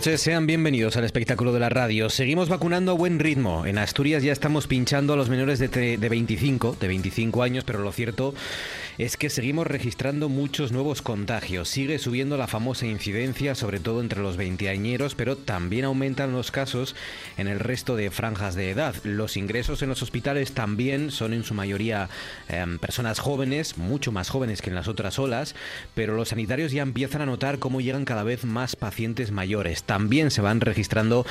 Noches, sean bienvenidos al espectáculo de la radio. Seguimos vacunando a buen ritmo. En Asturias ya estamos pinchando a los menores de, de 25, de 25 años, pero lo cierto es que seguimos registrando muchos nuevos contagios. Sigue subiendo la famosa incidencia, sobre todo entre los veinteañeros, pero también aumentan los casos en el resto de franjas de edad. Los ingresos en los hospitales también son en su mayoría em, personas jóvenes, mucho más jóvenes que en las otras olas, pero los sanitarios ya empiezan a notar cómo llegan cada vez más pacientes mayores. También se van registrando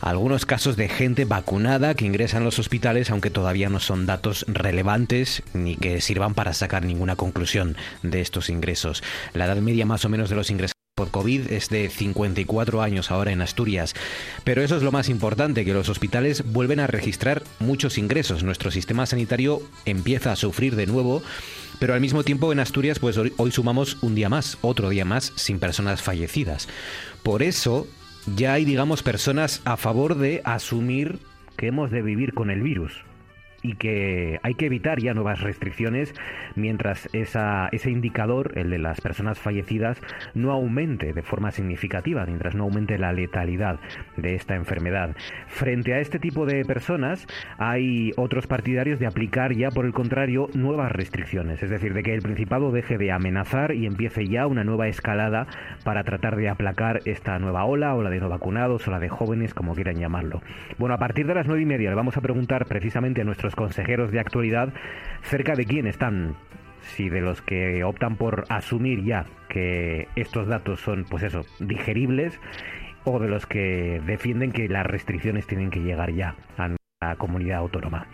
algunos casos de gente vacunada que ingresa en los hospitales, aunque todavía no son datos relevantes ni que sirvan para sacar ninguna conclusión de estos ingresos. La edad media más o menos de los ingresos por COVID es de 54 años ahora en Asturias. Pero eso es lo más importante, que los hospitales vuelven a registrar muchos ingresos. Nuestro sistema sanitario empieza a sufrir de nuevo. Pero al mismo tiempo en Asturias, pues hoy sumamos un día más, otro día más, sin personas fallecidas. Por eso ya hay, digamos, personas a favor de asumir que hemos de vivir con el virus y que hay que evitar ya nuevas restricciones mientras esa, ese indicador, el de las personas fallecidas, no aumente de forma significativa, mientras no aumente la letalidad de esta enfermedad. Frente a este tipo de personas hay otros partidarios de aplicar ya, por el contrario, nuevas restricciones, es decir, de que el Principado deje de amenazar y empiece ya una nueva escalada para tratar de aplacar esta nueva ola, o la de no vacunados, o la de jóvenes, como quieran llamarlo. Bueno, a partir de las nueve y media le vamos a preguntar precisamente a nuestros consejeros de actualidad cerca de quién están si de los que optan por asumir ya que estos datos son, pues eso, digeribles, o de los que defienden que las restricciones tienen que llegar ya a la comunidad autónoma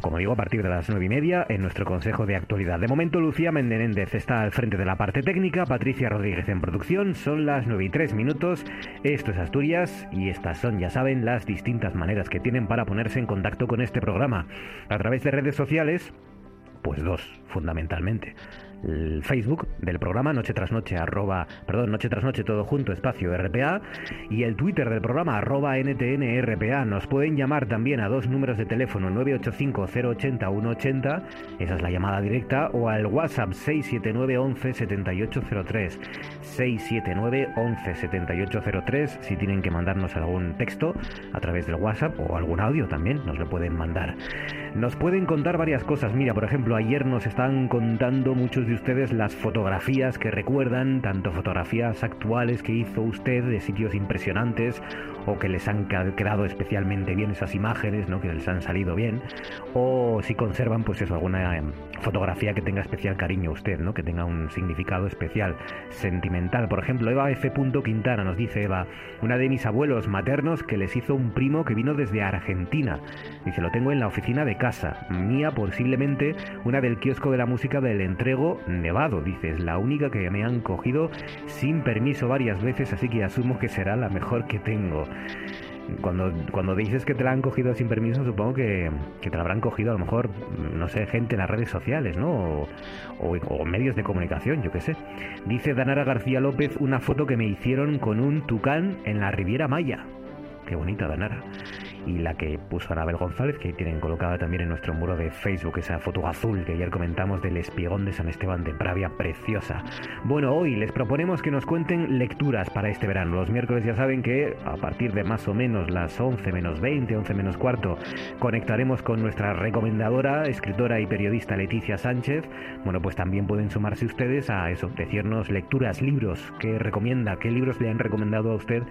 como digo, a partir de las nueve y media en nuestro Consejo de Actualidad. De momento, Lucía Mendenéndez está al frente de la parte técnica, Patricia Rodríguez en producción. Son las nueve y tres minutos. Esto es Asturias y estas son, ya saben, las distintas maneras que tienen para ponerse en contacto con este programa. A través de redes sociales, pues dos, fundamentalmente el Facebook del programa Noche tras Noche, arroba, perdón, Noche tras Noche, todo junto, espacio RPA, y el Twitter del programa, arroba NTNRPA. Nos pueden llamar también a dos números de teléfono, 985-080-180, esa es la llamada directa, o al WhatsApp 679-11-7803, 679-11-7803, si tienen que mandarnos algún texto a través del WhatsApp o algún audio también, nos lo pueden mandar. Nos pueden contar varias cosas, mira, por ejemplo, ayer nos están contando muchos de ustedes las fotografías que recuerdan, tanto fotografías actuales que hizo usted de sitios impresionantes o que les han quedado especialmente bien esas imágenes, ¿no? que les han salido bien, o si conservan pues eso, alguna em, fotografía que tenga especial cariño a usted, ¿no? que tenga un significado especial, sentimental. Por ejemplo, Eva F. Quintana nos dice Eva, una de mis abuelos maternos que les hizo un primo que vino desde Argentina. Dice, lo tengo en la oficina de casa, mía posiblemente una del kiosco de la música del entrego Nevado, dices, la única que me han cogido sin permiso varias veces, así que asumo que será la mejor que tengo. Cuando, cuando dices que te la han cogido sin permiso, supongo que, te la habrán cogido a lo mejor, no sé, gente en las redes sociales, ¿no? O, medios de comunicación, yo qué sé. Dice Danara García López una foto que me hicieron con un tucán en la Riviera Maya. Qué bonita, Danara. Y la que puso Anabel González, que tienen colocada también en nuestro muro de Facebook, esa foto azul que ayer comentamos del espigón de San Esteban de Pravia, preciosa. Bueno, hoy les proponemos que nos cuenten lecturas para este verano. Los miércoles ya saben que a partir de más o menos las 11 menos 20, 11 menos cuarto, conectaremos con nuestra recomendadora, escritora y periodista Leticia Sánchez. Bueno, pues también pueden sumarse ustedes a eso, decirnos lecturas, libros que recomienda, qué libros le han recomendado a usted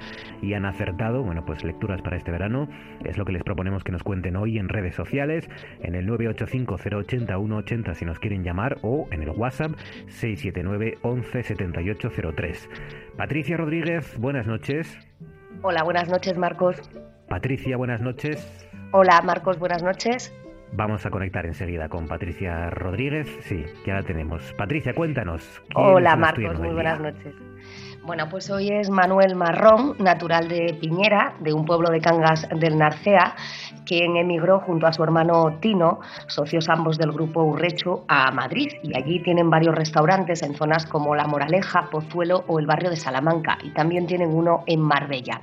y han acertado. Bueno, pues lecturas para este verano es lo que les proponemos que nos cuenten hoy en redes sociales, en el 985 080 180 si nos quieren llamar o en el WhatsApp 679 11 7803. Patricia Rodríguez, buenas noches. Hola, buenas noches, Marcos. Patricia, buenas noches. Hola, Marcos, buenas noches. Vamos a conectar enseguida con Patricia Rodríguez. Sí, ya la tenemos. Patricia, cuéntanos. Hola, Marcos, muy buenas noches. Bueno, pues hoy es Manuel Marrón, natural de Piñera, de un pueblo de Cangas del Narcea, quien emigró junto a su hermano Tino, socios ambos del grupo Urrecho, a Madrid. Y allí tienen varios restaurantes en zonas como La Moraleja, Pozuelo o el barrio de Salamanca. Y también tienen uno en Marbella.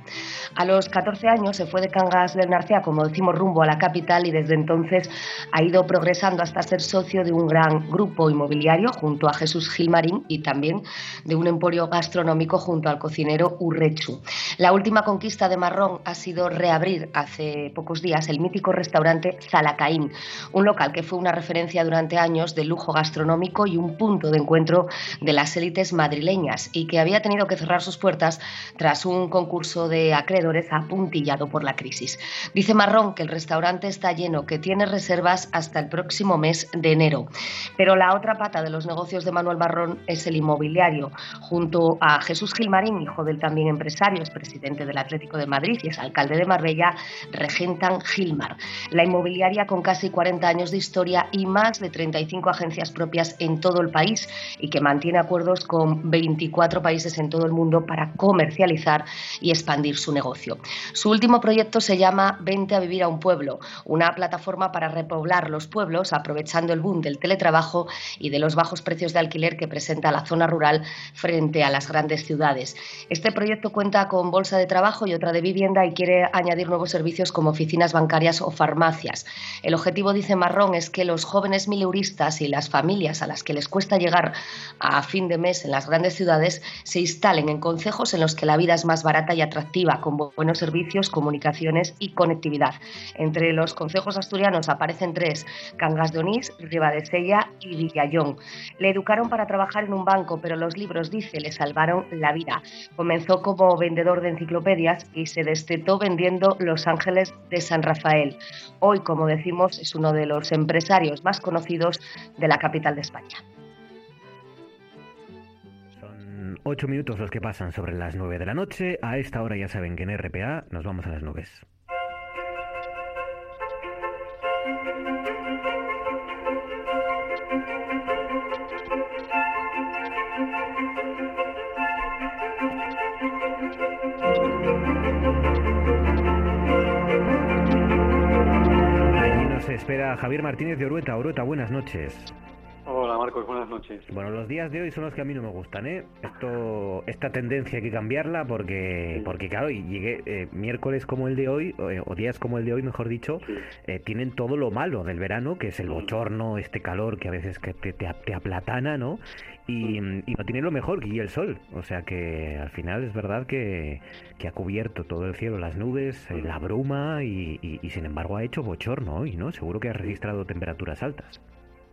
A los 14 años se fue de Cangas del Narcea, como decimos, rumbo a la capital y desde entonces ha ido progresando hasta ser socio de un gran grupo inmobiliario junto a Jesús Gilmarín y también de un emporio gastronómico junto al cocinero Urrechu. La última conquista de Marrón ha sido reabrir hace pocos días el mítico restaurante Zalacaín, un local que fue una referencia durante años de lujo gastronómico y un punto de encuentro de las élites madrileñas y que había tenido que cerrar sus puertas tras un concurso de acreedores apuntillado por la crisis. Dice Marrón que el restaurante está lleno, que tiene reservas hasta el próximo mes de enero. Pero la otra pata de los negocios de Manuel Marrón es el inmobiliario. Junto a Jesús Jesús Gilmarín, hijo del también empresario, es presidente del Atlético de Madrid y es alcalde de Marbella, regentan Gilmar, la inmobiliaria con casi 40 años de historia y más de 35 agencias propias en todo el país y que mantiene acuerdos con 24 países en todo el mundo para comercializar y expandir su negocio. Su último proyecto se llama Vente a vivir a un pueblo, una plataforma para repoblar los pueblos aprovechando el boom del teletrabajo y de los bajos precios de alquiler que presenta la zona rural frente a las grandes ciudades este proyecto cuenta con bolsa de trabajo y otra de vivienda y quiere añadir nuevos servicios como oficinas bancarias o farmacias. El objetivo, dice Marrón, es que los jóvenes mileuristas y las familias a las que les cuesta llegar a fin de mes en las grandes ciudades se instalen en concejos en los que la vida es más barata y atractiva, con buenos servicios, comunicaciones y conectividad. Entre los concejos asturianos aparecen tres, Cangas de Onís, Sella y Villayón. Le educaron para trabajar en un banco, pero los libros, dice, le salvaron la vida. Comenzó como vendedor de enciclopedias y se destetó vendiendo Los Ángeles de San Rafael. Hoy, como decimos, es uno de los empresarios más conocidos de la capital de España. Son ocho minutos los que pasan sobre las nueve de la noche. A esta hora ya saben que en RPA nos vamos a las nubes. Espera Javier Martínez de Orueta. Orueta, buenas noches. Hola Marcos, buenas noches. Bueno, los días de hoy son los que a mí no me gustan, ¿eh? Esto, esta tendencia hay que cambiarla porque, porque claro, y llegué eh, miércoles como el de hoy, o, eh, días como el de hoy, mejor dicho, eh, tienen todo lo malo del verano, que es el bochorno, este calor que a veces que te, te, aplatana, ¿no? Y, no tiene lo mejor que el sol. O sea que al final es verdad que, que ha cubierto todo el cielo, las nubes, la bruma y, y, sin embargo ha hecho bochorno hoy, ¿no? Seguro que ha registrado temperaturas altas.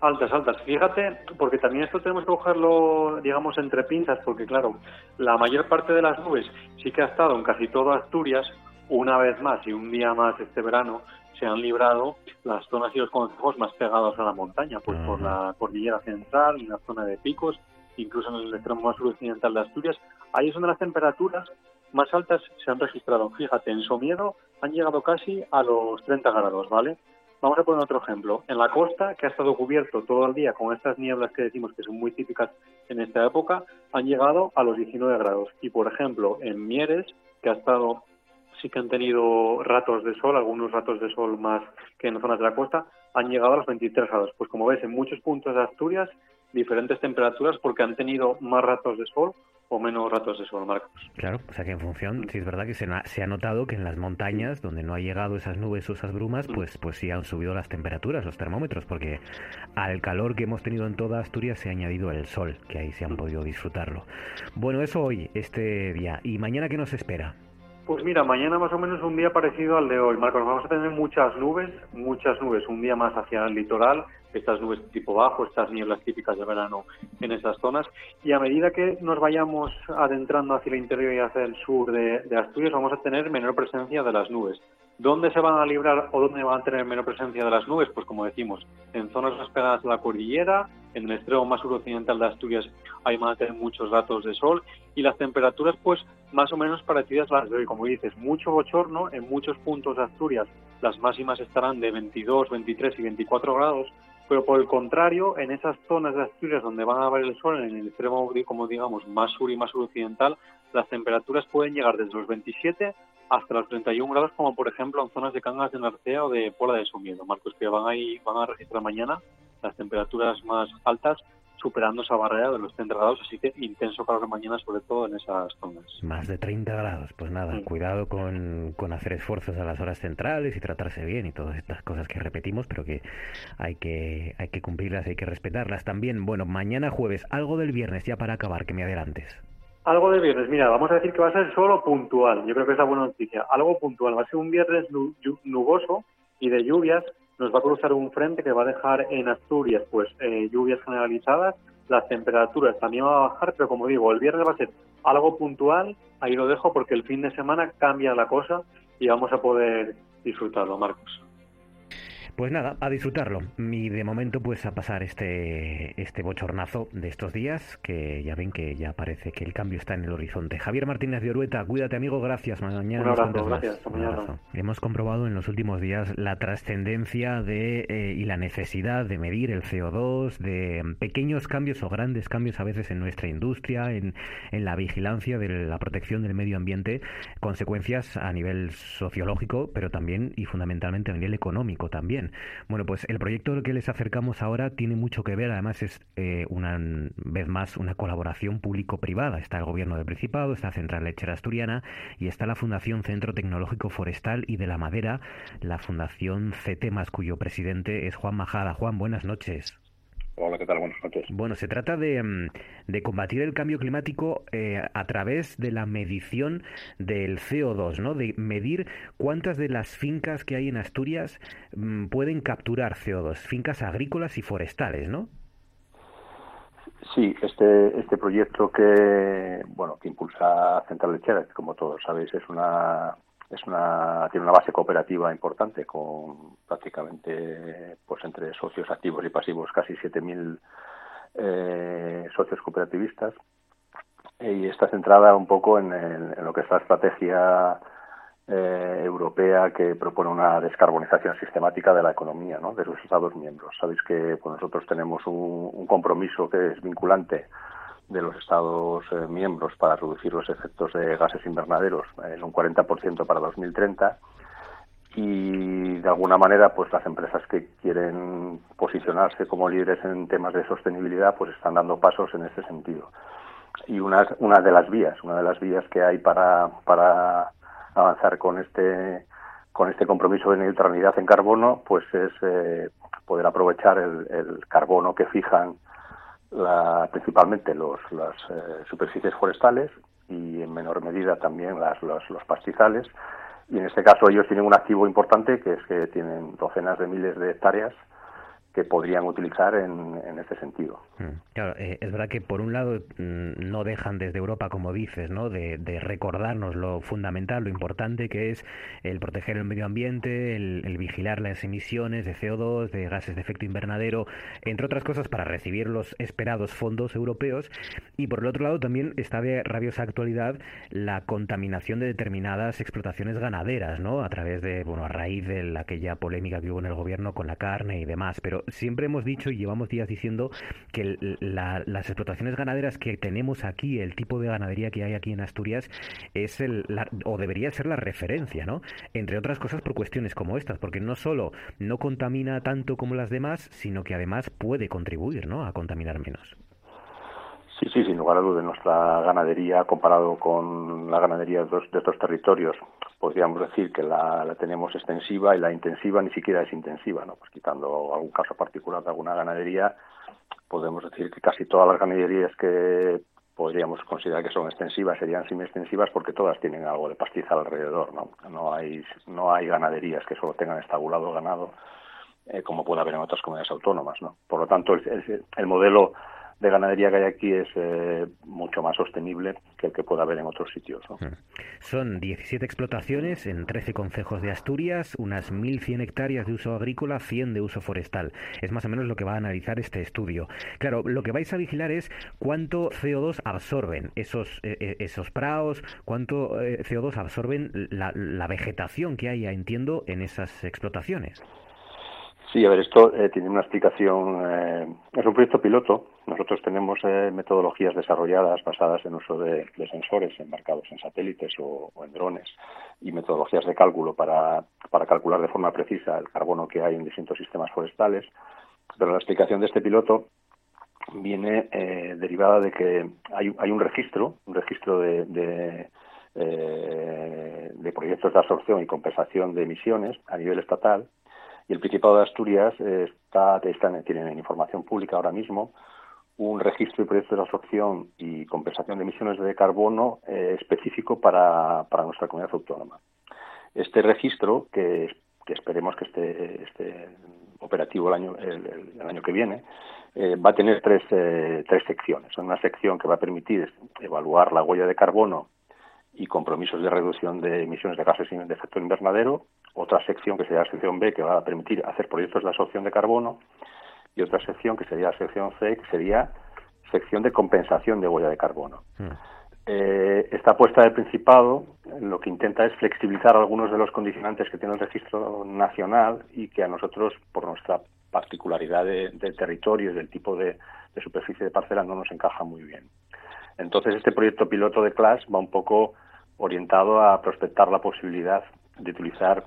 Altas, altas. Fíjate, porque también esto tenemos que cogerlo, digamos, entre pinzas, porque claro, la mayor parte de las nubes sí que ha estado en casi toda Asturias, una vez más y un día más este verano, se han librado las zonas y los consejos más pegados a la montaña, pues por la cordillera central, en la zona de picos, incluso en el extremo más suroccidental de Asturias. Ahí es donde las temperaturas más altas se han registrado. Fíjate, en Somiedo han llegado casi a los 30 grados, ¿vale? Vamos a poner otro ejemplo. En la costa, que ha estado cubierto todo el día con estas nieblas que decimos que son muy típicas en esta época, han llegado a los 19 grados. Y, por ejemplo, en Mieres, que ha estado, sí que han tenido ratos de sol, algunos ratos de sol más que en zonas de la costa, han llegado a los 23 grados. Pues como ves, en muchos puntos de Asturias, diferentes temperaturas porque han tenido más ratos de sol o menos ratos de sol, Marcos. Claro, o sea que en función, sí es verdad que se, se, ha notado que en las montañas donde no ha llegado esas nubes o esas brumas, pues, pues sí han subido las temperaturas, los termómetros, porque al calor que hemos tenido en toda Asturias se ha añadido el sol, que ahí se han podido disfrutarlo. Bueno, eso hoy, este día. ¿Y mañana qué nos espera? Pues mira, mañana más o menos un día parecido al de hoy, Marcos. Vamos a tener muchas nubes, muchas nubes, un día más hacia el litoral, estas nubes tipo bajo, estas nieblas típicas de verano en esas zonas. Y a medida que nos vayamos adentrando hacia el interior y hacia el sur de, Asturias, vamos a tener menor presencia de las nubes. ¿Dónde se van a librar o dónde van a tener menor presencia de las nubes? Pues como decimos, en zonas más pegadas a la cordillera, en el extremo más suroccidental de Asturias hay van a tener muchos datos de sol y las temperaturas pues más o menos parecidas las de hoy. Como dices, mucho bochorno en muchos puntos de Asturias. Las máximas estarán de 22, 23 y 24 grados, pero por el contrario, en esas zonas de Asturias donde van a haber el sol, en el extremo, como digamos, más sur y más suroccidental, las temperaturas pueden llegar desde los 27 hasta los 31 grados, como por ejemplo en zonas de Cangas de Narcea o de Pola de Sumiedo. Marcos, que van, ahí, van a registrar mañana las temperaturas más altas superando esa barrera de los 30 grados, así que intenso calor mañana, sobre todo en esas zonas. Más de 30 grados, pues nada, cuidado con, con, hacer esfuerzos a las horas centrales y tratarse bien y todas estas cosas que repetimos, pero que hay que, hay que cumplirlas, hay que respetarlas también. Bueno, mañana jueves, algo del viernes ya para acabar, que me adelantes. Algo de viernes, mira, vamos a decir que va a ser solo puntual. Yo creo que es la buena noticia. Algo puntual. Va a ser un viernes nuboso y de lluvias. Nos va a cruzar un frente que va a dejar en Asturias, pues, eh, lluvias generalizadas. Las temperaturas también van a bajar, pero como digo, el viernes va a ser algo puntual. Ahí lo dejo porque el fin de semana cambia la cosa y vamos a poder disfrutarlo, Marcos. Pues nada, a disfrutarlo. Y de momento, pues a pasar este, este bochornazo de estos días, que ya ven que ya parece que el cambio está en el horizonte. Javier Martínez de Orueta, cuídate amigo, gracias. Mañana Un abrazo, gracias. Hemos comprobado en los últimos días la trascendencia de eh, y la necesidad de medir el CO2, de pequeños cambios o grandes cambios a veces en nuestra industria, en, en la vigilancia de la protección del medio ambiente, consecuencias a nivel sociológico, pero también y fundamentalmente a nivel económico también. Bueno, pues el proyecto que les acercamos ahora tiene mucho que ver, además es eh, una vez más una colaboración público-privada. Está el gobierno del Principado, está Central Lechera Asturiana y está la Fundación Centro Tecnológico Forestal y de la Madera, la Fundación CETEMAS, cuyo presidente es Juan Majada. Juan, buenas noches. Hola, ¿qué tal? Buenas noches. Bueno, se trata de, mm, de combatir el cambio climático eh, a través de la medición del CO2, ¿no? De medir cuántas de las fincas que hay en Asturias mm, pueden capturar CO2, fincas agrícolas y forestales, ¿no? Sí, este, este proyecto que, bueno, que impulsa Central Lechera, como todos sabéis, es una es una tiene una base cooperativa importante con prácticamente pues entre socios activos y pasivos casi 7000 eh, socios cooperativistas y está centrada un poco en, lo que es la estrategia eh, europea que propone una descarbonización sistemática de la economía ¿no? de sus Estados miembros. Sabéis que pues, nosotros tenemos un compromiso que es vinculante de los Estados eh, miembros para reducir los efectos de gases invernaderos en un 40% para 2030 y de alguna manera pues las empresas que quieren posicionarse como líderes en temas de sostenibilidad pues están dando pasos en ese sentido. Y una, una de las vías una de las vías que hay para, para avanzar con este con este compromiso de neutralidad en carbono pues es eh, poder aprovechar el, el carbono que fijan la, principalmente los, las eh, superficies forestales y en menor medida también las, los, los pastizales. Y en este caso ellos tienen un activo importante que es que tienen docenas de miles de hectáreas que podrían utilizar en, en este sentido. Mm, claro, eh, es verdad que por un lado mm, no dejan desde Europa, como dices, ¿no? De, recordarnos lo fundamental, lo importante que es el proteger el medio ambiente, el, vigilar las emisiones de CO2, de gases de efecto invernadero, entre otras cosas para recibir los esperados fondos europeos. Y por el otro lado también está de rabiosa actualidad la contaminación de determinadas explotaciones ganaderas, ¿no? A través de, bueno, a raíz de aquella polémica que hubo en el gobierno con la carne y demás. Pero siempre hemos dicho y llevamos días diciendo que las explotaciones ganaderas que tenemos aquí, el tipo de ganadería que hay aquí en Asturias, es el, o debería ser la referencia, ¿no? Entre otras cosas por cuestiones como estas, porque no solo no contamina tanto como las demás, sino que además puede contribuir, ¿no? A contaminar menos. Sí, sí, sin lugar a dudas, nuestra ganadería, comparado con la ganadería de, estos territorios, podríamos decir que la, tenemos extensiva y la intensiva ni siquiera es intensiva, ¿no? Pues quitando algún caso particular de alguna ganadería, podemos decir que casi todas las ganaderías que podríamos considerar que son extensivas serían semi-extensivas porque todas tienen algo de pastizal alrededor, ¿no? No hay, no hay ganaderías que solo tengan estabulado ganado eh, como puede haber en otras comunidades autónomas, ¿no? Por lo tanto, el modelo de ganadería que hay aquí es eh, mucho más sostenible que el que pueda haber en otros sitios. Mm. Son 17 explotaciones en 13 concejos de Asturias, unas 1.100 hectáreas de uso agrícola, 100 de uso forestal. Es más o menos lo que va a analizar este estudio. Claro, lo que vais a vigilar es cuánto CO2 absorben esos, eh, eh, esos praos, cuánto CO2 absorben la, la vegetación que haya, entiendo, en esas explotaciones. Sí, a ver, esto eh, tiene una explicación. Eh, es un proyecto piloto. Nosotros tenemos eh, metodologías desarrolladas basadas en uso de, sensores embarcados en satélites o, en drones y metodologías de cálculo para, para calcular de forma precisa el carbono que hay en distintos sistemas forestales. Pero la explicación de este piloto viene derivada de que hay, hay un registro, un registro de, de de proyectos de absorción y compensación de emisiones a nivel estatal y el Principado de Asturias está, está, tiene información pública ahora mismo un registro de proyectos de absorción y compensación de emisiones de carbono eh, específico para, nuestra comunidad autónoma. Este registro, que, que esperemos que esté, operativo el año, el, año que viene, eh, va a tener tres, eh, tres secciones. Una sección que va a permitir evaluar la huella de carbono y compromisos de reducción de emisiones de gases de efecto invernadero, otra sección que sería la sección B que va a permitir hacer proyectos de absorción de carbono y otra sección que sería la sección C que sería sección de compensación de huella de carbono. Hmm. Eh, esta apuesta del Principado lo que intenta es flexibilizar algunos de los condicionantes que tiene el registro nacional y que a nosotros, por nuestra particularidad de, territorio y del tipo de, de, superficie de parcela, no nos encaja muy bien. Entonces, este proyecto piloto de CLAS va un poco orientado a prospectar la posibilidad de utilizar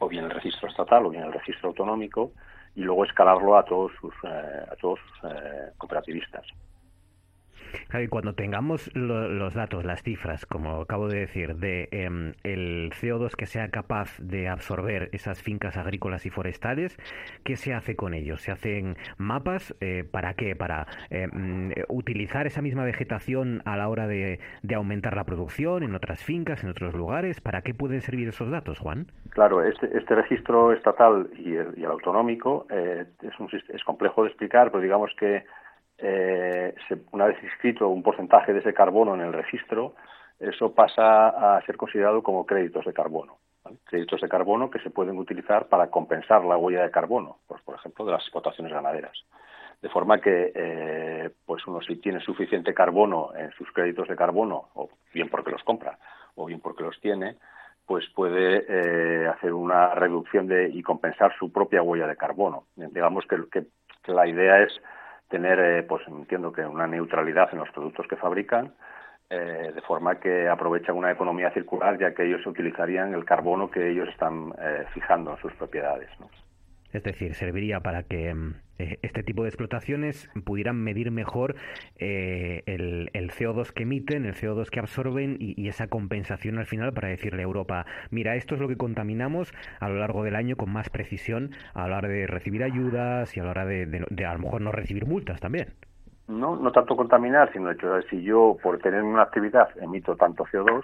o bien el registro estatal o bien el registro autonómico y luego escalarlo a todos sus, eh, a todos sus eh, cooperativistas. Y cuando tengamos los datos, las cifras, como acabo de decir, de em, el CO2 que sea capaz de absorber esas fincas agrícolas y forestales, ¿qué se hace con ellos? ¿Se hacen mapas? Eh, ¿Para qué? ¿Para em, utilizar esa misma vegetación a la hora de, aumentar la producción en otras fincas, en otros lugares? ¿Para qué pueden servir esos datos, Juan? Claro, este, este registro estatal y el, autonómico eh, es, un, es complejo de explicar, pero digamos que eh, una vez inscrito un porcentaje de ese carbono en el registro, eso pasa a ser considerado como créditos de carbono. Créditos de carbono que se pueden utilizar para compensar la huella de carbono, pues, por ejemplo, de las explotaciones ganaderas. De forma que, eh, pues uno si tiene suficiente carbono en sus créditos de carbono, o bien porque los compra, o bien porque los tiene, pues puede eh, hacer una reducción de, y compensar su propia huella de carbono. Digamos que la idea es tener, eh, pues entiendo que una neutralidad en los productos que fabrican, eh, de forma que aprovechan una economía circular, ya que ellos utilizarían el carbono que ellos están eh, fijando en sus propiedades. ¿no? Es decir, serviría para que mm, eh, este tipo de explotaciones pudieran medir mejor eh, el, CO2 que emiten, el CO2 que absorben y, esa compensación al final para decirle a Europa, mira, esto es lo que contaminamos a lo largo del año con más precisión a la hora de recibir ayudas y a la hora de, de a lo mejor no recibir multas también. No, no tanto contaminar, sino hecho, si yo por tener una actividad emito tanto CO2,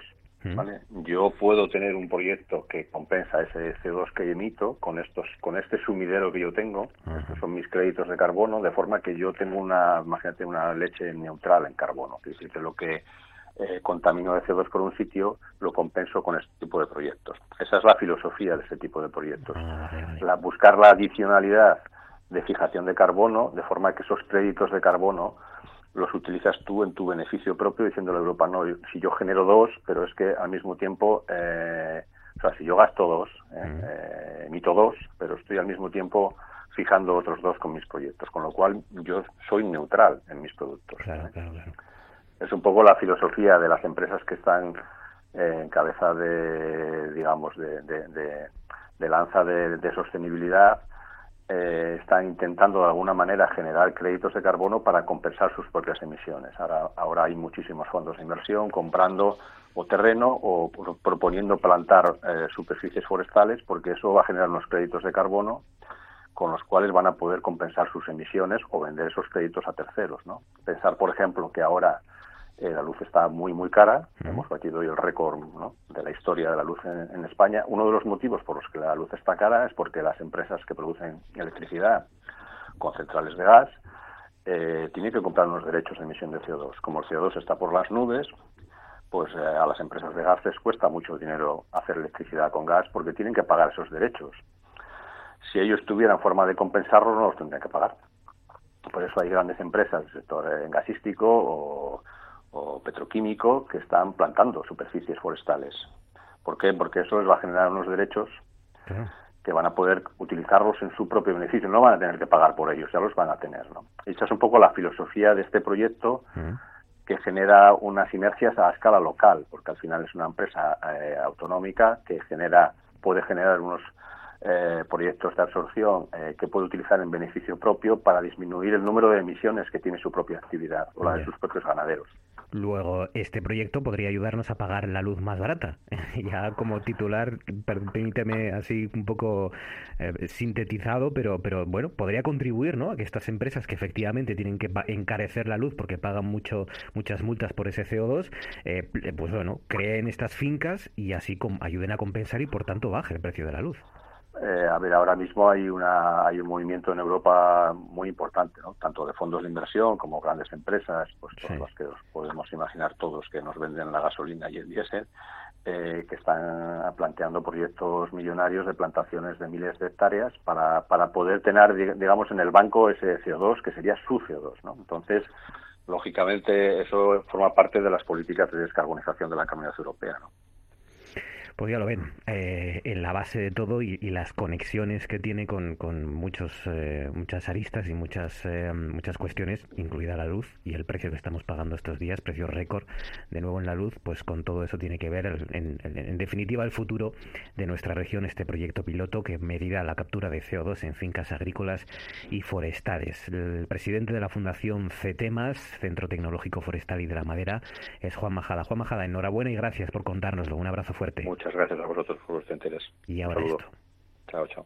yo puedo tener un proyecto que compensa ese CO2 que emito con estos, con este sumidero que yo tengo, estos son mis créditos de carbono, de forma que yo tengo una, imagínate, una leche neutral en carbono, es decir, que lo que eh, contamino de CO2 por un sitio lo compenso con este tipo de proyectos. Esa es la filosofía de ese tipo de proyectos. Ah, la, buscar la adicionalidad de fijación de carbono, de forma que esos créditos de carbono los utilizas tú en tu beneficio propio diciéndole a Europa, no, si yo genero dos, pero es que al mismo tiempo, eh, o sea, si yo gasto dos, eh, eh, emito dos, pero estoy al mismo tiempo fijando otros dos con mis proyectos, con lo cual yo soy neutral en mis productos. Es un poco la filosofía de las empresas que están en cabeza de, digamos, de, de, de lanza de, sostenibilidad eh, están intentando de alguna manera generar créditos de carbono para compensar sus propias emisiones. Ahora, ahora hay muchísimos fondos de inversión comprando o terreno o proponiendo plantar eh, superficies forestales porque eso va a generar unos créditos de carbono con los cuales van a poder compensar sus emisiones o vender esos créditos a terceros. ¿no? Pensar, por ejemplo, que ahora eh, la luz está muy, muy cara. Hemos batido hoy el récord de la historia de la luz en, España. Uno de los motivos por los que la luz está cara es porque las empresas que producen electricidad con centrales de gas eh, tienen que comprar unos derechos de emisión de CO2. Como el CO2 está por las nubes, pues eh, a las empresas de gas les cuesta mucho dinero hacer electricidad con gas porque tienen que pagar esos derechos. Si ellos tuvieran forma de compensarlo, no los tendrían que pagar. Por eso hay grandes empresas del sector gasístico o o petroquímico que están plantando superficies forestales. ¿Por qué? Porque eso les va a generar unos derechos que van a poder utilizarlos en su propio beneficio. No van a tener que pagar por ellos, ya los van a tener. ¿no? esa es un poco la filosofía de este proyecto que genera unas sinergias a escala local, porque al final es una empresa eh, autonómica que genera puede generar unos eh, proyectos de absorción eh, que puede utilizar en beneficio propio para disminuir el número de emisiones que tiene su propia actividad o la de sus propios ganaderos. Luego, este proyecto podría ayudarnos a pagar la luz más barata. ya como titular, permíteme así un poco eh, sintetizado, pero, pero bueno, podría contribuir ¿no? a que estas empresas que efectivamente tienen que encarecer la luz porque pagan mucho muchas multas por ese CO2, eh, pues bueno, creen estas fincas y así ayuden a compensar y por tanto baje el precio de la luz. Eh, a ver, ahora mismo hay una hay un movimiento en Europa muy importante, ¿no? tanto de fondos de inversión como grandes empresas, pues todas las que os podemos imaginar todos que nos venden la gasolina y el diésel, eh, que están planteando proyectos millonarios de plantaciones de miles de hectáreas para, para poder tener, digamos, en el banco ese CO2 que sería su CO2, ¿no? Entonces, lógicamente, eso forma parte de las políticas de descarbonización de la comunidad europea, ¿no? Pues ya lo ven, eh, en la base de todo y, las conexiones que tiene con, con muchos, eh, muchas aristas y muchas, eh, muchas cuestiones, incluida la luz y el precio que estamos pagando estos días, precio récord de nuevo en la luz, pues con todo eso tiene que ver, en, en, definitiva, el futuro de nuestra región, este proyecto piloto que medirá la captura de CO2 en fincas agrícolas y forestales. El presidente de la Fundación CETEMAS, Centro Tecnológico Forestal y de la Madera, es Juan Majada. Juan Majada, enhorabuena y gracias por contárnoslo. Un abrazo fuerte. Muchas gracias a vosotros por vuestro interés. Y ahora esto. Chao, chao.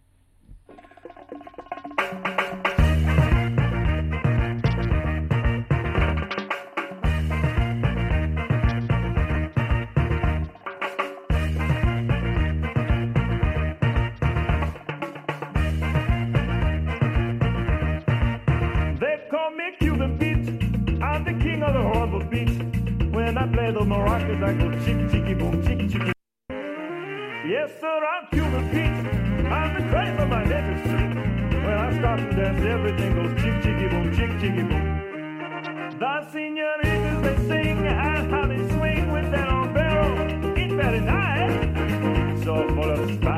the horrible beats. When I play those maracas, I go chicky, boom, chicky. Sir, I'm Cuban Pete. I'm the cream of my street. When I start to dance, everything goes chick, chicky, boom, chick, chicky, boom. The senoritas, they sing and how they swing with that old barrel. It's very nice, so full of spice.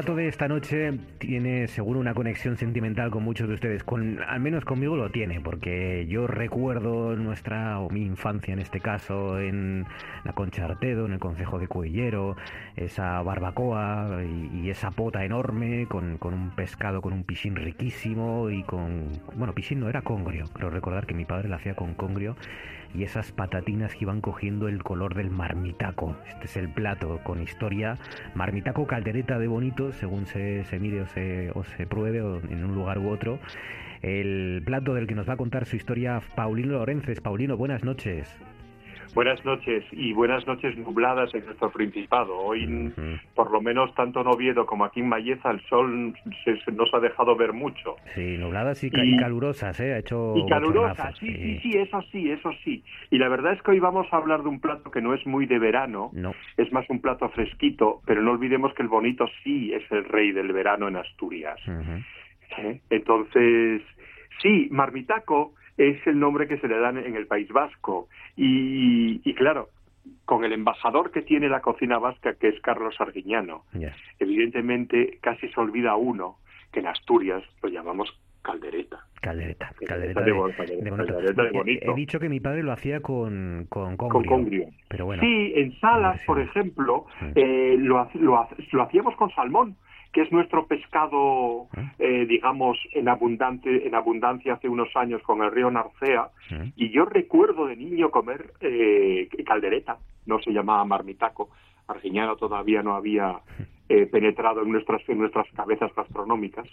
Plato de esta noche tiene seguro una conexión sentimental con muchos de ustedes, con al menos conmigo lo tiene, porque yo recuerdo nuestra o mi infancia en este caso en la Concha Artedo, en el Concejo de Cuellero, esa barbacoa y, esa pota enorme con, con, un pescado con un piscín riquísimo y con bueno, piscín no era congrio, creo recordar que mi padre la hacía con congrio y esas patatinas que iban cogiendo el color del marmitaco. Este es el plato con historia. Marmitaco caldereta de bonito, según se, se mire o se, o se pruebe en un lugar u otro. El plato del que nos va a contar su historia Paulino Lorences. Paulino, buenas noches. Buenas noches y buenas noches nubladas en nuestro Principado. Hoy, por lo menos, tanto en Oviedo como aquí en Mayeza, el sol se, nos ha dejado ver mucho. Sí, nubladas y, calurosas, ¿eh? Ha hecho y calurosas, sí, sí, sí, eso sí, eso sí. Y la verdad es que hoy vamos a hablar de un plato que no es muy de verano, no. es más un plato fresquito, pero no olvidemos que el bonito sí es el rey del verano en Asturias. ¿Eh? Entonces, sí, marmitaco es el nombre que se le dan en el País Vasco. Y, claro, con el embajador que tiene la cocina vasca, que es Carlos Arguiñano, evidentemente casi se olvida uno que en Asturias lo llamamos caldereta. Caldereta, caldereta, de, bonito. He, dicho que mi padre lo hacía con, con congrio. Pero bueno, sí, en salas, por ejemplo, eh, lo, lo, lo hacíamos con salmón que es nuestro pescado, ah. eh, digamos, en, abundante, en abundancia hace unos años con el río Narcea. Y yo recuerdo de niño comer eh, caldereta, no se llamaba marmitaco. Argiñano todavía no había eh, penetrado en nuestras, en nuestras cabezas gastronómicas.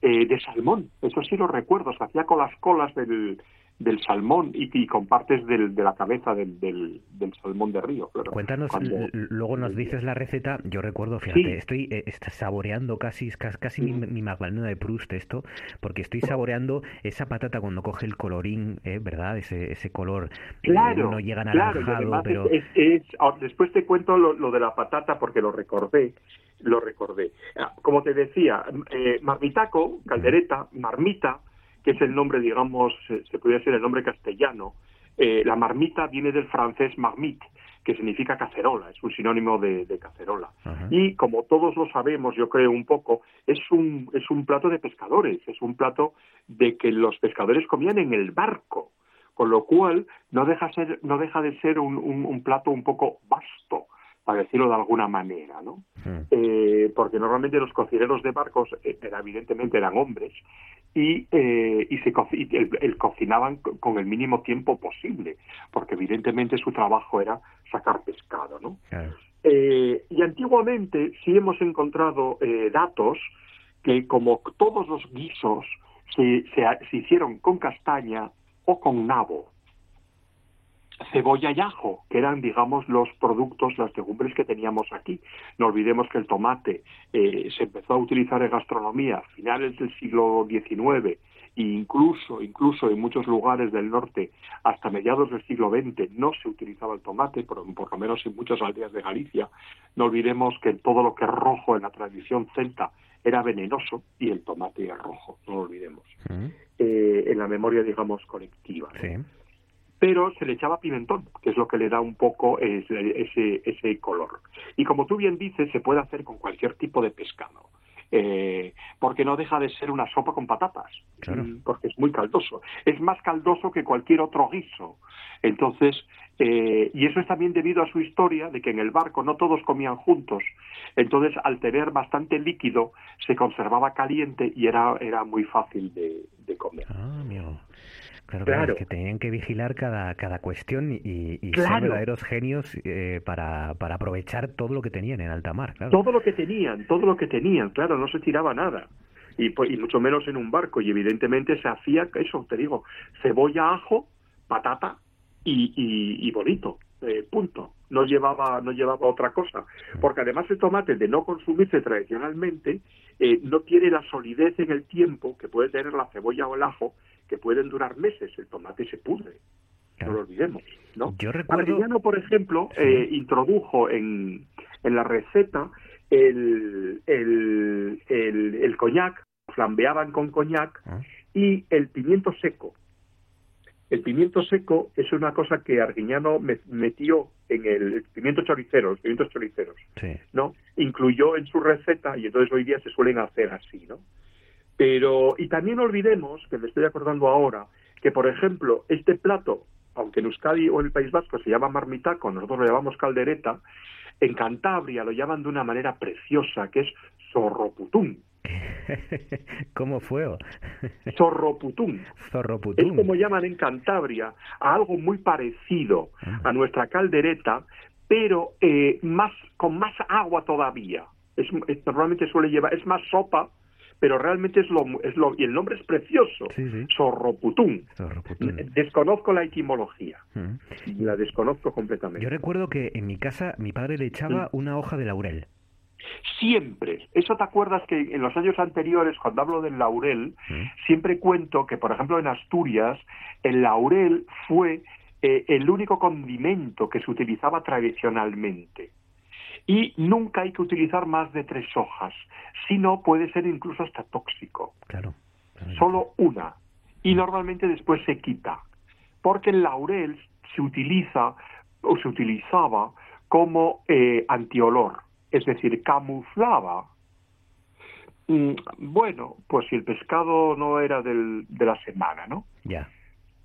de salmón, eso sí lo recuerdo, se hacía con las colas del, del salmón y, con partes del, de la cabeza del, del, salmón de río. Cuéntanos, luego nos dices la receta. Yo recuerdo, fíjate, estoy eh, saboreando casi, casi mi, mi, Magdalena de Proust esto, porque estoy saboreando esa patata cuando coge el colorín, eh, ¿verdad? Ese, ese color eh, claro, no llega naranjado, pero... Es, después te cuento lo, de la patata porque lo recordé lo recordé. Ah, como te decía, marmitaco, caldereta, marmita, que es el nombre, digamos, se podría ser el nombre castellano. Eh, la marmita viene del francés marmite, que significa cacerola, es un sinónimo de, cacerola. Y como todos lo sabemos, yo creo un poco, es un, es un plato de pescadores, es un plato de que los pescadores comían en el barco, con lo cual no deja, ser, no deja de ser un, un plato un poco vasto, para decirlo de alguna manera, ¿no? Eh, porque normalmente los cocineros de barcos, eh, evidentemente eran hombres, y, eh, y, se el, cocinaban con el mínimo tiempo posible, porque evidentemente su trabajo era sacar pescado, ¿no? y antiguamente sí hemos encontrado datos que como todos los guisos se, se hicieron con castaña o con nabo, cebolla y ajo, que eran, digamos, los productos, las legumbres que teníamos aquí. No olvidemos que el tomate eh, se empezó a utilizar en gastronomía a finales del siglo XIX e incluso, incluso en muchos lugares del norte hasta mediados del siglo XX no se utilizaba el tomate, por, por lo menos en muchas aldeas de Galicia. No olvidemos que todo lo que es rojo en la tradición celta era venenoso y el tomate es rojo, no lo olvidemos. Mm. Eh, en la memoria, digamos, colectiva. Sí pero se le echaba pimentón, que es lo que le da un poco ese, ese color. Y como tú bien dices, se puede hacer con cualquier tipo de pescado. Eh, porque no deja de ser una sopa con patatas, mm, porque es muy caldoso. Es más caldoso que cualquier otro guiso. Entonces, eh, y eso es también debido a su historia de que en el barco no todos comían juntos. Entonces, al tener bastante líquido, se conservaba caliente y era, era muy fácil de, comer. Ah, Claro, claro. que tenían que vigilar cada, cada cuestión y, y ser verdaderos genios eh, para, para aprovechar todo lo que tenían en alta mar. Claro. Todo lo que tenían, todo lo que tenían, claro, no se tiraba nada. Y, pues, y mucho menos en un barco. Y evidentemente se hacía eso, te digo, cebolla, ajo, patata y, y, bonito, eh, punto. No llevaba, no llevaba otra cosa. Porque además el tomate, de no consumirse tradicionalmente, eh, no tiene la solidez en el tiempo que puede tener la cebolla o el ajo que pueden durar meses. El tomate se pudre. No lo olvidemos. ¿no? Yo recuerdo... por ejemplo, eh, introdujo en, en la receta el, el, el, el coñac, flambeaban con coñac, ah. y el pimiento seco. El pimiento seco es una cosa que Arguiñano metió en el, pimiento choricero, los pimientos choriceros, ¿no? Incluyó en su receta y entonces hoy día se suelen hacer así, ¿no? Pero, y también olvidemos, que me estoy acordando ahora, que por ejemplo, este plato, aunque en Euskadi o en el País Vasco se llama marmitaco, nosotros lo llamamos caldereta, en Cantabria lo llaman de una manera preciosa, que es zorroputún. ¿Cómo fue? Zorroputún. Zorroputún. Es como llaman en Cantabria a algo muy parecido ah. a nuestra caldereta, pero eh, más con más agua todavía. Es, normalmente suele llevar, es más sopa, pero realmente es lo, es lo y el nombre es precioso, sí, Desconozco la etimología, mm. la desconozco completamente. Yo recuerdo que en mi casa mi padre le echaba una hoja de laurel. Siempre. Eso te acuerdas que en los años anteriores, cuando hablo del laurel, siempre cuento que, por ejemplo, en Asturias, el laurel fue eh, el único condimento que se utilizaba tradicionalmente. Y nunca hay que utilizar más de tres hojas, si no puede ser incluso hasta tóxico. Claro. Solo una. Y normalmente después se quita, porque el laurel se utiliza o se utilizaba como eh, antiolor, es decir, camuflaba Mm, bueno, pues si el pescado no era del, de la semana, ¿no? Ya.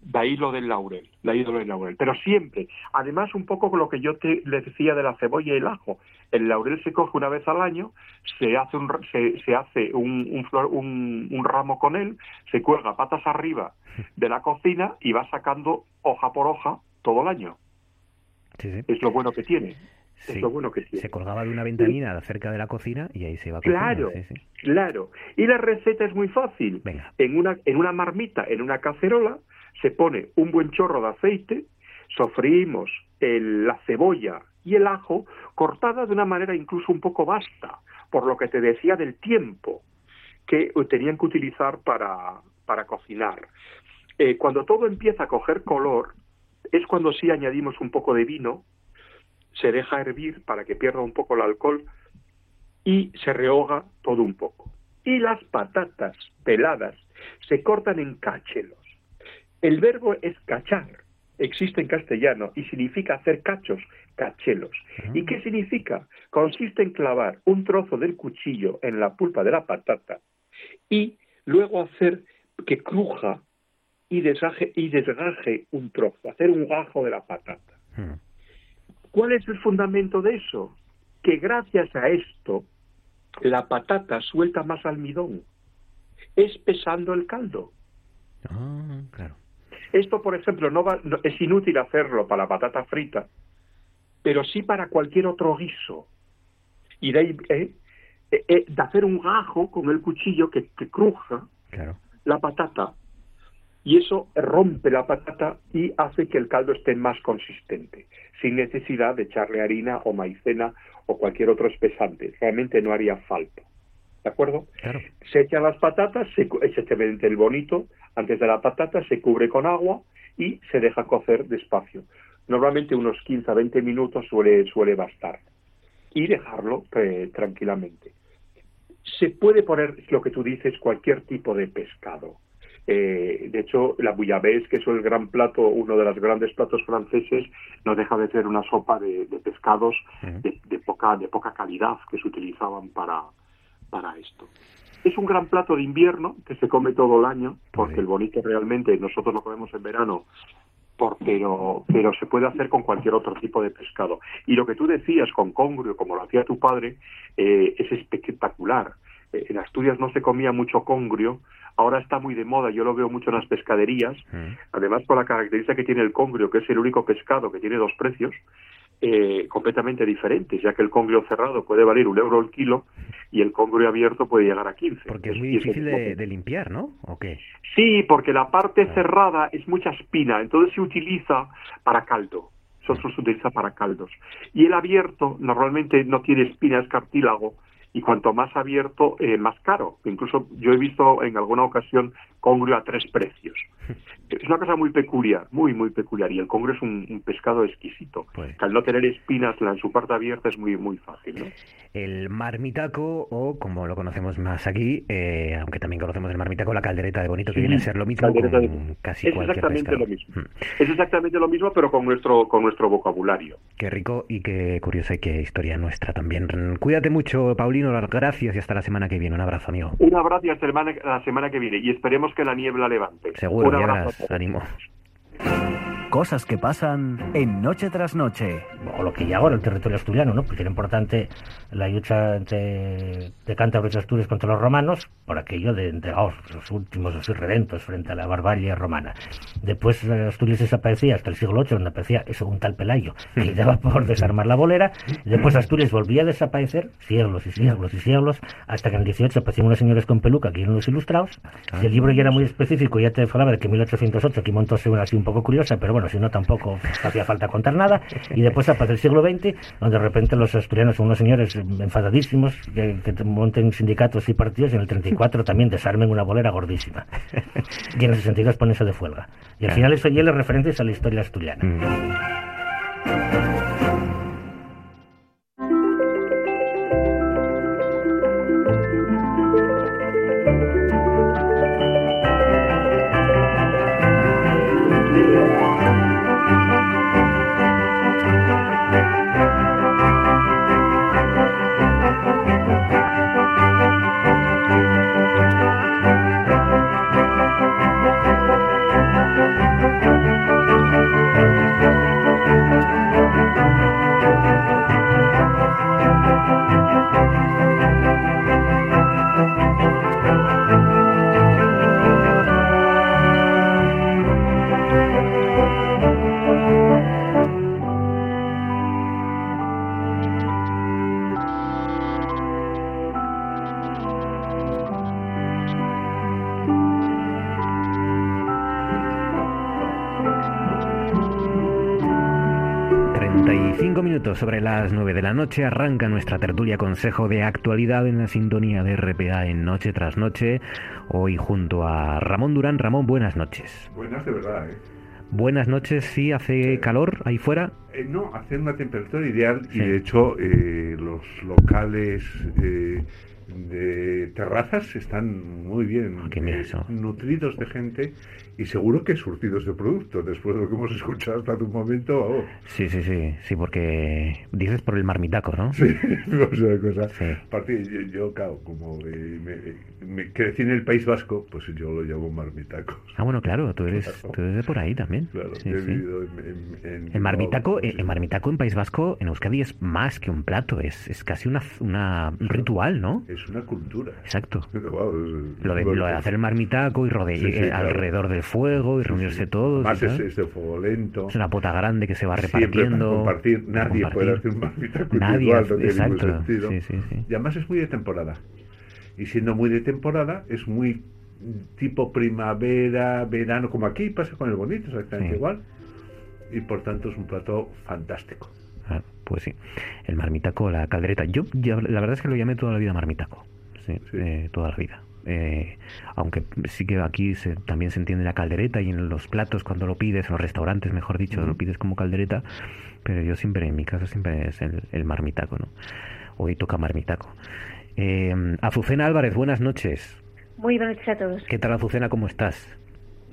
De ahí lo del laurel, de ahí lo del laurel. Pero siempre, además un poco con lo que yo te les decía de la cebolla y el ajo. El laurel se coge una vez al año, se hace un, se, se hace un, un, flor, un, un ramo con él, se cuelga patas arriba de la cocina y va sacando hoja por hoja todo el año. Sí, sí. Es lo bueno que tiene. Sí. Es lo bueno que tiene. Se colgaba de una ventanina cerca de la cocina y ahí se iba Claro, claro. Y la receta es muy fácil. Venga. En una, en una marmita, en una cacerola, se pone un buen chorro de aceite, sofreímos el- la cebolla y el ajo cortada de una manera incluso un poco vasta, por lo que te decía del tiempo que tenían que utilizar para, para cocinar. Eh, cuando todo empieza a coger color, es cuando sí añadimos un poco de vino, se deja hervir para que pierda un poco el alcohol y se rehoga todo un poco. Y las patatas peladas se cortan en cachelos. El verbo es cachar, existe en castellano y significa hacer cachos, cachelos. ¿Y qué significa? Consiste en clavar un trozo del cuchillo en la pulpa de la patata y luego hacer que cruja y desgaje, y desgaje un trozo, hacer un gajo de la patata. Mm. ¿Cuál es el fundamento de eso? Que gracias a esto la patata suelta más almidón, espesando el caldo. Ah, claro. Esto, por ejemplo, no va- no- es inútil hacerlo para la patata frita, pero sí para cualquier otro guiso. Y de ahí, eh, eh, eh, de hacer un gajo con el cuchillo que, que cruja Claro. la patata y eso rompe la patata y hace que el caldo esté más consistente, sin necesidad de echarle harina o maicena o cualquier otro espesante. Realmente no haría falta. ¿De acuerdo? Claro. Se echan las patatas, se, se echa el bonito antes de la patata, se cubre con agua y se deja cocer despacio. Normalmente unos 15 a 20 minutos suele, suele bastar. Y dejarlo eh, tranquilamente. Se puede poner lo que tú dices, cualquier tipo de pescado. Eh, de hecho, la bouillabaisse, que es el gran plato, uno de los grandes platos franceses, no deja de ser una sopa de, de pescados de, de poca, de poca calidad que se utilizaban para, para esto. Es un gran plato de invierno que se come todo el año, porque el bonito realmente nosotros lo comemos en verano, por- pero, pero se puede hacer con cualquier otro tipo de pescado. Y lo que tú decías con congrio, como lo hacía tu padre, eh, es espectacular. Eh, en Asturias no se comía mucho congrio, ahora está muy de moda, yo lo veo mucho en las pescaderías, Mm. además por la característica que tiene el congrio, que es el único pescado que tiene dos precios, eh, completamente diferentes, ya que el congrio cerrado puede valer un euro el kilo y el congrio abierto puede llegar a 15. Porque es muy difícil de limpiar, ¿no? ¿O qué? Sí, porque la parte cerrada es mucha espina, entonces se utiliza para caldo. Eso se utiliza para caldos. Y el abierto normalmente no tiene espina, es cartílago, y cuanto más abierto, eh, más caro. Incluso yo he visto en alguna ocasión congrio a tres precios. Es una cosa muy peculiar, muy, muy peculiar. Y el congrio es un, un pescado exquisito. Pues. Que al no tener espinas en su parte abierta es muy, muy fácil, ¿no? El marmitaco, o como lo conocemos más aquí, eh, aunque también conocemos el marmitaco, la caldereta de bonito, que Sí, viene a ser lo mismo caldereta de- con casi es cualquier exactamente pescado. lo mismo. Mm. Es exactamente lo mismo, pero con nuestro, con nuestro vocabulario. Qué rico y qué curioso y qué historia nuestra también. Cuídate mucho, Paulino, gracias y hasta la semana que viene. Un abrazo, amigo. Un abrazo y hasta la semana, la semana que viene. Y esperemos que la niebla levante. Seguro, ya todos. ánimo. Cosas que pasan en Noche tras Noche. o lo que hay ahora el territorio asturiano, ¿no? Porque era importante la lucha entre, de Cántabros y Asturias contra los romanos por aquello de, de oh, los últimos así redentos frente a la barbarie romana. Después eh, Asturias desaparecía hasta el siglo VIII, donde aparecía eso, un tal Pelayo, que daba por desarmar la bolera. Después Asturias volvía a desaparecer siglos y siglos y siglos, hasta que en el 18 aparecieron unos señores con peluca, que eran los ilustrados. Y el libro ya era muy específico, ya te hablaba de que en 1808 aquí montóse una así un poco curiosa, pero bueno, si no tampoco hacía falta contar nada. Y después aparece el siglo XX, donde de repente los asturianos son unos señores enfadadísimos que, que monten sindicatos y partidos y en el 34 también desarmen una bolera gordísima. Y en el 62 ponen eso de fuelga. Y al final eso ya le referentes a la historia asturiana. Mm. Noche arranca nuestra tertulia consejo de actualidad en la sintonía de RPA en Noche tras Noche. Hoy junto a Ramón Durán. Ramón, buenas noches. Buenas de verdad, ¿eh? Buenas noches, sí, hace calor ahí fuera. Eh, no, hace una temperatura ideal y de hecho eh, los locales eh, de terrazas están muy bien ah, nutridos de gente y seguro que surtidos de productos, después de lo que hemos escuchado hasta un momento. Oh. Sí, sí, sí, sí, porque dices por el marmitaco, ¿no? Sí, cosa. Sí. yo, claro, como me, crecí en el País Vasco, pues yo lo llamo marmitaco. Ah, bueno, claro, tú eres, tú eres de por ahí también. Claro, he vivido en, el marmitaco, en, el marmitaco en País Vasco, en Euskadi es más que un plato, es, es casi una, una un ritual, ¿no? Es una cultura. Exacto. lo, de, lo de hacer el marmitaco y rodear alrededor del fuego y reunirse todos. Más es, de fuego lento. Es una pota grande que se va repartiendo. compartir. Nadie puede hacer un Nadie, exacto. Y además es muy de temporada. Y siendo muy de temporada, es muy tipo primavera, verano, como aquí pasa con el bonito, exactamente igual. Y por tanto es un plato fantástico. Ah, pues sí, el marmitaco, la caldereta. Yo, la verdad es que lo llamé toda la vida marmitaco. Sí, eh, toda la vida. Eh, aunque sí que aquí se, también se entiende la caldereta y en los platos cuando lo pides, en los restaurantes mejor dicho, lo pides como caldereta, pero yo siempre, en mi casa siempre es el, marmitaco, ¿no? Hoy toca marmitaco. Eh, Azucena Álvarez, buenas noches. Muy buenas noches a todos. ¿Qué tal Azucena, cómo estás?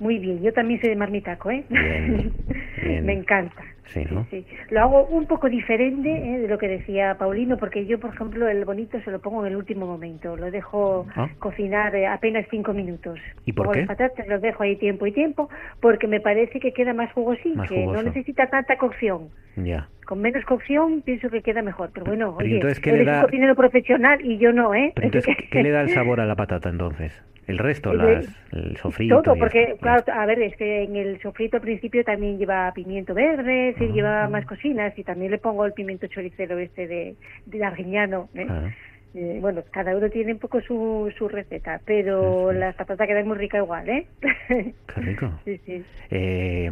Muy bien, yo también soy de marmitaco, ¿eh? Me encanta. Sí, ¿no? sí, Lo hago un poco diferente ¿eh? de lo que decía Paulino, porque yo, por ejemplo, el bonito se lo pongo en el último momento. Lo dejo ah. cocinar eh, apenas cinco minutos. ¿Y por qué? Las patatas los dejo ahí tiempo y tiempo, porque me parece que queda más jugosín, que no necesita tanta cocción. Ya. Con menos cocción pienso que queda mejor, pero bueno, oye, entonces, ¿qué le da... un cocinero profesional y yo no, ¿eh? entonces, ¿qué le da el sabor a la patata entonces? El resto, las, el sofrito. Todo, porque, claro, a ver, es que en el sofrito al principio también lleva pimiento verde, sí, lleva más cocinas y también le pongo el pimiento choricero este de, de arguiñano. ¿eh? Ah. Eh, bueno, cada uno tiene un poco su, su receta, pero la patata queda muy rica igual, ¿eh? Qué rico. sí, sí. Eh,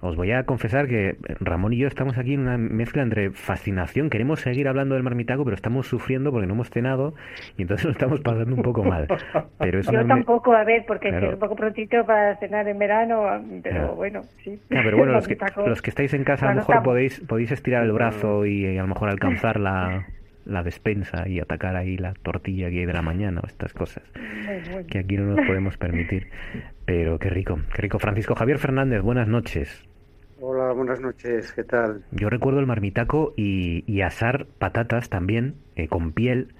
os voy a confesar que Ramón y yo estamos aquí en una mezcla entre fascinación, queremos seguir hablando del marmitaco, pero estamos sufriendo porque no hemos cenado y entonces lo estamos pasando un poco mal. Pero yo tampoco, a ver, porque es un poco prontito para cenar en verano, pero bueno, sí. pero bueno, los que, los que estáis en casa a lo mejor podéis, podéis estirar el brazo y a lo mejor alcanzar la la despensa y atacar ahí la tortilla que hay de la mañana o estas cosas que aquí no nos podemos permitir. Pero qué rico, qué rico. Francisco Javier Fernández, buenas noches. Hola, buenas noches, ¿qué tal? Yo recuerdo el marmitaco y, asar patatas también eh, con piel,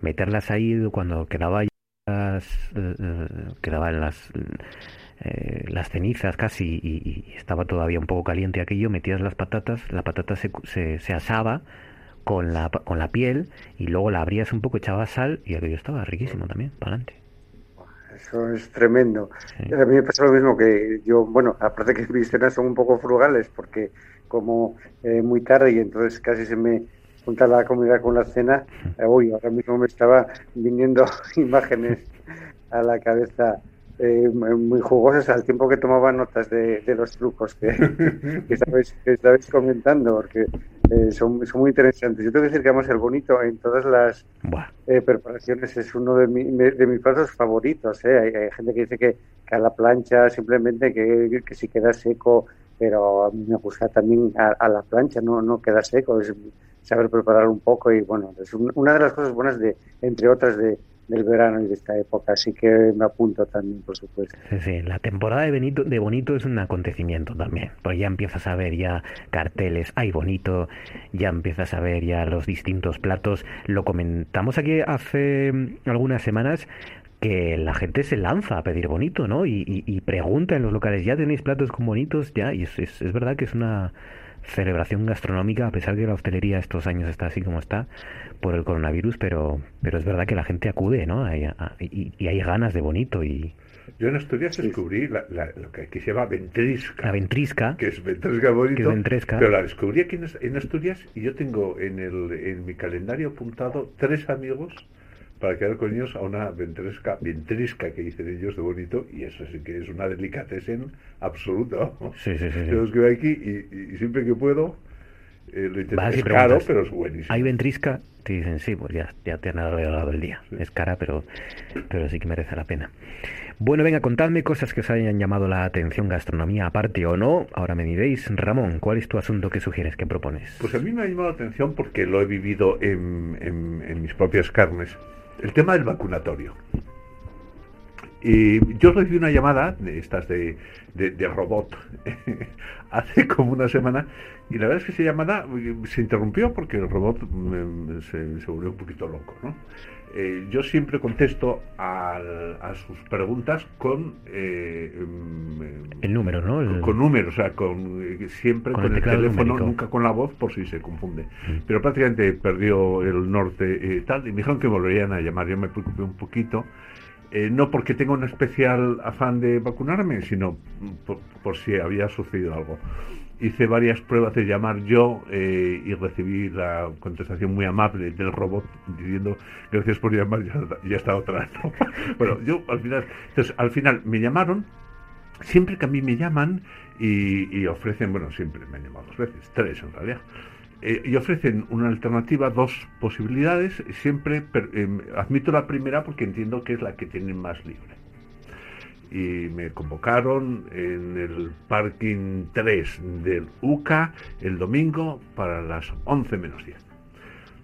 meterlas ahí cuando quedaba las, eh, quedaban las eh, las cenizas casi y, estaba todavía un poco caliente aquello, metías las patatas, la patata se, se, se asaba con la, con la piel y luego la abrías un poco, echabas sal y aquello estaba riquísimo también, para adelante. Eso es tremendo. A mí me pasa lo mismo que yo, bueno, aparte que mis cenas son un poco frugales porque como eh, muy tarde y entonces casi se me junta la comida con la cena, eh, uy, ahora mismo me estaba viniendo imágenes a la cabeza eh, muy jugosas al tiempo que tomaba notas de, los trucos que, que, estabais, que comentando, porque eh, son, son, muy interesantes. Yo tengo que decir que además el bonito en todas las eh, preparaciones es uno de, de mis platos favoritos. Hay, gente que dice que, a la plancha simplemente que, que si queda seco, pero a mí me gusta también a, la plancha, no, no queda seco, es saber preparar un poco y bueno, es una de las cosas buenas de, entre otras de del verano y de esta época, así que me apunto también, por supuesto. Sí, sí, la temporada de, Benito, de Bonito es un acontecimiento también, porque ya empiezas a ver ya carteles, hay Bonito, ya empiezas a ver ya los distintos platos, lo comentamos aquí hace algunas semanas, que la gente se lanza a pedir bonito, ¿no? Y, pregunta en los locales, ¿ya tenéis platos con bonitos? Ya, y es, es, es verdad que es una celebración gastronómica, a pesar de que la hostelería estos años está así como está por el coronavirus, pero, pero es verdad que la gente acude, ¿no? y, hay ganas de bonito y... Yo en Asturias descubrí la, lo que aquí se llama ventrisca. La ventrisca. Que es ventrisca bonito. ventresca. Pero la descubrí aquí en Asturias y yo tengo en, el, en mi calendario apuntado tres amigos para quedar con ellos a una ventresca, ventrisca que dicen ellos de bonito, y eso sí que es una delicatessen absoluta. Sí, sí, sí. Los que voy aquí y, siempre que puedo, Eh, es caro, pero es buenísimo. ¿Hay ventrisca? Te dicen, sí, pues ya, ya te han dado el día. Es cara, pero, pero sí que merece la pena. Bueno, venga, contadme cosas que os hayan llamado la atención, gastronomía aparte o no. Ahora me diréis, Ramón, ¿cuál es tu asunto que sugieres, que propones? Pues a mí me ha llamado la atención porque lo he vivido en, en mis propias carnes. El tema del vacunatorio. Y yo recibí una llamada de estas de, robot hace como una semana y la verdad es que esa llamada eh, se interrumpió porque el robot mm, se, se volvió un poquito loco. ¿no? Eh, yo siempre contesto a sus preguntas con eh, mm, el número, ¿no? Con, números, o sea, con siempre con, el, teléfono, nunca con la voz por si se confunde. Mm. Pero prácticamente perdió el norte tal y me dijeron que volverían a llamar. Yo me preocupé un poquito eh, no porque tenga un especial afán de vacunarme, sino por, si había sucedido algo. Hice varias pruebas de llamar yo eh, y recibí la contestación muy amable del robot diciendo gracias por llamar, ya, ya está otra. bueno, yo al final, entonces, al final me llamaron, siempre que a mí me llaman y, y ofrecen, bueno, siempre me han llamado dos veces, tres en realidad eh, y ofrecen una alternativa, dos posibilidades. Siempre em, admito la primera porque entiendo que es la que tienen más libre. Y me convocaron en el parking 3 del UCA el domingo para las 11 menos 10.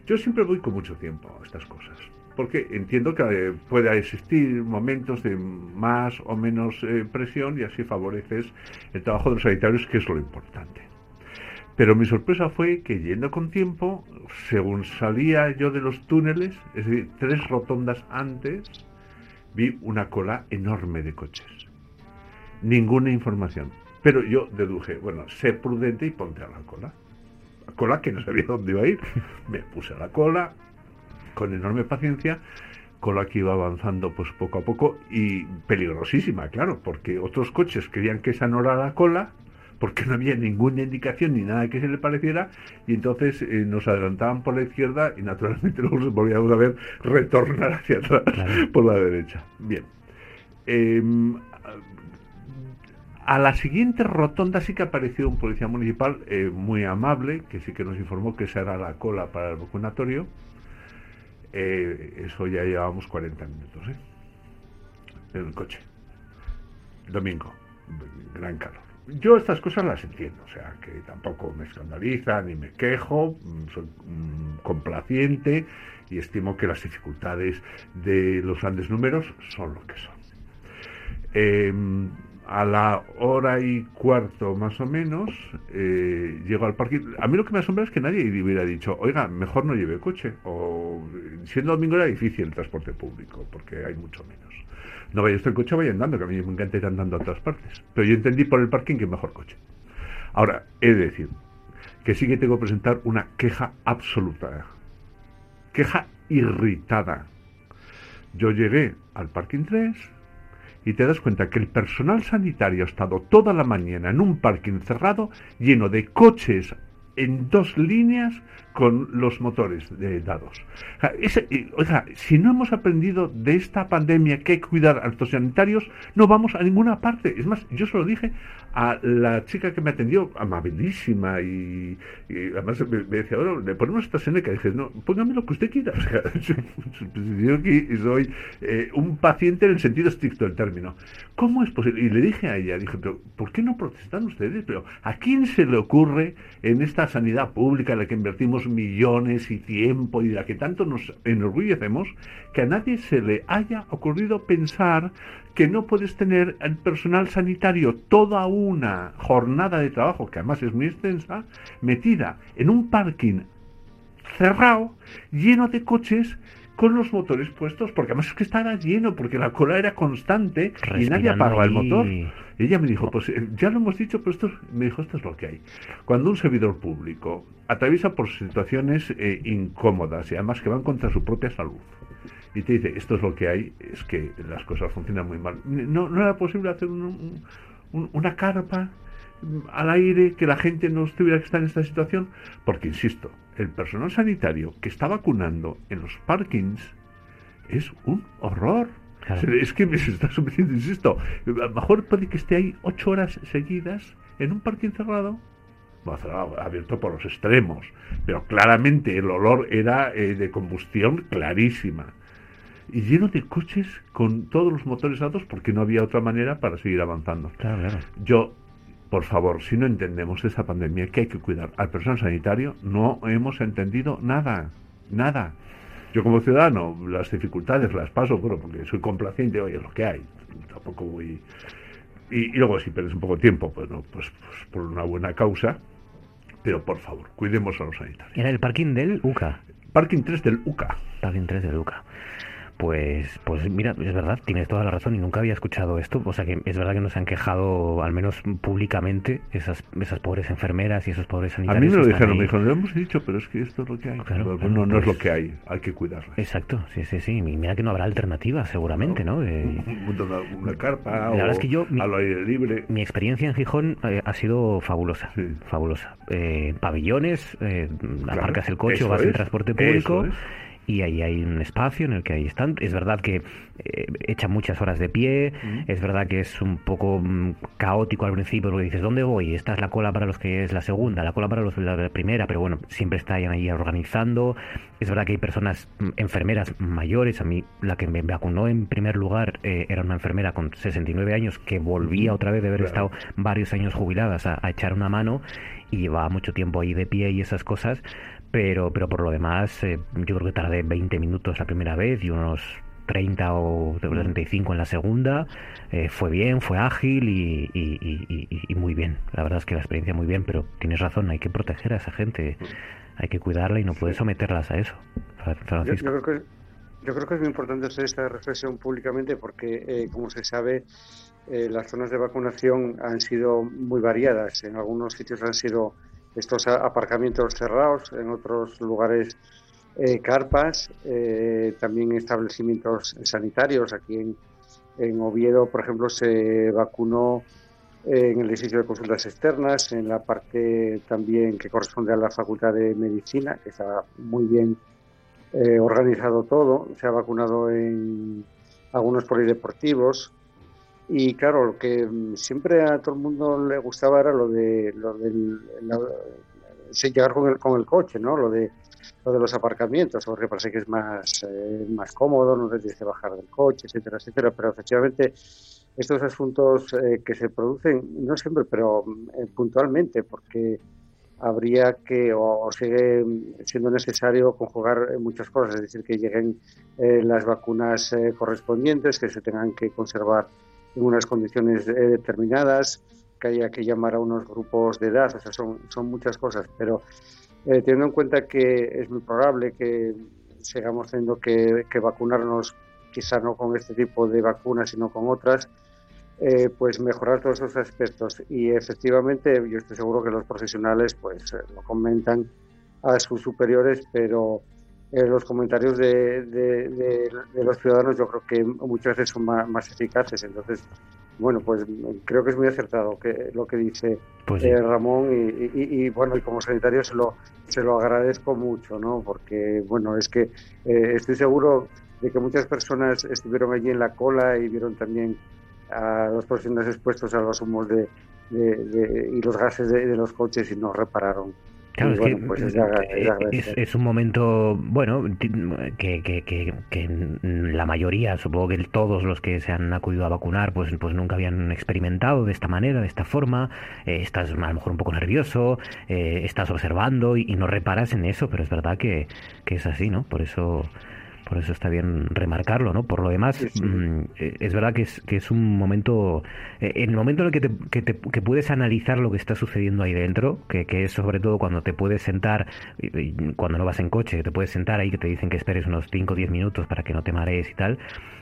Yo siempre voy con mucho tiempo a estas cosas, porque entiendo que eh, pueda existir momentos de más o menos eh, presión y así favoreces el trabajo de los sanitarios, que es lo importante. Pero mi sorpresa fue que yendo con tiempo, según salía yo de los túneles, es decir, tres rotondas antes, vi una cola enorme de coches. Ninguna información. Pero yo deduje, bueno, sé prudente y ponte a la cola. La cola que no sabía dónde iba a ir. Me puse a la cola con enorme paciencia cola que iba avanzando pues poco a poco y peligrosísima, claro, porque otros coches creían que esa no era la cola porque no había ninguna indicación ni nada que se le pareciera, y entonces eh, nos adelantaban por la izquierda y naturalmente luego nos volvíamos a ver retornar hacia atrás por la derecha. Bien. Em, a la siguiente rotonda sí que apareció un policía municipal eh, muy amable, que sí que nos informó que esa era la cola para el vacunatorio. Eh, eso ya llevábamos 40 minutos, ¿eh? En el coche. Domingo. Gran calor. Yo estas cosas las entiendo, o sea, que tampoco me escandaliza ni me quejo, mm, soy mm, complaciente y estimo que las dificultades de los grandes números son lo que son. Em, a la hora y cuarto más o menos eh, llego al parque. A mí lo que me asombra es que nadie hubiera dicho, oiga, mejor no lleve coche. O siendo domingo era difícil el transporte público, porque hay mucho menos. No vaya usted el coche, vaya andando, que a mí me encanta ir andando a otras partes. Pero yo entendí por el parking que mejor coche. Ahora, he de decir que sí que tengo que presentar una queja absoluta. Queja irritada. Yo llegué al parking 3 y te das cuenta que el personal sanitario ha estado toda la mañana en un parking cerrado lleno de coches en dos líneas con los motores de dados. O sea, si no hemos aprendido de esta pandemia que cuidar a los sanitarios, no vamos a ninguna parte. Es más, yo se lo dije a la chica que me atendió, amabilísima, y, además me, decía, bueno, le ponemos esta escena que dije, no, póngame lo que usted quiera. Yo aquí soy eh, un paciente en el sentido estricto del término. ¿Cómo es posible? Y le dije a ella, dije, pero ¿por qué no protestan ustedes? Pero ¿a quién se le ocurre en esta sanidad pública en la que invertimos millones y tiempo y de la que tanto nos enorgullecemos, que a nadie se le haya ocurrido pensar que no puedes tener el personal sanitario toda una jornada de trabajo, que además es muy extensa, metida en un parking cerrado, lleno de coches con los motores puestos, porque además es que estaba lleno, porque la cola era constante y nadie apagaba el motor. ella me dijo, pues eh, ya lo hemos dicho, pero esto me dijo, esto es lo que hay. Cuando un servidor público atraviesa por situaciones eh, incómodas y además que van contra su propia salud, y te dice, esto es lo que hay, es que las cosas funcionan muy mal. No, no era posible hacer una carpa al aire, que la gente no tuviera que estar en esta situación, porque, insisto, el personal sanitario que está vacunando en los parkings es un horror. Es que me está suficiente, insisto. A lo mejor puede que esté ahí ocho horas seguidas en un parking cerrado abierto por los extremos, pero claramente el olor era eh, de combustión clarísima. Y lleno de coches con todos los motores altos porque no había otra manera para seguir avanzando. Yo, por favor, si no entendemos esa pandemia que hay que cuidar al personal sanitario, no hemos entendido nada, nada. Yo como ciudadano las dificultades las paso, bueno, porque soy complaciente, oye, lo que hay. Tampoco voy... Y, luego si pierdes un poco de tiempo, pues, pues, pues por una buena causa, pero por favor, cuidemos a los sanitarios. Era el parking del UCA. Parking 3 del UCA. Parking 3 del UCA. Pues, pues mira, es verdad, tienes toda la razón y nunca había escuchado esto. O sea que es verdad que nos han quejado, al menos públicamente, esas, esas pobres enfermeras y esos pobres sanitarios. A mí me lo dijeron, me dijeron, lo hemos dicho, pero es que esto es lo que hay. Claro, no, no es lo pues que hay, hay que cuidarla. Exacto, sí, sí, sí. Y mira que no habrá alternativa, seguramente, ¿no? una, carpa o es que yo, al aire libre. Mi experiencia en Gijón eh, ha sido fabulosa, fabulosa. Eh, pabellones, eh, aparcas el coche o vas en transporte público y ahí hay un espacio en el que ahí están. Es verdad que eh, echa muchas horas de pie, es verdad que es un poco mm, caótico al principio porque dices, ¿dónde voy? Esta es la cola para los que es la segunda, la cola para los de la primera, pero bueno, siempre está ahí organizando. Es verdad que hay personas, mm, enfermeras mayores, a mí la que me vacunó en primer lugar eh, era una enfermera con 69 años que volvía otra vez de haber estado varios años jubiladas a, a echar una mano y llevaba mucho tiempo ahí de pie y esas cosas, pero, pero por lo demás, eh, yo creo que tardé 20 minutos la primera vez y unos 30 o 35 en la segunda. Eh, fue bien, fue ágil y, y, muy bien. La verdad es que la experiencia muy bien, pero tienes razón, hay que proteger a esa gente, hay que cuidarla y no puedes someterlas a eso. Yo, creo que, yo creo que es muy importante hacer esta reflexión públicamente porque, eh, como se sabe, las zonas de vacunación han sido muy variadas. En algunos sitios han sido estos aparcamientos cerrados, en otros lugares eh, carpas, eh, también establecimientos sanitarios. Aquí en, en, Oviedo, por ejemplo, se vacunó en el edificio de consultas externas, en la parte también que corresponde a la Facultad de Medicina, que está muy bien eh, organizado todo. Se ha vacunado en algunos polideportivos, y claro, lo que mm, siempre a todo el mundo le gustaba era lo de lo del llegar con el, con el coche, ¿no? Lo de lo de los aparcamientos, porque parece que es más, eh, más cómodo, no tienes que bajar del coche, etcétera, etcétera. Pero efectivamente, estos asuntos eh, que se producen, no siempre, pero eh, puntualmente, porque habría que, o, sigue siendo necesario conjugar muchas cosas, es decir, que lleguen las vacunas correspondientes, que se tengan que conservar en unas condiciones eh, determinadas, que haya que llamar a unos grupos de edad, o sea, son, son muchas cosas, pero eh, teniendo en cuenta que es muy probable que sigamos teniendo que, vacunarnos, quizá no con este tipo de vacunas, sino con otras, eh, pues mejorar todos esos aspectos. Y efectivamente, yo estoy seguro que los profesionales pues lo comentan a sus superiores, pero eh, los comentarios de, de, los ciudadanos yo creo que muchas veces son más, eficaces. Entonces, bueno, pues creo que es muy acertado que, lo que dice pues eh, Ramón y, bueno, y como sanitario se lo, se lo agradezco mucho, ¿no? Porque, bueno, es que eh, estoy seguro de que muchas personas estuvieron allí en la cola y vieron también a los profesionales expuestos a los humos de, y los gases de, los coches y no repararon Claro, es que pues es, un momento, bueno, que, que, que, la mayoría, supongo que todos los que se han acudido a vacunar, pues, pues nunca habían experimentado de esta manera, de esta forma. Eh, estás a lo mejor un poco nervioso, eh, estás observando y, y, no reparas en eso, pero es verdad que, que es así, ¿no? Por eso por eso está bien remarcarlo, ¿no? Por lo demás, mm, eh, es verdad que es, que es un momento, eh, en el momento en el que, te, que, te, que, puedes analizar lo que está sucediendo ahí dentro, que, que, es sobre todo cuando te puedes sentar, cuando no vas en coche, que te puedes sentar ahí, que te dicen que esperes unos 5 o 10 minutos para que no te marees y tal,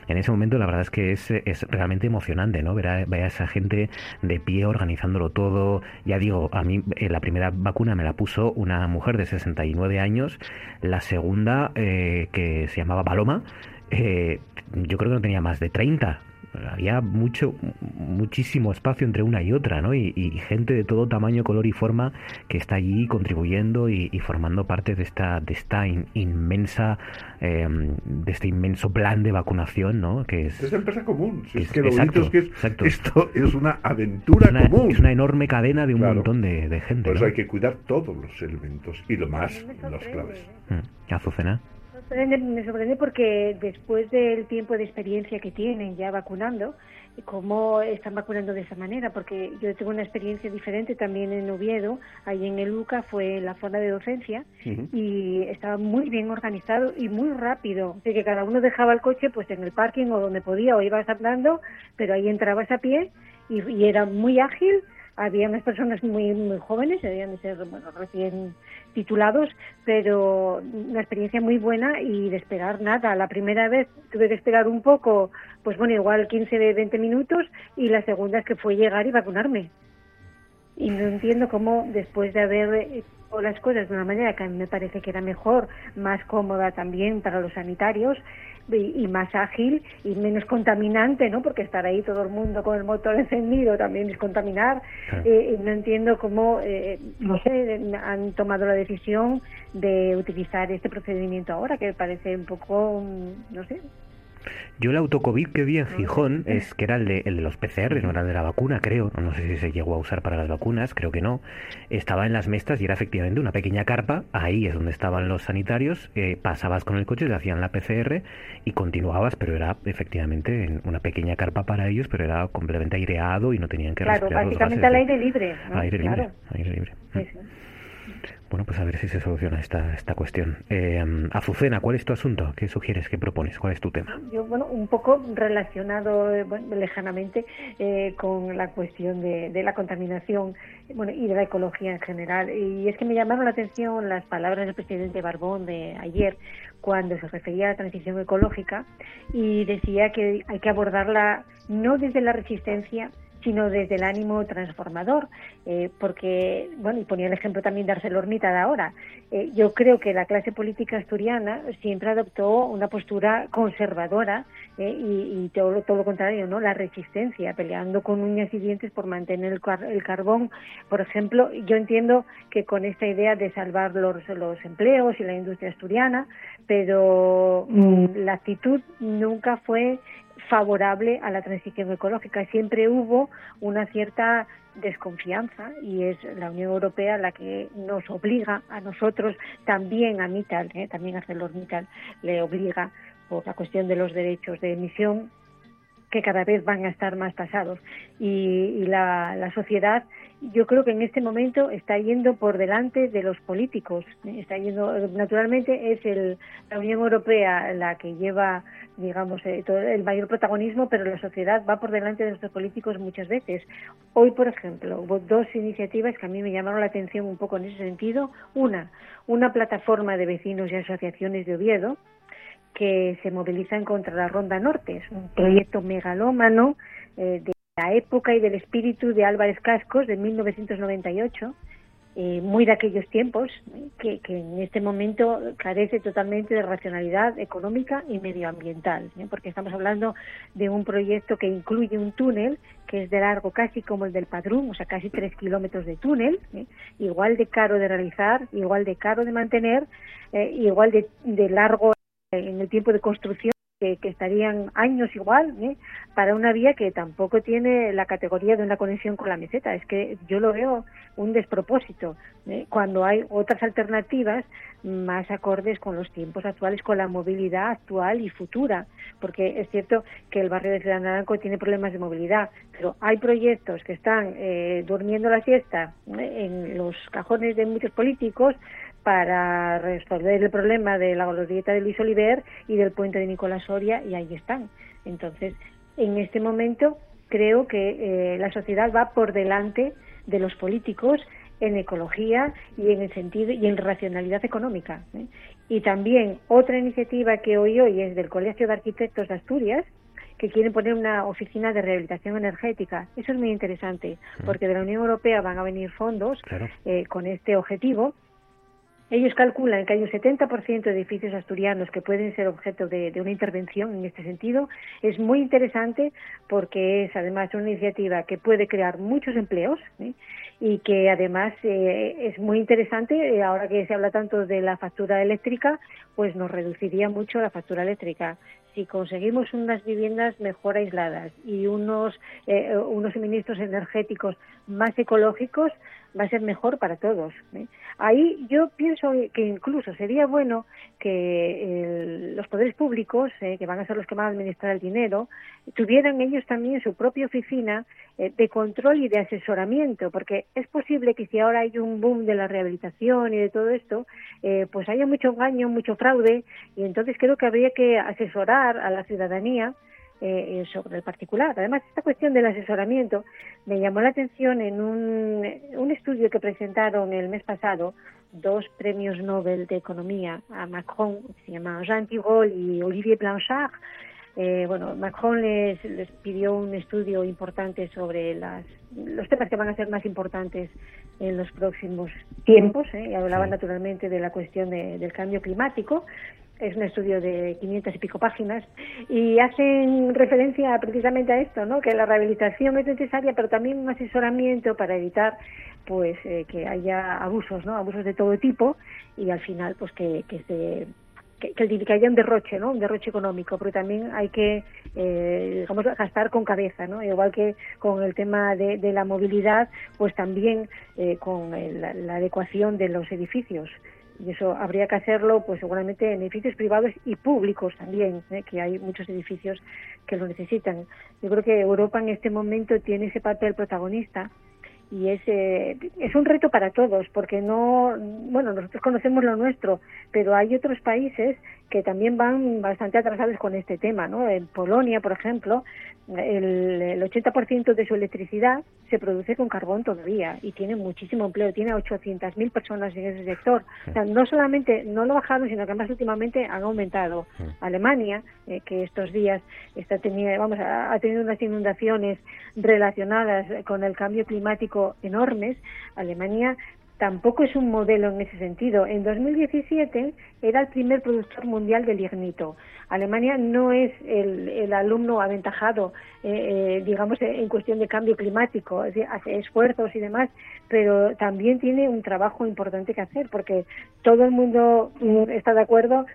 en ese momento la verdad es que es, es realmente emocionante, ¿no? Ver a, ver a esa gente de pie organizándolo todo. Ya digo, a mí eh, la primera vacuna me la puso una mujer de 69 años, la segunda, que se llamaba Paloma, eh, yo creo que no tenía más de 30 había mucho, muchísimo espacio entre una y otra, ¿no? Y, gente de todo tamaño, color y forma que está allí contribuyendo y, formando parte de esta, de esta inmensa, em, de este inmenso plan de vacunación, ¿no? Que es, es empresa común. es, que lo exacto, es que esto es una aventura común. Es una enorme cadena de un montón de, gente. Por eso hay que cuidar todos los elementos y lo más, los claves. Mm. Me sorprende porque después del tiempo de experiencia que tienen ya vacunando, cómo están vacunando de esa manera, porque yo tengo una experiencia diferente también en Oviedo, ahí en el UCA fue en la zona de docencia y estaba muy bien organizado y muy rápido, de que cada uno dejaba el coche pues en el parking o donde podía o ibas andando, pero ahí entrabas a pie y, y era muy ágil había unas personas muy muy jóvenes, debían de ser bueno, recién titulados, pero una experiencia muy buena y de esperar nada. La primera vez tuve que esperar un poco, pues bueno, igual 15 de 20 minutos y la segunda es que fue llegar y vacunarme. Y no entiendo cómo después de haber hecho las cosas de una manera que a mí me parece que era mejor, más cómoda también para los sanitarios, y, más ágil y menos contaminante, ¿no? Porque estar ahí todo el mundo con el motor encendido también es contaminar. Eh, no entiendo cómo, eh, no sé, han tomado la decisión de utilizar este procedimiento ahora, que parece un poco, mm, no sé, yo el autocovid que vi en Gijón es que era el de, el de los PCR, no era el de la vacuna, creo. No sé si se llegó a usar para las vacunas, creo que no. Estaba en las mestas y era efectivamente una pequeña carpa. Ahí es donde estaban los sanitarios. Eh, pasabas con el coche, le hacían la PCR y continuabas, pero era efectivamente una pequeña carpa para ellos, pero era completamente aireado y no tenían que claro, respirar básicamente al aire libre. Aire libre, aire libre. Bueno, pues a ver si se soluciona esta, esta cuestión. Eh, Azucena, ¿cuál es tu asunto? ¿Qué sugieres? ¿Qué propones? ¿Cuál es tu tema? Yo, bueno, un poco relacionado eh, lejanamente eh, con la cuestión de, de, la contaminación bueno, y de la ecología en general. Y es que me llamaron la atención las palabras del presidente Barbón de ayer, cuando se refería a la transición ecológica y decía que hay que abordarla no desde la resistencia, sino desde el ánimo transformador, eh, porque, bueno, y ponía el ejemplo también de ArcelorMittal ahora, eh, yo creo que la clase política asturiana siempre adoptó una postura conservadora eh, y, todo, todo, lo contrario, ¿no? La resistencia, peleando con uñas y dientes por mantener el, carbón. Por ejemplo, yo entiendo que con esta idea de salvar los, los empleos y la industria asturiana, pero mm, la actitud nunca fue favorable a la transición ecológica. Siempre hubo una cierta desconfianza y es la Unión Europea la que nos obliga a nosotros, también a Mittal, ¿eh? también a ArcelorMittal le obliga por la cuestión de los derechos de emisión que cada vez van a estar más tasados y, la, la, sociedad yo creo que en este momento está yendo por delante de los políticos está yendo naturalmente es el, la Unión Europea la que lleva digamos, eh, el mayor protagonismo, pero la sociedad va por delante de nuestros políticos muchas veces. Hoy, por ejemplo, hubo dos iniciativas que a mí me llamaron la atención un poco en ese sentido. Una, una plataforma de vecinos y asociaciones de Oviedo que se movilizan contra la Ronda Norte. Es un proyecto megalómano eh, la época y del espíritu de Álvarez Cascos de 1998 eh, muy de aquellos tiempos, que, en este momento carece totalmente de racionalidad económica y medioambiental, ¿eh? porque estamos hablando de un proyecto que incluye un túnel que es de largo casi como el del Padrún, o sea, casi tres kilómetros de túnel, ¿eh? igual de caro de realizar, igual de caro de mantener, igual de, de largo en el tiempo de construcción que, estarían años igual ¿eh? para una vía que tampoco tiene la categoría de una conexión con la meseta. Es que yo lo veo un despropósito ¿eh? cuando hay otras alternativas más acordes con los tiempos actuales, con la movilidad actual y futura, porque es cierto que el barrio de Ciudad Naranco tiene problemas de movilidad, pero hay proyectos que están eh, durmiendo la siesta en los cajones de muchos políticos para resolver el problema de la glorieta de Luis Oliver y del puente de Nicolás Soria y ahí están. Entonces, en este momento creo que eh, la sociedad va por delante de los políticos en ecología y en el sentido y en racionalidad económica. ¿eh? Y también otra iniciativa que hoy hoy es del Colegio de Arquitectos de Asturias, que quieren poner una oficina de rehabilitación energética. Eso es muy interesante, porque de la Unión Europea van a venir fondos eh, con este objetivo Ellos calculan que hay un 70% de edificios asturianos que pueden ser objeto de, una intervención en este sentido. Es muy interesante porque es además una iniciativa que puede crear muchos empleos ¿eh? y que además eh, es muy interesante, eh, ahora que se habla tanto de la factura eléctrica, pues nos reduciría mucho la factura eléctrica. Si conseguimos unas viviendas mejor aisladas y unos, unos suministros energéticos más ecológicos, va a ser mejor para todos. ¿eh? Ahí yo pienso que incluso sería bueno que los poderes públicos, eh, que van a ser los que van a administrar el dinero, tuvieran ellos también su propia oficina eh, de control y de asesoramiento, porque es posible que si ahora hay un boom de la rehabilitación y de todo esto, pues haya mucho engaño, mucho fraude, y entonces creo que habría que asesorar a la ciudadanía eh, sobre el particular. Además, esta cuestión del asesoramiento me llamó la atención en un, un estudio que presentaron el mes pasado dos premios Nobel de Economía a Macron, que se llama Jean Tirole y Olivier Blanchard. Eh, bueno, Macron les, les, pidió un estudio importante sobre las, los temas que van a ser más importantes en los próximos tiempos. ¿eh? Y hablaba naturalmente de la cuestión del cambio climático, es un estudio de 500 y pico páginas y hacen referencia precisamente a esto, ¿no? Que la rehabilitación es necesaria, pero también un asesoramiento para evitar, pues, eh, que haya abusos, ¿no? Abusos de todo tipo y al final, pues, que, que se que, que, haya un derroche, ¿no? Un derroche económico, pero también hay que, eh, digamos, gastar con cabeza, ¿no? Igual que con el tema de, la movilidad, pues también eh, con la adecuación de los edificios y eso habría que hacerlo pues seguramente en edificios privados y públicos también, ¿eh? que hay muchos edificios que lo necesitan. Yo creo que Europa en este momento tiene ese papel protagonista y es, eh, es un reto para todos porque no, bueno, nosotros conocemos lo nuestro, pero hay otros países que también van bastante atrasados con este tema, ¿no? En Polonia, por ejemplo, el, el 80% de su electricidad se produce con carbón todavía y tiene muchísimo empleo, tiene 800.000 personas en ese sector. O sea, no solamente no lo bajaron, sino que además últimamente han aumentado. Alemania, eh, que estos días está teniendo, vamos, ha tenido unas inundaciones relacionadas con el cambio climático enormes, Alemania tampoco es un modelo en ese sentido. En 2017 era el primer productor mundial de lignito. Alemania no es el, alumno aventajado, eh, eh, digamos, en cuestión de cambio climático, hace esfuerzos y demás, pero también tiene un trabajo importante que hacer, porque todo el mundo mm, está de acuerdo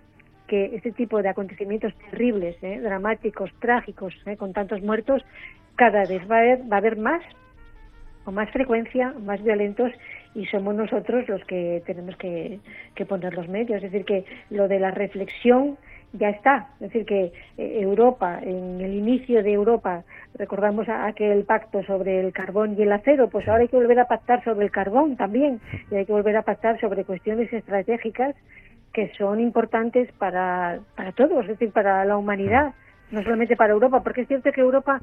que este tipo de acontecimientos terribles, eh, dramáticos, trágicos, con tantos muertos, cada vez va a haber más con más frecuencia, más violentos y somos nosotros los que tenemos que, poner los medios. Es decir, que lo de la reflexión ya está. Es decir, que eh, Europa, en el inicio de Europa, recordamos aquel pacto sobre el carbón y el acero, pues ahora hay que volver a pactar sobre el carbón también y hay que volver a pactar sobre cuestiones estratégicas que son importantes para, para todos, es decir, para la humanidad no solamente para Europa, porque es cierto que Europa,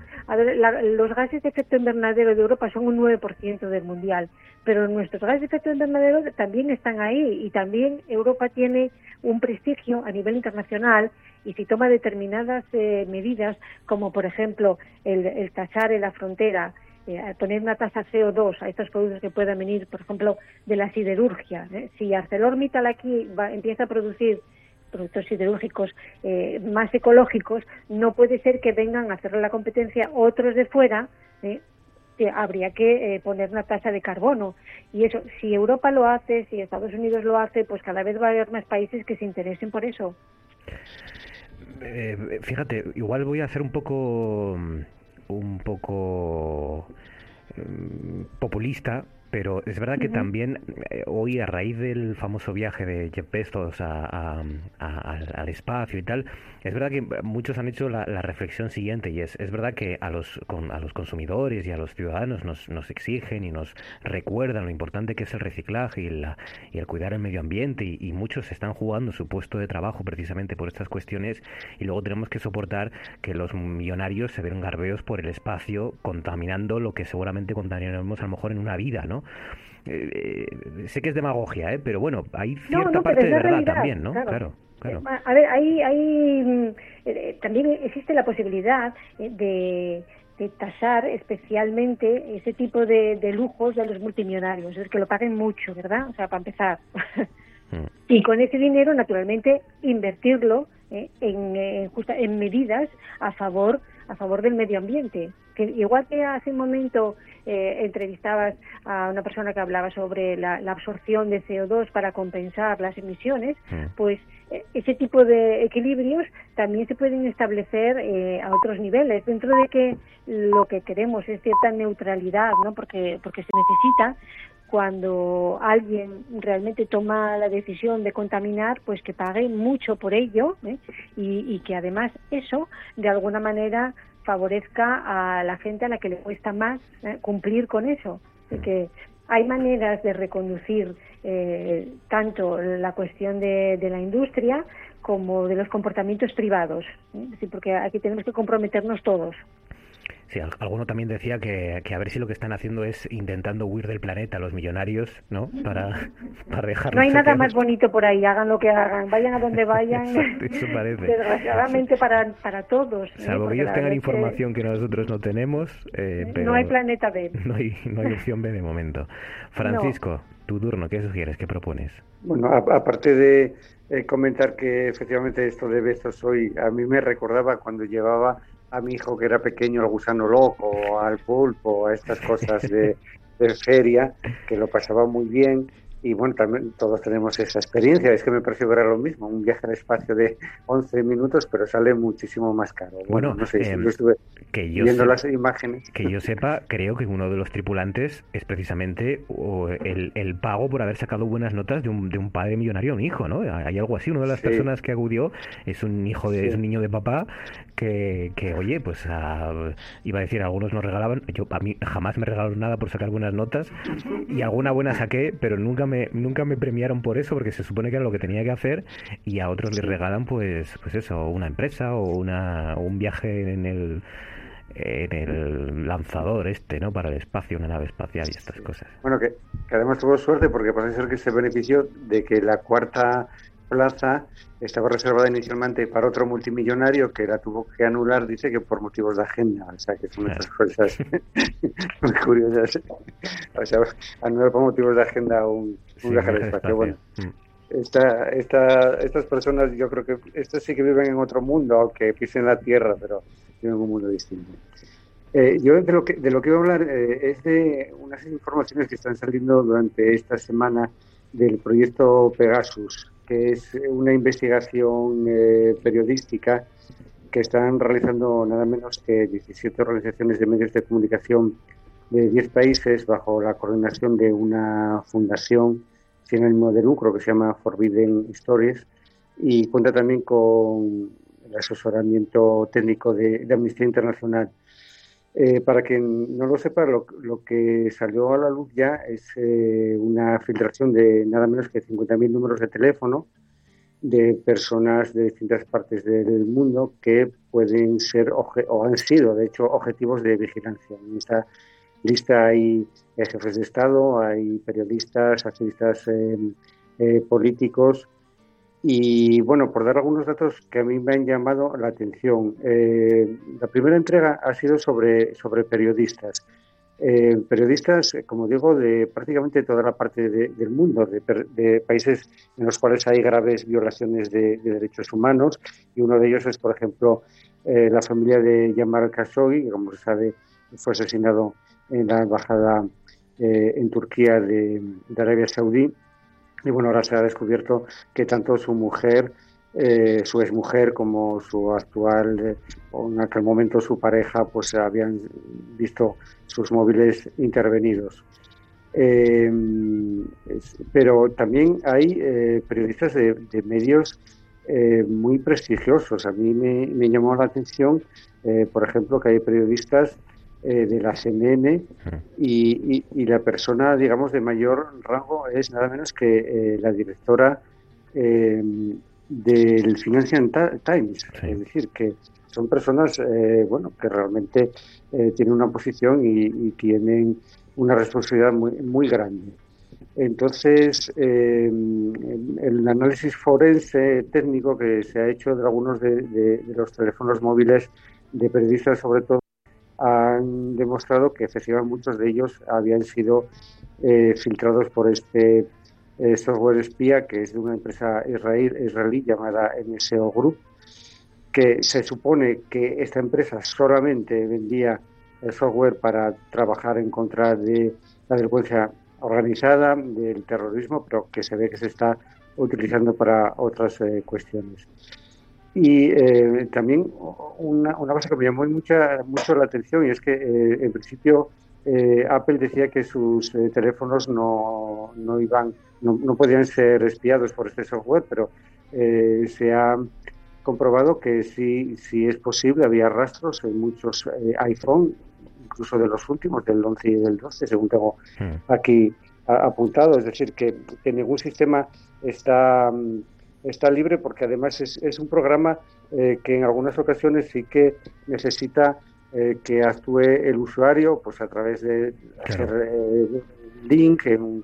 los gases de efecto invernadero de Europa son un 9% del mundial, pero nuestros gases de efecto invernadero también están ahí y también Europa tiene un prestigio a nivel internacional y si toma determinadas eh, medidas, como por ejemplo el, el tachar en la frontera, eh, poner una tasa CO2 a estos productos que puedan venir, por ejemplo, de la siderurgia. ¿eh? Si ArcelorMittal aquí va, empieza a producir productos siderúrgicos eh, más ecológicos, no puede ser que vengan a hacer la competencia otros de fuera. ¿eh? habría que eh, poner una tasa de carbono. Y eso, si Europa lo hace, si Estados Unidos lo hace, pues cada vez va a haber más países que se interesen por eso. fíjate, igual voy a hacer un poco, un poco mm, populista, pero es verdad que también eh, hoy, a raíz del famoso viaje de Jeff Bezos al espacio y tal, es verdad que muchos han hecho la, reflexión siguiente y es, es verdad que a los, a los consumidores y a los ciudadanos nos, nos exigen y nos recuerdan lo importante que es el reciclaje y, la, y el cuidar el medio ambiente y, muchos están jugando su puesto de trabajo precisamente por estas cuestiones y luego tenemos que soportar que los millonarios se ven garbeos por el espacio contaminando lo que seguramente contaminaremos a lo mejor en una vida, ¿no? Eh, eh, sé que es demagogia, ¿eh? pero bueno, hay cierta parte de verdad también, ¿no? Claro. claro. A ver, hay, hay mm, también existe la posibilidad de, de tasar especialmente ese tipo de, de, lujos de los multimillonarios, es que lo paguen mucho, ¿verdad? O sea, para empezar. Y con ese dinero, naturalmente, invertirlo en, en, en medidas a favor a favor del medio ambiente. Que igual que hace un momento eh, entrevistabas a una persona que hablaba sobre la, absorción de CO2 para compensar las emisiones, mm. pues eh, ese tipo de equilibrios también se pueden establecer eh, a otros niveles, dentro de que lo que queremos es cierta neutralidad, ¿no? porque, porque se necesita cuando alguien realmente toma la decisión de contaminar, pues que pague mucho por ello ¿eh? y, que además eso, de alguna manera, favorezca a la gente a la que le cuesta más ¿eh? cumplir con eso. que hay maneras de reconducir eh, tanto la cuestión de, la industria como de los comportamientos privados, porque aquí tenemos que comprometernos todos. Sí, alguno también decía que, que, a ver si lo que están haciendo es intentando huir del planeta, los millonarios, ¿no? Para, para dejar. No hay nada más bonito por ahí, hagan lo que hagan, vayan a donde vayan. eso parece. Desgraciadamente para, para todos. ¿eh? Salvo que ellos tengan información que... nosotros no tenemos. Eh, pero no hay planeta B. No hay, no hay opción B de momento. Francisco, tu turno, ¿qué sugieres? ¿Qué propones? Bueno, aparte de eh, comentar que efectivamente esto de besos hoy, a mí me recordaba cuando llevaba a mi hijo que era pequeño al gusano loco, al pulpo, a estas cosas de, de feria, que lo pasaba muy bien y bueno, también todos tenemos esa experiencia. Es que me pareció que era lo mismo, un viaje al espacio de 11 minutos, pero sale muchísimo más caro. Bueno, no sé, si em, yo estuve viendo las imágenes. Que yo sepa, creo que uno de los tripulantes es precisamente el, el pago por haber sacado buenas notas de un, de un padre millonario a un hijo, ¿no? Hay algo así. Una de las personas que acudió es un hijo de un niño de papá que, que oye, pues iba a decir, algunos nos regalaban. Yo a mí jamás me regalaron nada por sacar buenas notas y alguna buena saqué, pero nunca me nunca me premiaron por eso, porque se supone que era lo que tenía que hacer, y a otros les regalan, pues, pues eso, una empresa o, una, un viaje en el en el lanzador este, ¿no? Para el espacio, una nave espacial y estas cosas. Bueno, que, que además tuvo suerte porque parece ser que se benefició de que la cuarta plaza estaba reservada inicialmente para otro multimillonario que la tuvo que anular, dice que por motivos de agenda. O sea, que son estas cosas muy curiosas. O sea, anular por motivos de agenda un, viaje al espacio. Bueno, mm. esta, esta, estas personas, yo creo que estas sí que viven en otro mundo, aunque pisen la Tierra, pero viven en un mundo distinto. Eh, yo de lo que de lo que voy a hablar eh, es de unas informaciones que están saliendo durante esta semana del proyecto Pegasus, que es una investigación eh, periodística que están realizando nada menos que 17 organizaciones de medios de comunicación de 10 países bajo la coordinación de una fundación sin ánimo de lucro que se llama Forbidden Stories y cuenta también con el asesoramiento técnico de Amnistía Internacional. Eh, para quien no lo sepa, lo, que salió a la luz ya es eh, una filtración de nada menos que 50.000 números de teléfono de personas de distintas partes del mundo que pueden ser o han sido, de hecho, objetivos de vigilancia. En esta lista hay jefes de Estado, hay periodistas, activistas eh, políticos, y bueno, por dar algunos datos que a mí me han llamado la atención. Eh, la primera entrega ha sido sobre, sobre periodistas. Eh, periodistas, como digo, de prácticamente toda la parte del mundo, de, países en los cuales hay graves violaciones de, derechos humanos. Y uno de ellos es, por ejemplo, eh, la familia de Yamal Khashoggi, que como se sabe fue asesinado en la embajada en Turquía de, de Arabia Saudí y bueno, ahora se ha descubierto que tanto su mujer, eh, su exmujer, como su actual, eh, o en aquel momento su pareja, pues habían visto sus móviles intervenidos. Eh, pero también hay periodistas de, medios muy prestigiosos. A mí me llamó la atención, por ejemplo, que hay periodistas eh, de la CNN y, y, la persona, digamos, de mayor rango es nada menos que eh, la directora eh, del Financial Times. Es decir, que son personas, bueno, que realmente tienen una posición y, tienen una responsabilidad muy, muy grande. Entonces, el análisis forense técnico que se ha hecho de algunos de los teléfonos móviles de periodistas, sobre todo, han demostrado que efectivamente muchos de ellos habían sido eh, filtrados por este software espía que es de una empresa israelí llamada NSO Group, que se supone que esta empresa solamente vendía el software para trabajar en contra de la delincuencia organizada, del terrorismo, pero que se ve que se está utilizando para otras eh, cuestiones. Y eh, también una, una, cosa que me llamó mucha, mucho la atención y es que eh, en principio Apple decía que sus teléfonos no, no iban, no, no, podían ser espiados por este software, pero se ha comprobado que sí, sí es posible, había rastros en muchos iPhone, incluso de los últimos, del 11 y del 12, según tengo hmm. aquí apuntado, es decir, que, que ningún sistema está, mm, está libre porque además es, es un programa eh, que en algunas ocasiones sí que necesita eh, que actúe el usuario pues a través de hacer eh, link en,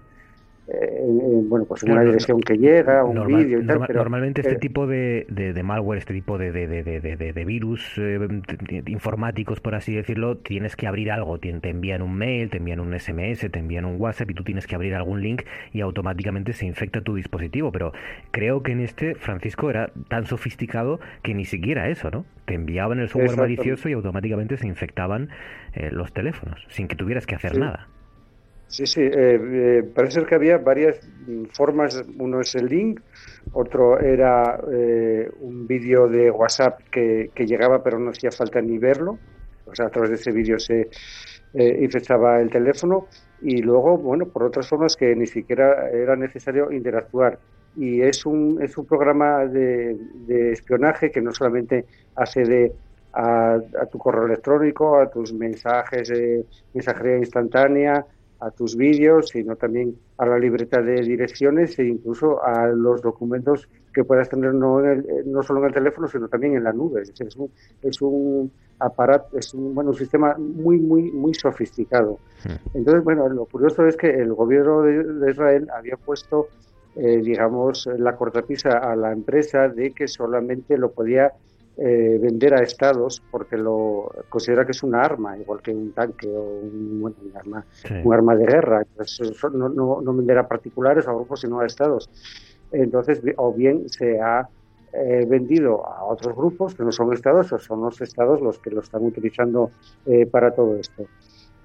bueno, pues una dirección que llega, un vídeo y tal. normalmente este tipo de, de, malware, este tipo de, de virus eh, informáticos, por así decirlo, tienes que abrir algo. Te, envían un mail, te envían un SMS, te envían un WhatsApp y tú tienes que abrir algún link y automáticamente se infecta tu dispositivo. Pero creo que en este, Francisco, era tan sofisticado que ni siquiera eso, ¿no? Te enviaban el software malicioso y automáticamente se infectaban eh, los teléfonos sin que tuvieras que hacer nada. Sí, sí, eh, eh, parece que había varias formas. Uno es el link, otro era eh, un vídeo de WhatsApp que, llegaba pero no hacía falta ni verlo. O sea, a través de ese vídeo se infectaba el teléfono. Y luego, bueno, por otras formas que ni siquiera era necesario interactuar. Y es un, es un programa de, espionaje que no solamente accede a, a, tu correo electrónico, a tus mensajes de mensajería instantánea, a tus vídeos, sino también a la libreta de direcciones e incluso a los documentos que puedas tener no, no solo en el teléfono, sino también en la nube. Es, es, un, es un aparato, es un, bueno, un sistema muy, muy, muy sofisticado. Hmm. Entonces, bueno, lo curioso es que el gobierno de, Israel había puesto, eh, digamos, la cortapisa a la empresa de que solamente lo podía eh, vender a estados porque lo considera que es una arma, igual que un tanque o un, arma, un arma de guerra. Entonces, no, no, no, vender a particulares o a grupos, sino a estados. Entonces, o bien se ha eh, vendido a otros grupos que no son estados o son los estados los que lo están utilizando eh, para todo esto.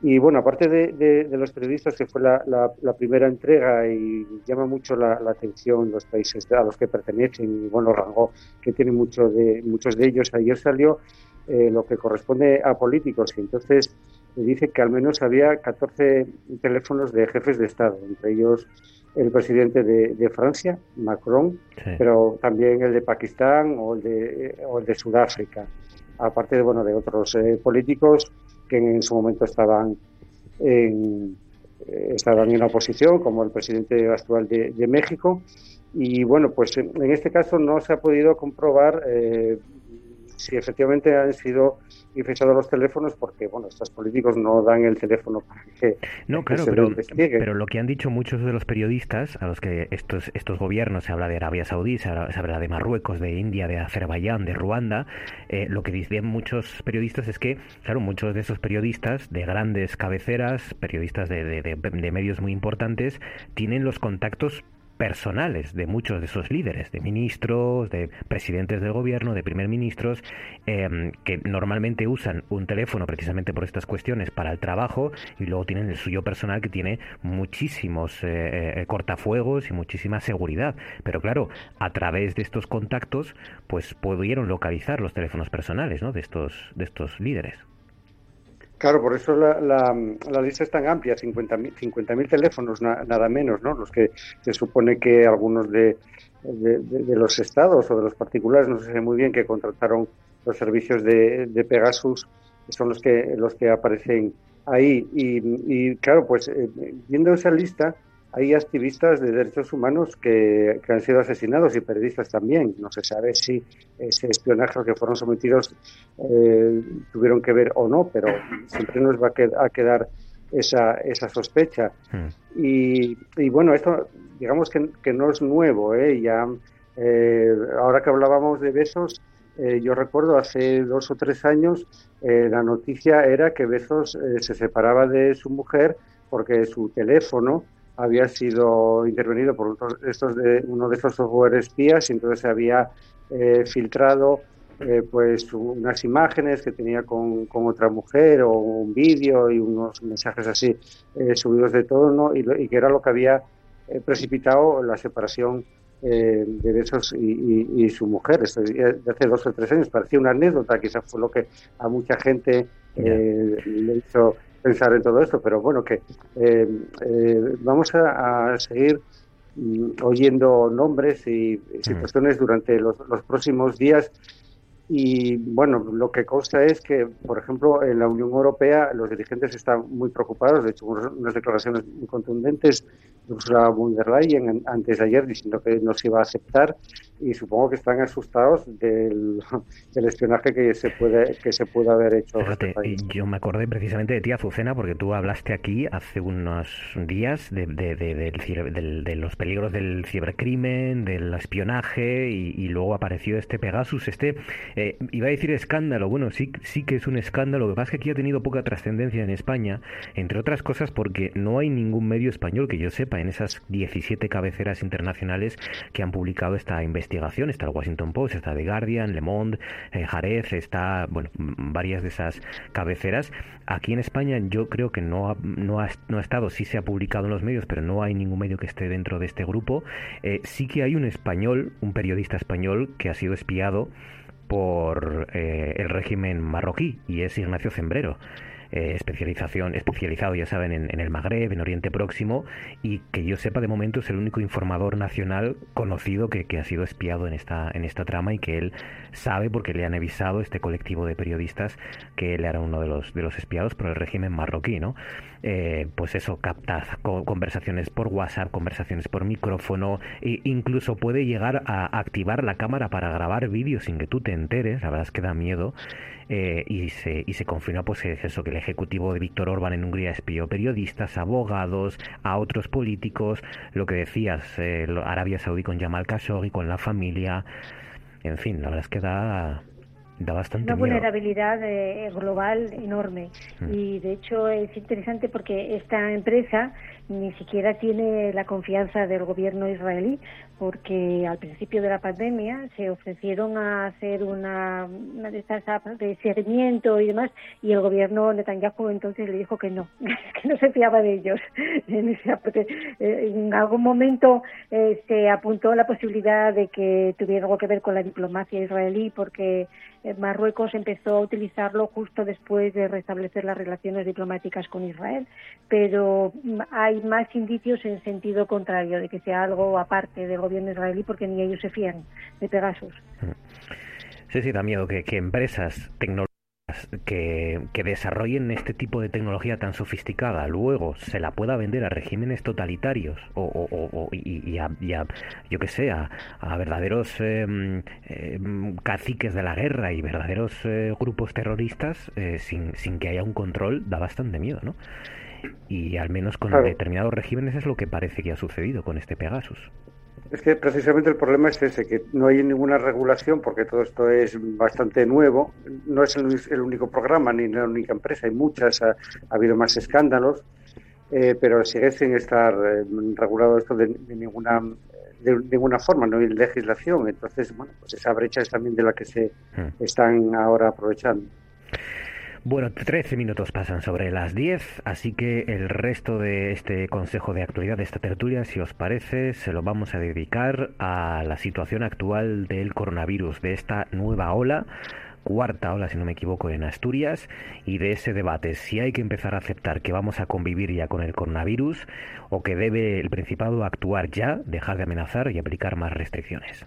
Y bueno, aparte de, los periodistas, que fue la, primera entrega y llama mucho la, atención los países a los que pertenecen, y bueno, rango que tiene mucho de, muchos de ellos, ayer salió eh, lo que corresponde a políticos, y entonces dice que al menos había 14 teléfonos de jefes de Estado, entre ellos el presidente de, Francia, Macron, pero también el de Pakistán o el de, o el de Sudáfrica, aparte de, bueno, de otros eh, políticos que en su momento estaban en, eh, estaban en la oposición, como el presidente actual de, México. Y bueno, pues en, este caso no se ha podido comprobar eh, si efectivamente han sido infectados los teléfonos porque, bueno, estos políticos no dan el teléfono para que, no, claro, pero, pero lo que han dicho muchos de los periodistas, a los que estos, estos gobiernos, se habla de Arabia Saudí, se habla, de Marruecos, de India, de Azerbaiyán, de Ruanda, eh, lo que dicen muchos periodistas es que, claro, muchos de esos periodistas de grandes cabeceras, periodistas de, de, de medios muy importantes, tienen los contactos personales de muchos de esos líderes, de ministros, de presidentes del gobierno, de primer ministros, em, que normalmente usan un teléfono precisamente por estas cuestiones para el trabajo y luego tienen el suyo personal que tiene muchísimos eh, eh, cortafuegos y muchísima seguridad. Pero claro, a través de estos contactos, pues pudieron localizar los teléfonos personales ¿no? de, estos, de estos líderes. Claro, por eso la, la, lista es tan amplia, 50.000 50 teléfonos nada menos, ¿no? Los que se supone que algunos de, de, los estados o de los particulares, no sé muy bien, que contrataron los servicios de, de Pegasus, son los que, los que aparecen ahí. Y, y claro, pues eh, viendo esa lista, hay activistas de derechos humanos que, han sido asesinados y periodistas también. No se sabe si ese espionaje al que fueron sometidos eh, tuvieron que ver o no, pero siempre nos va a quedar esa, esa sospecha. Hmm. Y, bueno, esto digamos que, no es nuevo. ¿eh? Ya, eh, ahora que hablábamos de besos, eh, yo recuerdo hace dos o tres años la noticia era que Bezos se separaba de su mujer porque su teléfono había sido intervenido por estos de, uno de estos software espías y entonces se había eh, filtrado eh, pues unas imágenes que tenía con, otra mujer o un vídeo y unos mensajes así eh, subidos de tono y, y, que era lo que había precipitado la separación de esos y, su mujer. De hace dos o tres años. Parecía una anécdota quizás fue lo que a mucha gente le hizo pensar en todo esto, pero bueno, que eh, eh, vamos a, seguir mm, oyendo nombres y, situaciones durante los, próximos días. Y bueno, lo que consta es que, por ejemplo, en la Unión Europea los dirigentes están muy preocupados, de hecho, unas declaraciones muy contundentes Ursula von der Leyen antes de ayer diciendo que no se iba a aceptar y supongo que están asustados del, espionaje que se puede que se puede haber hecho. Fíjate, yo me acordé precisamente de ti, Azucena, porque tú hablaste aquí hace unos días de, de, los peligros del cibercrimen, del espionaje y, luego apareció este Pegasus, este, eh, iba a decir escándalo, bueno, sí, sí que es un escándalo, lo que pasa es que aquí ha tenido poca trascendencia en España, entre otras cosas porque no hay ningún medio español que yo sepa en esas 17 cabeceras internacionales que han publicado esta investigación. Está el Washington Post, está The Guardian, Le Monde, eh, Jarez, está, bueno, varias de esas cabeceras. Aquí en España yo creo que no ha, no ha, no ha estado, sí se ha publicado en los medios, pero no hay ningún medio que esté dentro de este grupo. Eh, sí que hay un español, un periodista español que ha sido espiado por eh, el régimen marroquí y es Ignacio Zembrero. Eh, especialización, especializado, ya saben, en, el Magreb, en Oriente Próximo, y que yo sepa de momento es el único informador nacional conocido que, ha sido espiado en esta, en esta trama y que él sabe porque le han avisado este colectivo de periodistas que él era uno de los, de los espiados por el régimen marroquí, ¿no? Eh, pues eso, capta conversaciones por WhatsApp, conversaciones por micrófono, e incluso puede llegar a activar la cámara para grabar vídeos sin que tú te enteres, la verdad es que da miedo. Eh, y, se, y se confirma pues eso que el ejecutivo de Víctor Orbán en Hungría espió periodistas, abogados, a otros políticos, lo que decías, eh, Arabia Saudí con Jamal Khashoggi, con la familia, en fin, la verdad es que da, da bastante una vulnerabilidad eh, global enorme mm. y de hecho es interesante porque esta empresa ni siquiera tiene la confianza del gobierno israelí porque al principio de la pandemia se ofrecieron a hacer una, una de estas apps de seguimiento y demás y el gobierno Netanyahu entonces le dijo que no, que no se fiaba de ellos. Eh, en algún momento eh, se apuntó la posibilidad de que tuviera algo que ver con la diplomacia israelí porque Marruecos empezó a utilizarlo justo después de restablecer las relaciones diplomáticas con Israel, pero mm, hay más indicios en sentido contrario de que sea algo aparte del gobierno israelí porque ni ellos se fían de Pegasus. Sí, sí, da miedo que, empresas tecnológicas que, desarrollen este tipo de tecnología tan sofisticada luego se la pueda vender a regímenes totalitarios o, y, a, yo que sé, a, verdaderos em, em, caciques de la guerra y verdaderos eh, grupos terroristas eh, sin, sin que haya un control da bastante miedo, ¿no? Y al menos con determinados regímenes es lo que parece que ha sucedido con este Pegasus. Es que precisamente el problema es ese, que no hay ninguna regulación porque todo esto es bastante nuevo. No es el, único programa ni la única empresa, hay muchas, ha, habido más escándalos, eh, pero sigue sin estar eh, regulado esto de, ninguna de ninguna forma, no hay legislación. Entonces, bueno, pues esa brecha es también de la que se hmm. están ahora aprovechando. Bueno, 13 minutos pasan sobre las 10, así que el resto de este consejo de actualidad, de esta tertulia, si os parece, se lo vamos a dedicar a la situación actual del coronavirus, de esta nueva ola cuarta ola, si no me equivoco, en Asturias, y de ese debate, si hay que empezar a aceptar que vamos a convivir ya con el coronavirus o que debe el Principado actuar ya, dejar de amenazar y aplicar más restricciones.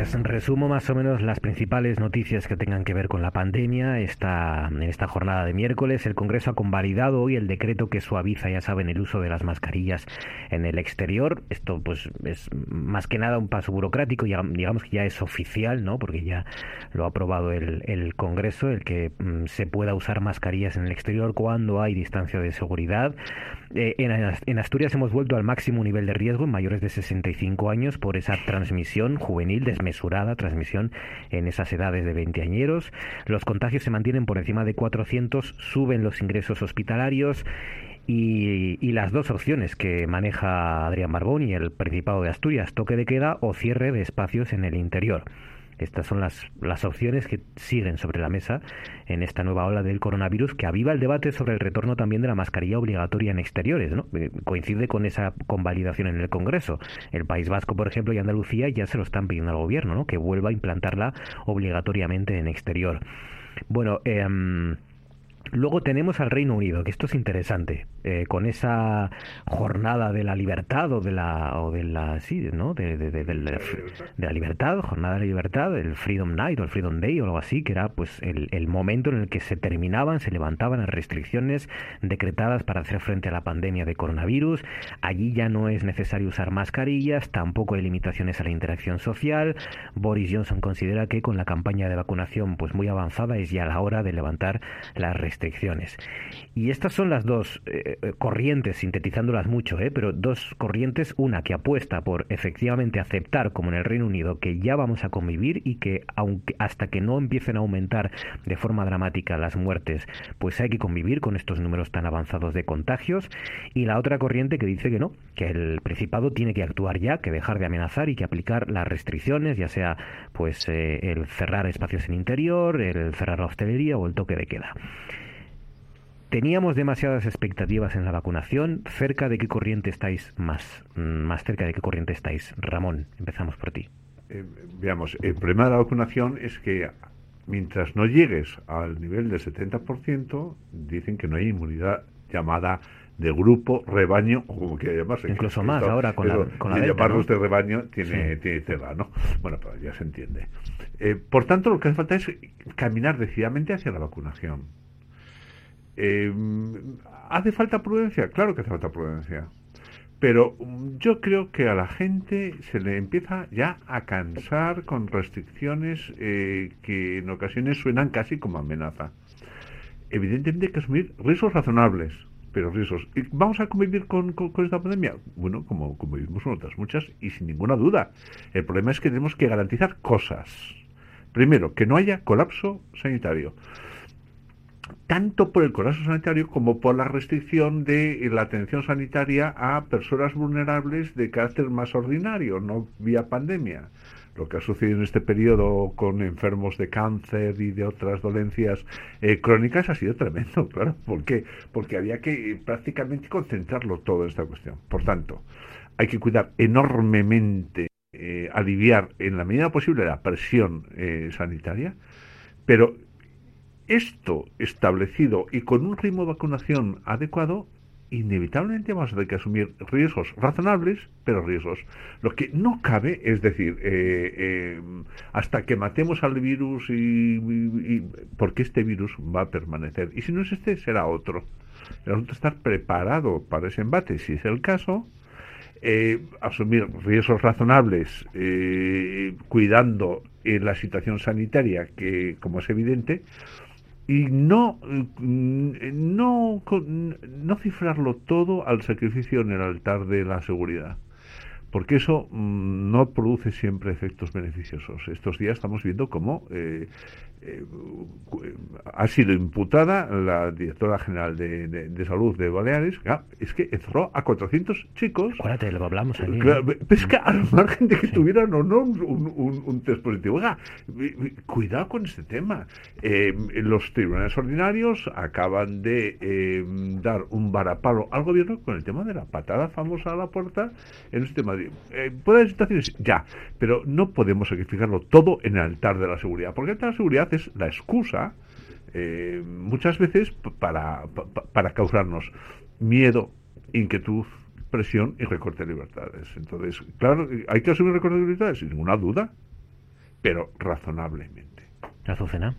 Pues resumo más o menos las principales noticias que tengan que ver con la pandemia. Esta, en esta jornada de miércoles, el Congreso ha convalidado hoy el decreto que suaviza, ya saben, el uso de las mascarillas en el exterior. Esto, pues, es más que nada un paso burocrático, ya, digamos que ya es oficial, ¿no? Porque ya lo ha aprobado el, el Congreso, el que mm, se pueda usar mascarillas en el exterior cuando hay distancia de seguridad. Eh, en, en Asturias hemos vuelto al máximo nivel de riesgo en mayores de 65 años por esa transmisión juvenil desmesurada, transmisión en esas edades de veinteañeros. Los contagios se mantienen por encima de 400, suben los ingresos hospitalarios y, y, las dos opciones que maneja Adrián Barbón y el Principado de Asturias, toque de queda o cierre de espacios en el interior. Estas son las, las opciones que siguen sobre la mesa en esta nueva ola del coronavirus que aviva el debate sobre el retorno también de la mascarilla obligatoria en exteriores. ¿no? Eh, coincide con esa convalidación en el Congreso. El País Vasco, por ejemplo, y Andalucía ya se lo están pidiendo al gobierno, ¿no? que vuelva a implantarla obligatoriamente en exterior. Bueno, eh, Luego tenemos al Reino Unido, que esto es interesante, eh, con esa jornada de la libertad o de la, o de la, sí, ¿no? De, de, de, la libertad, jornada de la libertad, el Freedom Night o el Freedom Day o algo así, que era pues el, el momento en el que se terminaban, se levantaban las restricciones decretadas para hacer frente a la pandemia de coronavirus. Allí ya no es necesario usar mascarillas, tampoco hay limitaciones a la interacción social. Boris Johnson considera que con la campaña de vacunación pues muy avanzada es ya la hora de levantar las restricciones restricciones. Y estas son las dos eh, eh, corrientes, sintetizándolas mucho, ¿eh? pero dos corrientes, una que apuesta por efectivamente aceptar, como en el Reino Unido, que ya vamos a convivir y que aunque hasta que no empiecen a aumentar de forma dramática las muertes, pues hay que convivir con estos números tan avanzados de contagios, y la otra corriente que dice que no, que el Principado tiene que actuar ya, que dejar de amenazar y que aplicar las restricciones, ya sea pues eh, el cerrar espacios en interior, el cerrar la hostelería o el toque de queda. Teníamos demasiadas expectativas en la vacunación. ¿Cerca de qué corriente estáis más? Mm, más cerca de qué corriente estáis? Ramón, empezamos por ti. Eh, veamos, el problema de la vacunación es que mientras no llegues al nivel del 70%, dicen que no hay inmunidad llamada de grupo, rebaño, o como quiera llamarse. Incluso más ahora con la, con la llamarlos de rebaño tiene, tiene tela, ¿no? Bueno, pues ya se entiende. Eh, por tanto, lo que hace falta es caminar decididamente hacia la vacunación eh, ¿Hace falta prudencia? Claro que hace falta prudencia. Pero yo creo que a la gente se le empieza ya a cansar con restricciones eh, que en ocasiones suenan casi como amenaza. Evidentemente hay que asumir riesgos razonables, pero riesgos. ¿Y ¿Vamos a convivir con, con, esta pandemia? Bueno, como, como vivimos con otras muchas y sin ninguna duda. El problema es que tenemos que garantizar cosas. Primero, que no haya colapso sanitario tanto por el colapso sanitario como por la restricción de la atención sanitaria a personas vulnerables de carácter más ordinario, no vía pandemia. Lo que ha sucedido en este periodo con enfermos de cáncer y de otras dolencias eh, crónicas ha sido tremendo, claro. ¿Por qué? Porque había que eh, prácticamente concentrarlo todo en esta cuestión. Por tanto, hay que cuidar enormemente, eh, aliviar en la medida posible la presión sanitaria, pero esto establecido y con un ritmo de vacunación adecuado, inevitablemente vamos a tener que asumir riesgos razonables, pero riesgos. Lo que no cabe es decir, eh, eh, hasta que matemos al virus y, porque este virus va a permanecer. Y si no es este, será otro. El asunto es estar preparado para ese embate, si es el caso, eh, asumir riesgos razonables, cuidando la situación sanitaria, que como es evidente, y no, no, no cifrarlo todo al sacrificio en el altar de la seguridad porque eso mm, no produce siempre efectos beneficiosos. Estos días estamos viendo cómo eh, eh, ha sido imputada la directora general de, salud de Baleares, es que encerró a 400 chicos. Acuérdate, lo hablamos allí. es que al margen de que tuvieran o no un, un, test positivo. cuidado con este tema. Eh, los tribunales ordinarios acaban de eh, dar un varapalo al gobierno con el tema de la patada famosa a la puerta en este. De, ¿Puede haber situaciones? Ya, pero no podemos sacrificarlo todo en el altar de la seguridad, porque el altar de la seguridad es la excusa eh, muchas veces para, para causarnos miedo, inquietud, presión y recorte de libertades. Entonces, claro, hay que asumir recorte de libertades, sin ninguna duda. pero razonablemente. Azucena.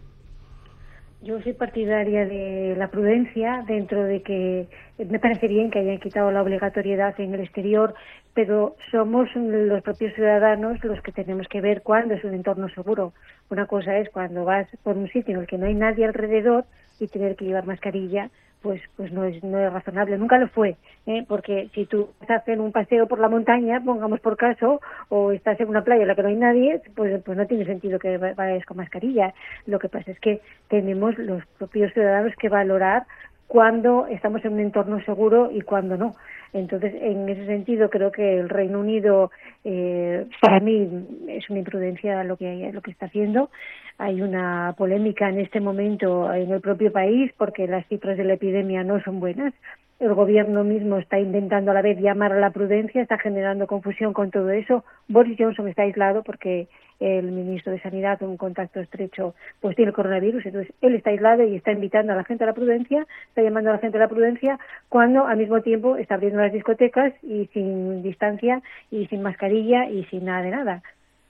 Yo soy partidaria de la prudencia dentro de que me parece bien que hayan quitado la obligatoriedad en el exterior, pero somos los propios ciudadanos los que tenemos que ver cuándo es un entorno seguro. Una cosa es cuando vas por un sitio en el que no hay nadie alrededor y tener que llevar mascarilla pues pues no es no es razonable nunca lo fue ¿eh? porque si tú estás en un paseo por la montaña pongamos por caso o estás en una playa en la que no hay nadie pues pues no tiene sentido que vayas con mascarilla lo que pasa es que tenemos los propios ciudadanos que valorar cuándo estamos en un entorno seguro y cuándo no entonces, en ese sentido, creo que el Reino Unido, eh, para mí, es una imprudencia lo que, lo que está haciendo. Hay una polémica en este momento en el propio país porque las cifras de la epidemia no son buenas el gobierno mismo está intentando a la vez llamar a la prudencia, está generando confusión con todo eso. Boris Johnson está aislado porque el ministro de Sanidad, un contacto estrecho, pues tiene coronavirus, entonces él está aislado y está invitando a la gente a la prudencia, está llamando a la gente a la prudencia, cuando al mismo tiempo está abriendo las discotecas y sin distancia y sin mascarilla y sin nada de nada.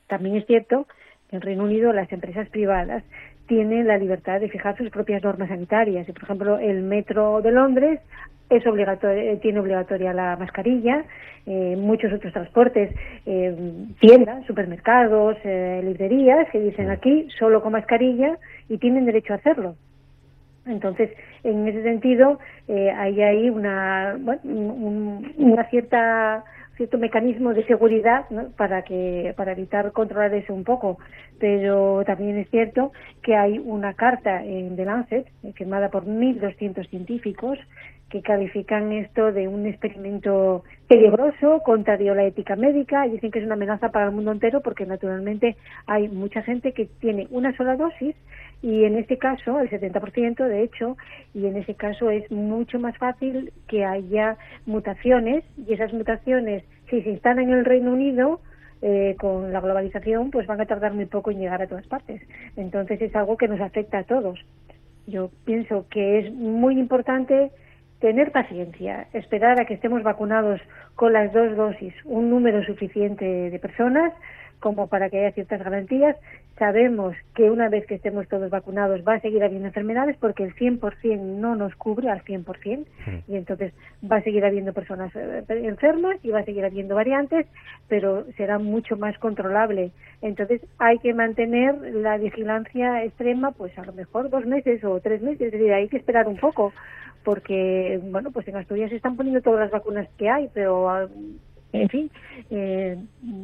También es cierto que en Reino Unido las empresas privadas tienen la libertad de fijar sus propias normas sanitarias. Y, por ejemplo, el metro de Londres es obligatorio, tiene obligatoria la mascarilla, eh, muchos otros transportes, eh, tiendas, supermercados, eh, librerías que dicen aquí solo con mascarilla y tienen derecho a hacerlo. Entonces, en ese sentido, eh, hay ahí una, una cierta cierto mecanismo de seguridad para que para evitar controlar eso un poco. Pero también es cierto que hay una carta en The Lancet firmada por 1.200 científicos que califican esto de un experimento peligroso, contrario a la ética médica, y dicen que es una amenaza para el mundo entero porque naturalmente hay mucha gente que tiene una sola dosis y en este caso, el 70% de hecho, y en ese caso es mucho más fácil que haya mutaciones y esas mutaciones, si se instalan en el Reino Unido, eh, con la globalización, pues van a tardar muy poco en llegar a todas partes. Entonces es algo que nos afecta a todos. Yo pienso que es muy importante tener paciencia, esperar a que estemos vacunados con las dos dosis, un número suficiente de personas como para que haya ciertas garantías. Sabemos que una vez que estemos todos vacunados va a seguir habiendo enfermedades porque el 100% no nos cubre al 100% y entonces va a seguir habiendo personas eh, enfermas y va a seguir habiendo variantes, pero será mucho más controlable. Entonces hay que mantener la vigilancia extrema, pues a lo mejor dos meses o tres meses, es decir, hay que esperar un poco porque, bueno, pues en Asturias se están poniendo todas las vacunas que hay, pero, ah, en fin, eh,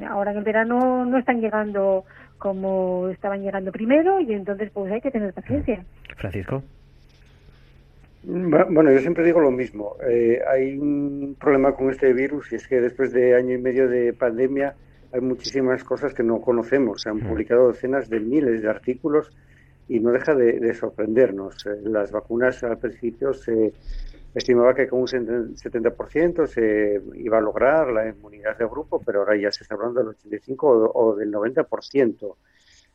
ahora en el verano no están llegando como estaban llegando primero y entonces pues hay que tener paciencia. Francisco. Bueno, yo siempre digo lo mismo. Eh, hay un problema con este virus y es que después de año y medio de pandemia hay muchísimas cosas que no conocemos. Se han mm. publicado docenas de miles de artículos y no deja de, sorprendernos. Eh, las vacunas al principio se estimaba que con un 70% se iba a lograr la inmunidad de grupo, pero ahora ya se está hablando del 85 o, del 90%.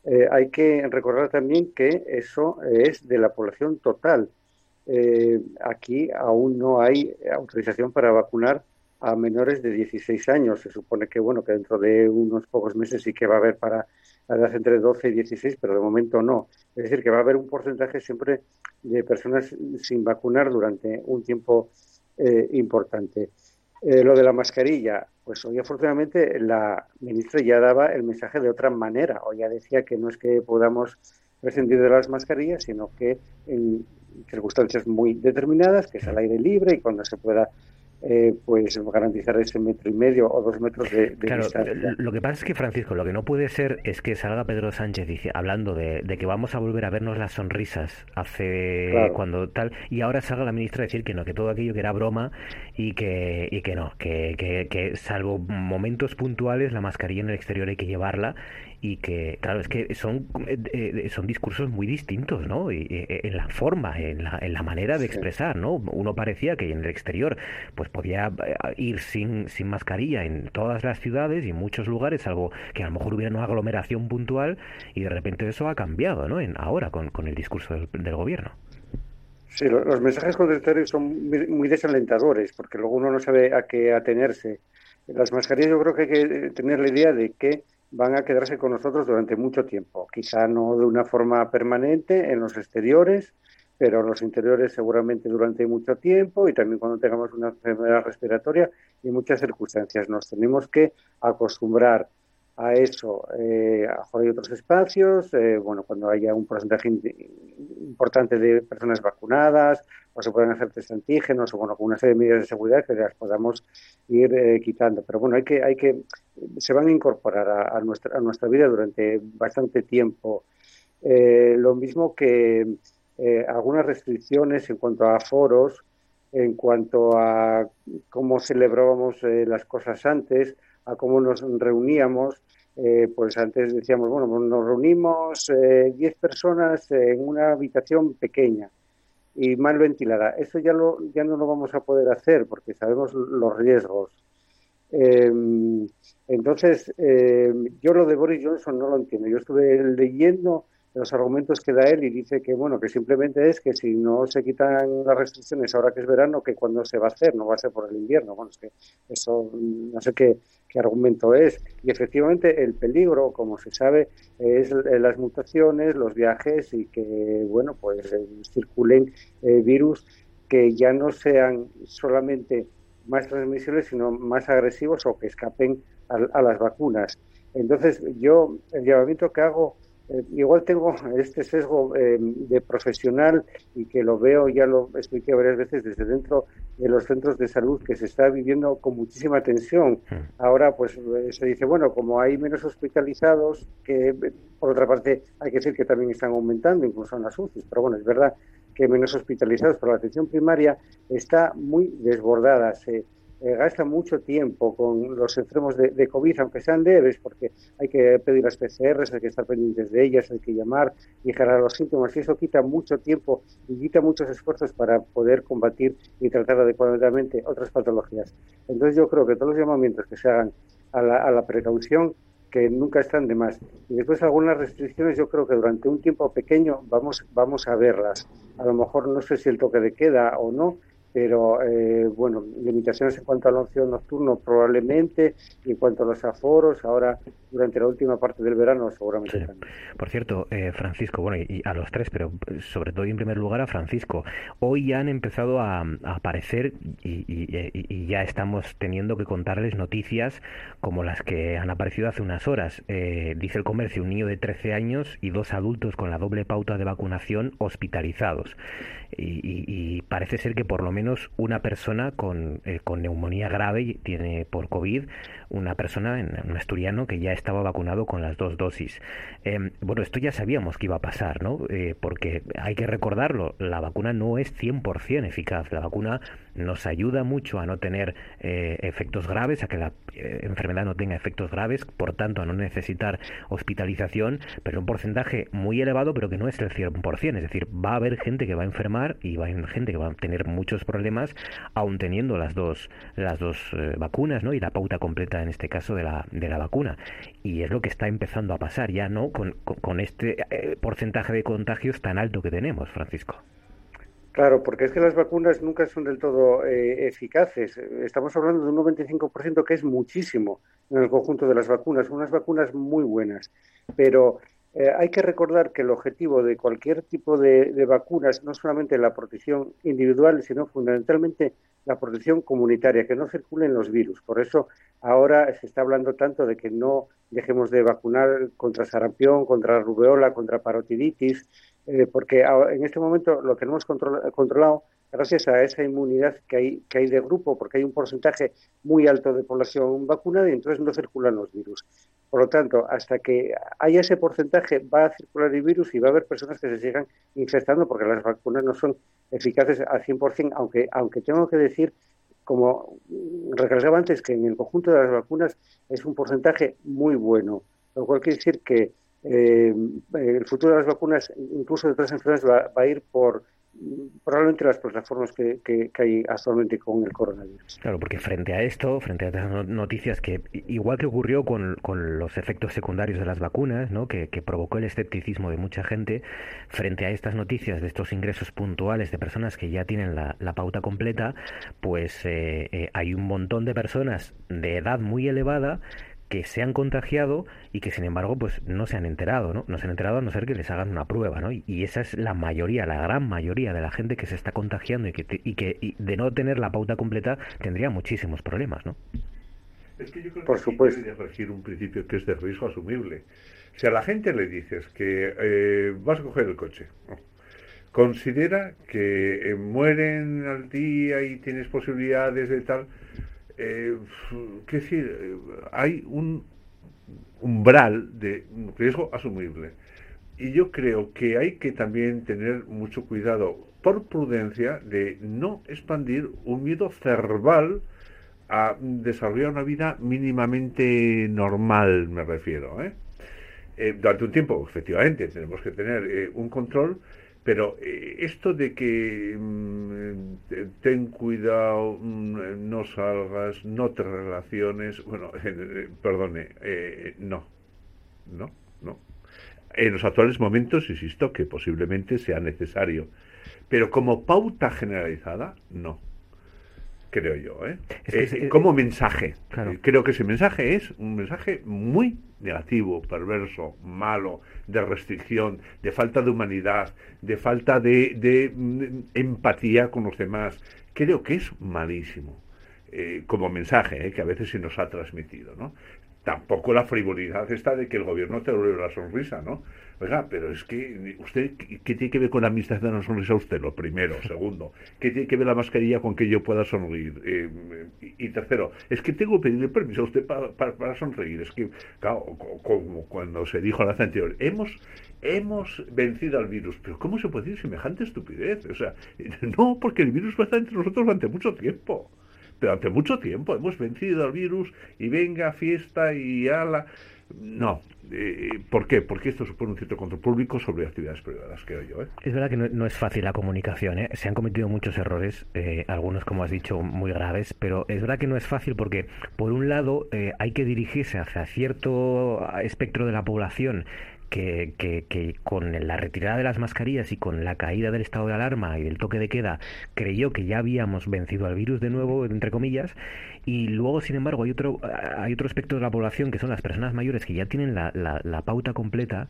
Eh, hay que recordar también que eso es de la población total. Eh, aquí aún no hay autorización para vacunar a menores de 16 años. Se supone que bueno que dentro de unos pocos meses sí que va a haber para edad entre 12 y 16, pero de momento no. Es decir, que va a haber un porcentaje siempre de personas sin vacunar durante un tiempo eh, importante. Eh, lo de la mascarilla, pues hoy afortunadamente la ministra ya daba el mensaje de otra manera, o ya decía que no es que podamos prescindir de las mascarillas, sino que en circunstancias muy determinadas, que es al aire libre y cuando se pueda eh, pues garantizar ese metro y medio o dos metros de, claro, Lo que pasa es que, Francisco, lo que no puede ser es que salga Pedro Sánchez dice, hablando de, que vamos a volver a vernos las sonrisas hace cuando tal, y ahora salga la ministra a decir que no, que todo aquello que era broma y que, y que no, que, que, que salvo momentos puntuales la mascarilla en el exterior hay que llevarla y que, claro, es que son, eh, eh, son discursos muy distintos, ¿no? Y, eh, en la forma, en la, en la manera de expresar, ¿no? Uno parecía que en el exterior pues podía ir sin, sin mascarilla en todas las ciudades y en muchos lugares, algo que a lo mejor hubiera una aglomeración puntual y de repente eso ha cambiado, ¿no? En, ahora con, con el discurso del, gobierno. Sí, los mensajes contradictorios son muy desalentadores porque luego uno no sabe a qué atenerse. Las mascarillas yo creo que hay que tener la idea de que van a quedarse con nosotros durante mucho tiempo. Quizá no de una forma permanente en los exteriores, pero en los interiores seguramente durante mucho tiempo y también cuando tengamos una enfermedad respiratoria y muchas circunstancias. Nos tenemos que acostumbrar a eso. Eh, hay otros espacios, eh, bueno, cuando haya un porcentaje importante de personas vacunadas, o se pueden hacer test antígenos, o bueno, con una serie de medidas de seguridad que las podamos ir eh, quitando. Pero bueno, hay que, hay que, se van a incorporar a, nuestra, a nuestra vida durante bastante tiempo. Eh, lo mismo que algunas restricciones en cuanto a foros, en cuanto a cómo celebrábamos las cosas antes, a cómo nos reuníamos. Eh, pues antes decíamos, bueno, pues nos reunimos 10 eh, personas en una habitación pequeña y mal ventilada. Eso ya, lo, ya no lo vamos a poder hacer porque sabemos los riesgos. Em, entonces, em, yo lo de Boris Johnson no lo entiendo. Yo estuve leyendo los argumentos que da él y dice que bueno que simplemente es que si no se quitan las restricciones ahora que es verano que cuando se va a hacer no va a ser por el invierno. Bueno es que eso no sé qué, qué argumento es. Y efectivamente el peligro como se sabe es las mutaciones los viajes y que bueno pues eh, circulen eh, virus que ya no sean solamente más transmisibles sino más agresivos o que escapen a, a las vacunas. Entonces yo el llamamiento que hago eh, igual tengo este sesgo eh, de profesional y que lo veo, ya lo expliqué varias veces desde dentro de los centros de salud que se está viviendo con muchísima tensión. Hmm. Ahora pues eh, se dice, bueno, como hay menos hospitalizados, que por otra parte hay que decir que también están aumentando incluso en las UCI, pero bueno, es verdad que menos hospitalizados, pero la atención primaria está muy desbordada. Se, eh, gasta mucho tiempo con los enfermos de, COVID, aunque sean leves, porque hay que pedir las PCRs, hay que estar pendientes de ellas, hay que llamar y generar los síntomas, y eso quita mucho tiempo y quita muchos esfuerzos para poder combatir y tratar adecuadamente otras patologías. Entonces yo creo que todos los llamamientos que se hagan a la, a la precaución que nunca están de más. Y después algunas restricciones yo creo que durante un tiempo pequeño vamos, vamos a verlas. A lo mejor no sé si el toque de queda o no, pero eh, bueno, limitaciones en cuanto al ocio nocturno probablemente, y en cuanto a los aforos, ahora durante la última parte del verano seguramente también. Por cierto, eh, Francisco, bueno, y, a los tres, pero sobre todo y en primer lugar a Francisco, hoy ya han empezado a, aparecer y, y, ya estamos teniendo que contarles noticias como las que han aparecido hace unas horas. Eh, dice el comercio, un niño de 13 años y dos adultos con la doble pauta de vacunación hospitalizados. Y, parece ser que por lo menos una persona con, eh, con neumonía grave tiene por COVID, una persona, un asturiano, que ya estaba vacunado con las dos dosis. Em, bueno, esto ya sabíamos que iba a pasar, ¿no? Eh, porque hay que recordarlo, la vacuna no es 100% eficaz. La vacuna nos ayuda mucho a no tener eh, efectos graves, a que la eh, enfermedad no tenga efectos graves, por tanto a no necesitar hospitalización, pero un porcentaje muy elevado, pero que no es el 100%. Es decir, va a haber gente que va a enfermar y va a haber gente que va a tener muchos problemas, aún teniendo las dos, las dos vacunas, ¿no? Y la pauta completa en este caso de la, de la vacuna. Y es lo que está empezando a pasar ya, ¿no? Con, con, este eh, porcentaje de contagios tan alto que tenemos, Francisco. Claro, porque es que las vacunas nunca son del todo eh, eficaces. Estamos hablando de un 95% que es muchísimo en el conjunto de las vacunas, unas vacunas muy buenas. Pero eh, hay que recordar que el objetivo de cualquier tipo de, vacunas no solamente la protección individual, sino fundamentalmente la protección comunitaria, que no circulen los virus. Por eso ahora se está hablando tanto de que no dejemos de vacunar contra sarampión, contra rubeola, contra parotiditis, eh, porque en este momento lo tenemos controlado gracias a esa inmunidad que hay, que hay de grupo, porque hay un porcentaje muy alto de población vacunada y entonces no circulan los virus. Por lo tanto, hasta que haya ese porcentaje va a circular el virus y va a haber personas que se sigan infectando porque las vacunas no son eficaces al 100%, aunque, aunque tengo que decir, como recalcaba antes, que en el conjunto de las vacunas es un porcentaje muy bueno, lo cual quiere decir que eh, el futuro de las vacunas, incluso de otras enfermedades, va, a ir por probablemente las plataformas que, que, hay actualmente con el coronavirus. Claro, porque frente a esto, frente a estas noticias que, igual que ocurrió con, los efectos secundarios de las vacunas, ¿no? que, que, provocó el escepticismo de mucha gente, frente a estas noticias de estos ingresos puntuales de personas que ya tienen la, la pauta completa, pues eh, eh, hay un montón de personas de edad muy elevada que se han contagiado y que sin embargo pues no se han enterado, ¿no? No se han enterado a no ser que les hagan una prueba, ¿no? Y, esa es la mayoría, la gran mayoría de la gente que se está contagiando y que, y que de no tener la pauta completa tendría muchísimos problemas, ¿no? Es que yo creo Por que supuesto. que regir un principio que es de riesgo asumible. Si a la gente le dices que eh, vas a coger el coche, considera que eh, mueren al día y tienes posibilidades de tal, eh, que decir, hay un umbral de riesgo asumible. Y yo creo que hay que también tener mucho cuidado, por prudencia, de no expandir un miedo cerval a desarrollar una vida mínimamente normal, me refiero. ¿eh? Eh, durante un tiempo, efectivamente, tenemos que tener eh, un control, pero eh, esto de que mm, ten cuidado, mm, no salgas, no te relaciones, bueno, perdone, no, no, no. En los actuales momentos, insisto, que posiblemente sea necesario, pero como pauta generalizada, no creo yo. ¿eh? eh como mensaje. Creo que ese mensaje es un mensaje muy negativo, perverso, malo, de restricción, de falta de humanidad, de falta de, mm, empatía con los demás. Creo que es malísimo. Eh, como mensaje ¿eh? que a veces se nos ha transmitido, ¿no? Tampoco la frivolidad está de que el gobierno te vuelve la sonrisa, ¿no? Oiga, pero es que usted, ¿qué tiene que ver con la amistad de una sonrisa usted? Lo primero. Segundo, ¿qué tiene que ver la mascarilla con que yo pueda sonreír? Eh, y, tercero, es que tengo que pedirle permiso a usted para, sonreír. Es que, claro, como cuando se dijo la vez anterior, hemos, hemos vencido al virus. Pero ¿cómo se puede decir semejante estupidez? O sea, no, porque el virus va a estar entre nosotros durante mucho tiempo durante mucho tiempo. Hemos vencido al virus y venga, fiesta y ala. No. Eh, ¿Por qué? Porque esto supone un cierto control público sobre actividades privadas, creo yo. ¿eh? Es verdad que no, es fácil la comunicación. ¿eh? Se han cometido muchos errores, algunos, como has dicho, muy graves, pero es verdad que no es fácil porque, por un lado, hay que dirigirse hacia cierto espectro de la población que, que, con la retirada de las mascarillas y con la caída del estado de alarma y del toque de queda creyó que ya habíamos vencido al virus de nuevo, entre comillas, y luego, sin embargo, hay otro, hay otro aspecto de la población que son las personas mayores que ya tienen la, la, pauta completa,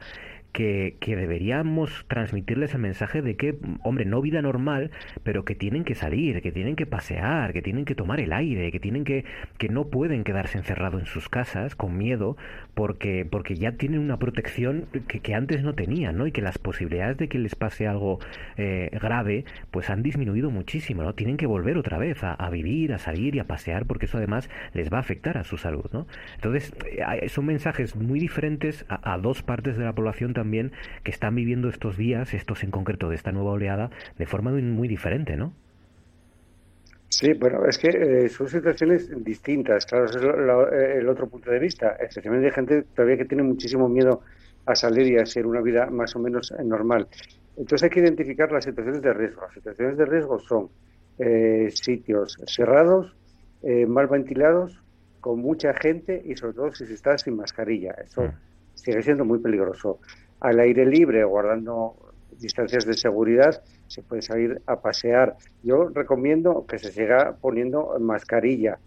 que, deberíamos transmitirles el mensaje de que, hombre, no vida normal, pero que tienen que salir, que tienen que pasear, que tienen que tomar el aire, que tienen que, que no pueden quedarse encerrados en sus casas con miedo, porque, porque ya tienen una protección que, que antes no tenían, ¿no? Y que las posibilidades de que les pase algo eh, grave, pues han disminuido muchísimo, ¿no? Tienen que volver otra vez a, a vivir, a salir y a pasear, porque eso además les va a afectar a su salud, ¿no? Entonces, eh, son mensajes muy diferentes a, dos partes de la población también que están viviendo estos días, estos en concreto de esta nueva oleada, de forma muy, diferente, ¿no? Sí, bueno, es que eh, son situaciones distintas, claro, ese es eh, el otro punto de vista. Especialmente hay gente todavía que tiene muchísimo miedo a salir y a hacer una vida más o menos normal. Entonces hay que identificar las situaciones de riesgo. Las situaciones de riesgo son sitios cerrados, eh, mal ventilados, con mucha gente y sobre todo si se está sin mascarilla. Eso mm. sigue siendo muy peligroso. Al aire libre, guardando distancias de seguridad, se puede salir a pasear. Yo recomiendo que se siga poniendo mascarilla.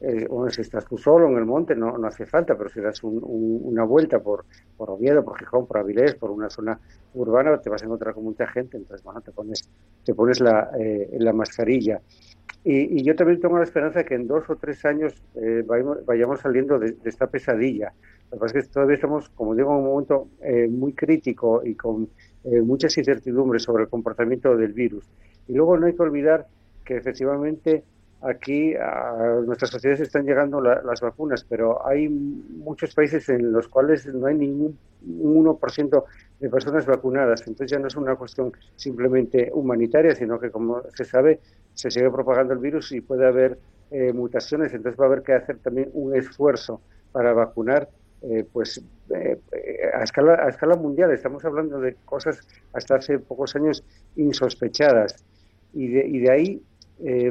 Eh, bueno, si estás tú solo en el monte no, no hace falta, pero si das una vuelta por, por Oviedo, por Gijón, por Avilés, por una zona urbana, te vas a encontrar con mucha gente, entonces bueno, te pones, te pones la, eh, la mascarilla. Y, yo también tengo la esperanza de que en dos o tres años eh, vayamos, saliendo de, esta pesadilla. Lo que es que todavía estamos, como digo, en un momento eh, muy crítico y con eh, muchas incertidumbres sobre el comportamiento del virus. Y luego no hay que olvidar que efectivamente aquí a nuestras sociedades están llegando las vacunas, pero hay muchos países en los cuales no hay ningún 1% de personas vacunadas. Entonces ya no es una cuestión simplemente humanitaria, sino que, como se sabe, se sigue propagando el virus y puede haber eh, mutaciones. Entonces va a haber que hacer también un esfuerzo para vacunar eh, pues eh, a, escala, a escala mundial. Estamos hablando de cosas hasta hace pocos años insospechadas. Y de, y de ahí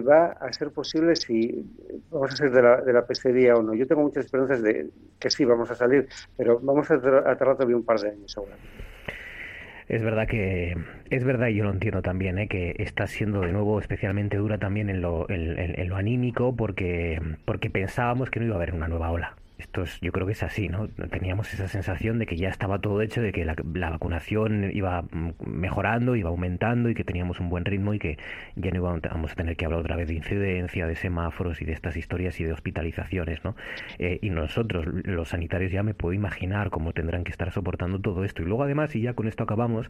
va a ser posible si vamos a salir de la, de la pesadilla o no. Yo tengo muchas esperanzas de que sí vamos a salir, pero vamos a, a tardar todavía un par de años seguramente. Es verdad que es verdad y yo lo entiendo también, ¿eh? que está siendo de nuevo especialmente dura también en lo, en, lo anímico porque porque pensábamos que no iba a haber una nueva ola Esto es, yo creo que es así, ¿no? Teníamos esa sensación de que ya estaba todo hecho, de que la, vacunación iba mejorando, iba aumentando y que teníamos un buen ritmo y que ya no íbamos a tener que hablar otra vez de incidencia, de semáforos y de estas historias y de hospitalizaciones, ¿no? Eh, y nosotros, los sanitarios, ya me puedo imaginar cómo tendrán que estar soportando todo esto. Y luego, además, y ya con esto acabamos,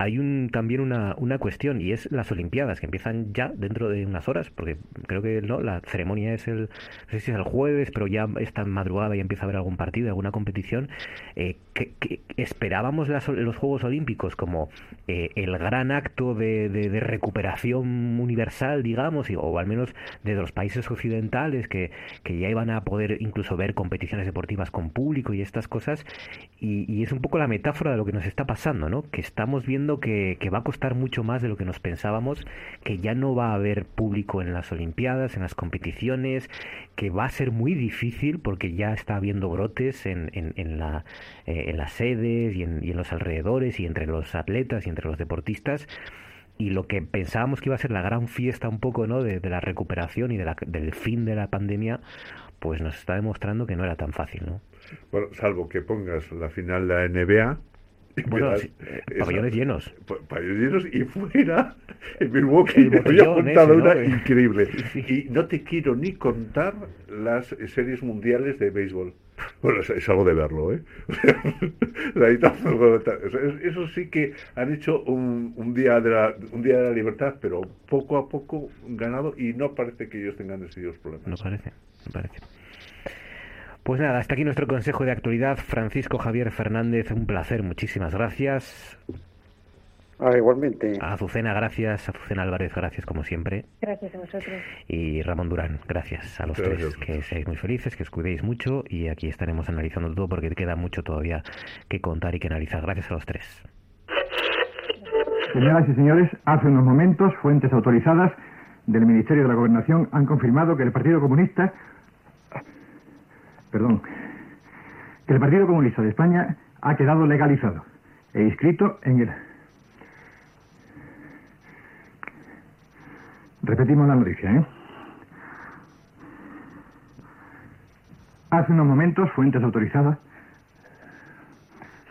hay un, también una, una cuestión y es las Olimpiadas que empiezan ya dentro de unas horas, porque creo que no la ceremonia es el, no sé si es el jueves, pero ya esta madrugada y empieza a haber algún partido, alguna competición. Eh, que, esperábamos los Juegos Olímpicos como eh, el gran acto de, recuperación universal, digamos, o al menos de los países occidentales que, que ya iban a poder incluso ver competiciones deportivas con público y estas cosas. Y, y es un poco la metáfora de lo que nos está pasando, ¿no? Que estamos viendo que, va a costar mucho más de lo que nos pensábamos, que ya no va a haber público en las Olimpiadas, en las competiciones, que va a ser muy difícil porque ya está habiendo brotes en, eh, las sedes y en, los alrededores y entre los atletas y entre los deportistas y lo que pensábamos que iba a ser la gran fiesta un poco ¿no? de, la recuperación y del fin de la pandemia, pues nos está demostrando que no era tan fácil. ¿no? Bueno, salvo que pongas la final de la NBA, bueno, eh, pabellones llenos. Pabellones llenos y fuera en Milwaukee me había contado una increíble. Y no te quiero ni contar las series mundiales de béisbol. Bueno, es, algo de verlo, ¿eh? eso sí que han hecho un, un, día de la, un día de la libertad, pero poco a poco ganado y no parece que ellos tengan decididos problemas. No parece, no parece. Pues nada, hasta aquí nuestro consejo de actualidad. Francisco Javier Fernández, un placer, muchísimas gracias. Ah, igualmente. A Azucena, gracias. A Azucena Álvarez, gracias como siempre. Gracias a vosotros. Y Ramón Durán, gracias a los tres. Que seáis muy felices, que os cuidéis mucho y aquí estaremos analizando todo porque queda mucho todavía que contar y que analizar. Gracias a los tres. Señoras y señores, hace unos momentos fuentes autorizadas del Ministerio de la Gobernación han confirmado que el Partido Comunista perdón, que el Partido Comunista de España ha quedado legalizado e inscrito en el... Repetimos la noticia, ¿eh? Hace unos momentos, fuentes autorizadas,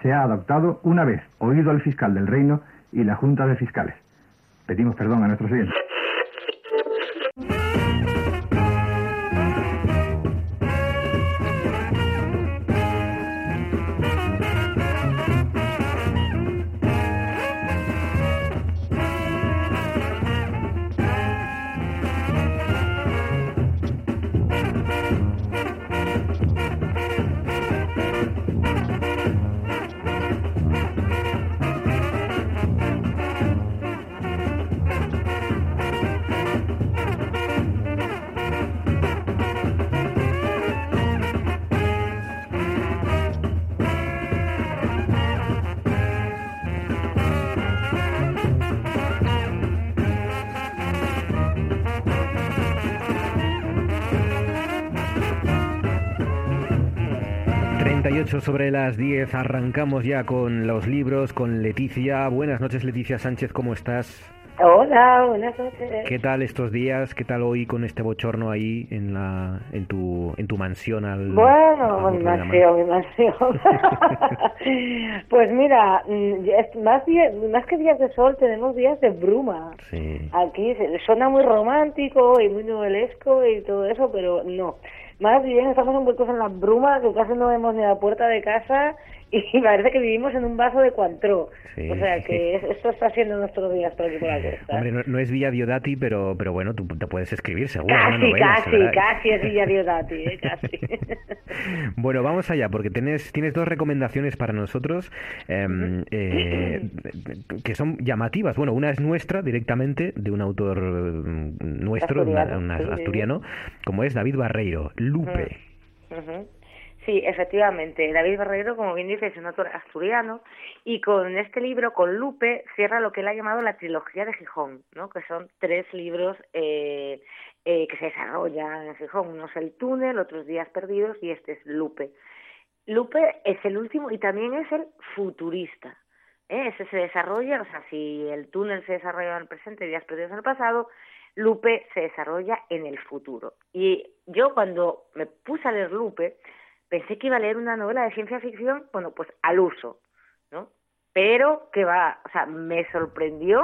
se ha adoptado una vez oído al fiscal del reino y la Junta de Fiscales. Pedimos perdón a nuestros oyentes. 38 sobre las 10 arrancamos ya con los libros, con Leticia. Buenas noches Leticia Sánchez, ¿cómo estás? Hola, buenas noches. ¿Qué tal estos días? ¿Qué tal hoy con este bochorno ahí en la en tu en tu mansión al Bueno, mi mansión, mi mansión. pues mira, mm, más más que días de sol tenemos días de bruma. Sí. Aquí suena muy romántico y muy novelesco y todo eso, pero no. Más bien estamos envueltos en la bruma que casi no vemos ni la puerta de casa y parece que vivimos en un vaso de Cuantró. o sea que esto está siendo nuestros días por aquí por aquí. Hombre, no, es Villa Diodati, pero, pero bueno, tú te puedes escribir seguro. Casi, casi, casi es Villa Diodati, ¿eh? casi. bueno, vamos allá, porque tienes, tienes dos recomendaciones para nosotros em, eh, que son llamativas. Bueno, una es nuestra directamente, de un autor mm, nuestro, un asturiano, como es David Barreiro, Lupe. Sí, efectivamente. David Barreiro, como bien dice, es un autor asturiano y con este libro, con Lupe, cierra lo que él ha llamado la trilogía de Gijón, ¿no? que son tres libros eh, eh, que se desarrollan en Gijón. Uno es El túnel, otros Días perdidos y este es Lupe. Lupe es el último y también es el futurista. ¿eh? Ese se desarrolla, o sea, si el túnel se desarrolla en el presente y Días perdidos en el pasado, Lupe se desarrolla en el futuro. Y yo cuando me puse a leer Lupe, pensé que iba a leer una novela de ciencia ficción, bueno, pues al uso, ¿no? Pero que va, o sea, me sorprendió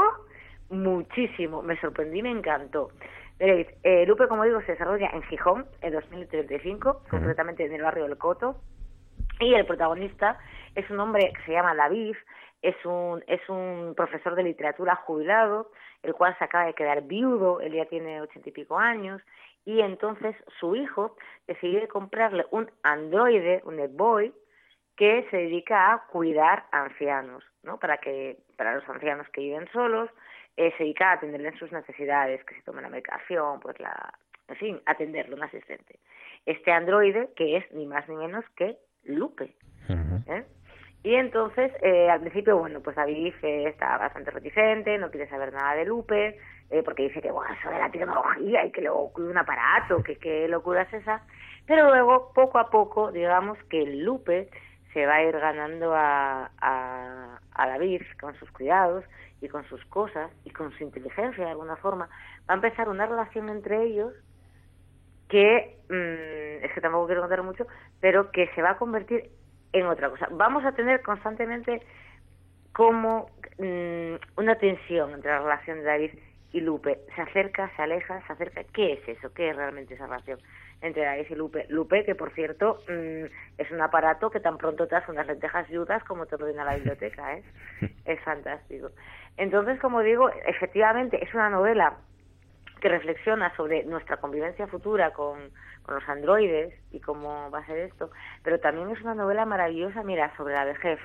muchísimo, me sorprendí y me encantó. Veréis, eh, Lupe, como digo, se desarrolla en Gijón en 2035, concretamente en el barrio del Coto, y el protagonista es un hombre que se llama David, es un, es un profesor de literatura jubilado, el cual se acaba de quedar viudo, él ya tiene ochenta y pico años, y entonces su hijo decide comprarle un androide, un netboy, que se dedica a cuidar ancianos, ¿no? Para que, para los ancianos que viven solos, eh, se dedica a atenderle en sus necesidades, que se tome la medicación, pues la, en fin, atenderlo, un asistente. Este androide, que es ni más ni menos que Lupe. ¿eh? Y entonces, eh, al principio, bueno, pues David eh, está bastante reticente, no quiere saber nada de Lupe, eh, porque dice que, bueno, eso de la tecnología y que luego un aparato, que qué locura es esa. Pero luego, poco a poco, digamos que Lupe se va a ir ganando a, a, David con sus cuidados y con sus cosas y con su inteligencia de alguna forma. Va a empezar una relación entre ellos que, mm, es que tampoco quiero contar mucho, pero que se va a convertir en otra cosa. Vamos a tener constantemente como mm, una tensión entre la relación de David y Lupe. Se acerca, se aleja, se acerca. ¿Qué es eso? ¿Qué es realmente esa relación entre David y Lupe? Lupe, que por cierto mm, es un aparato que tan pronto te hace unas lentejas viudas como te lo a la biblioteca. ¿eh? es fantástico. Entonces, como digo, efectivamente es una novela que reflexiona sobre nuestra convivencia futura con, con los androides y cómo va a ser esto, pero también es una novela maravillosa, mira, sobre la vejez,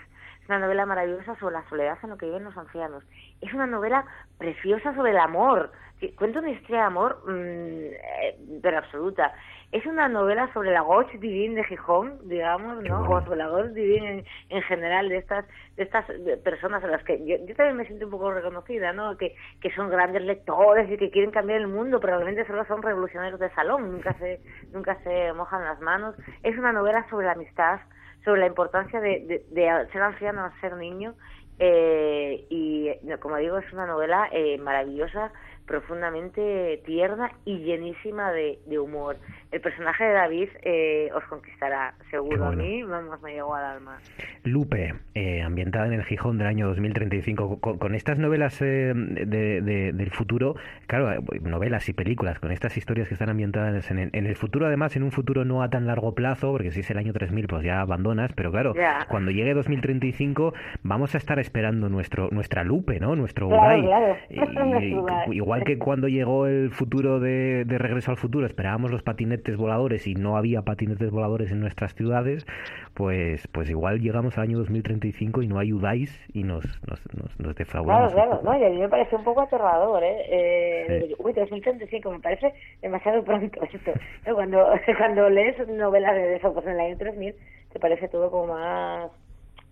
una novela maravillosa sobre la soledad en lo que viven los ancianos, es una novela preciosa sobre el amor, cuenta una historia de amor, mm, eh, pero absoluta, es una novela sobre la gauche divine de Gijón, digamos, ¿no? O sobre la gauche divine en, general de estas de estas personas a las que yo, también me siento un poco reconocida, ¿no? Que, que son grandes lectores y que quieren cambiar el mundo, pero realmente solo son revolucionarios de salón, nunca se nunca se mojan las manos. Es una novela sobre la amistad, sobre la importancia de, de, ser anciano a ser niño eh, y como digo es una novela eh, maravillosa profundamente tierna y llenísima de, humor. El personaje de David eh, os conquistará, seguro. A mí vamos, me llegó al alma. Lupe, eh, ambientada en el Gijón del año 2035, con, estas novelas eh, de, del futuro, claro, novelas y películas, con estas historias que están ambientadas en, el futuro, además, en un futuro no a tan largo plazo, porque si es el año 3000, pues ya abandonas, pero claro, cuando llegue 2035 vamos a estar esperando nuestro nuestra Lupe, ¿no? Nuestro claro, igual que cuando llegó el futuro de, Regreso al Futuro esperábamos los patinetes voladores y no había patinetes voladores en nuestras ciudades, pues pues igual llegamos al año 2035 y no ayudáis y nos, nos, nos, defraudamos. Claro, claro, no, y a mí me parece un poco aterrador, ¿eh? eh Uy, 2035, me parece demasiado pronto esto. Cuando, cuando lees novelas de eso, pues en el año 3000, te parece todo como más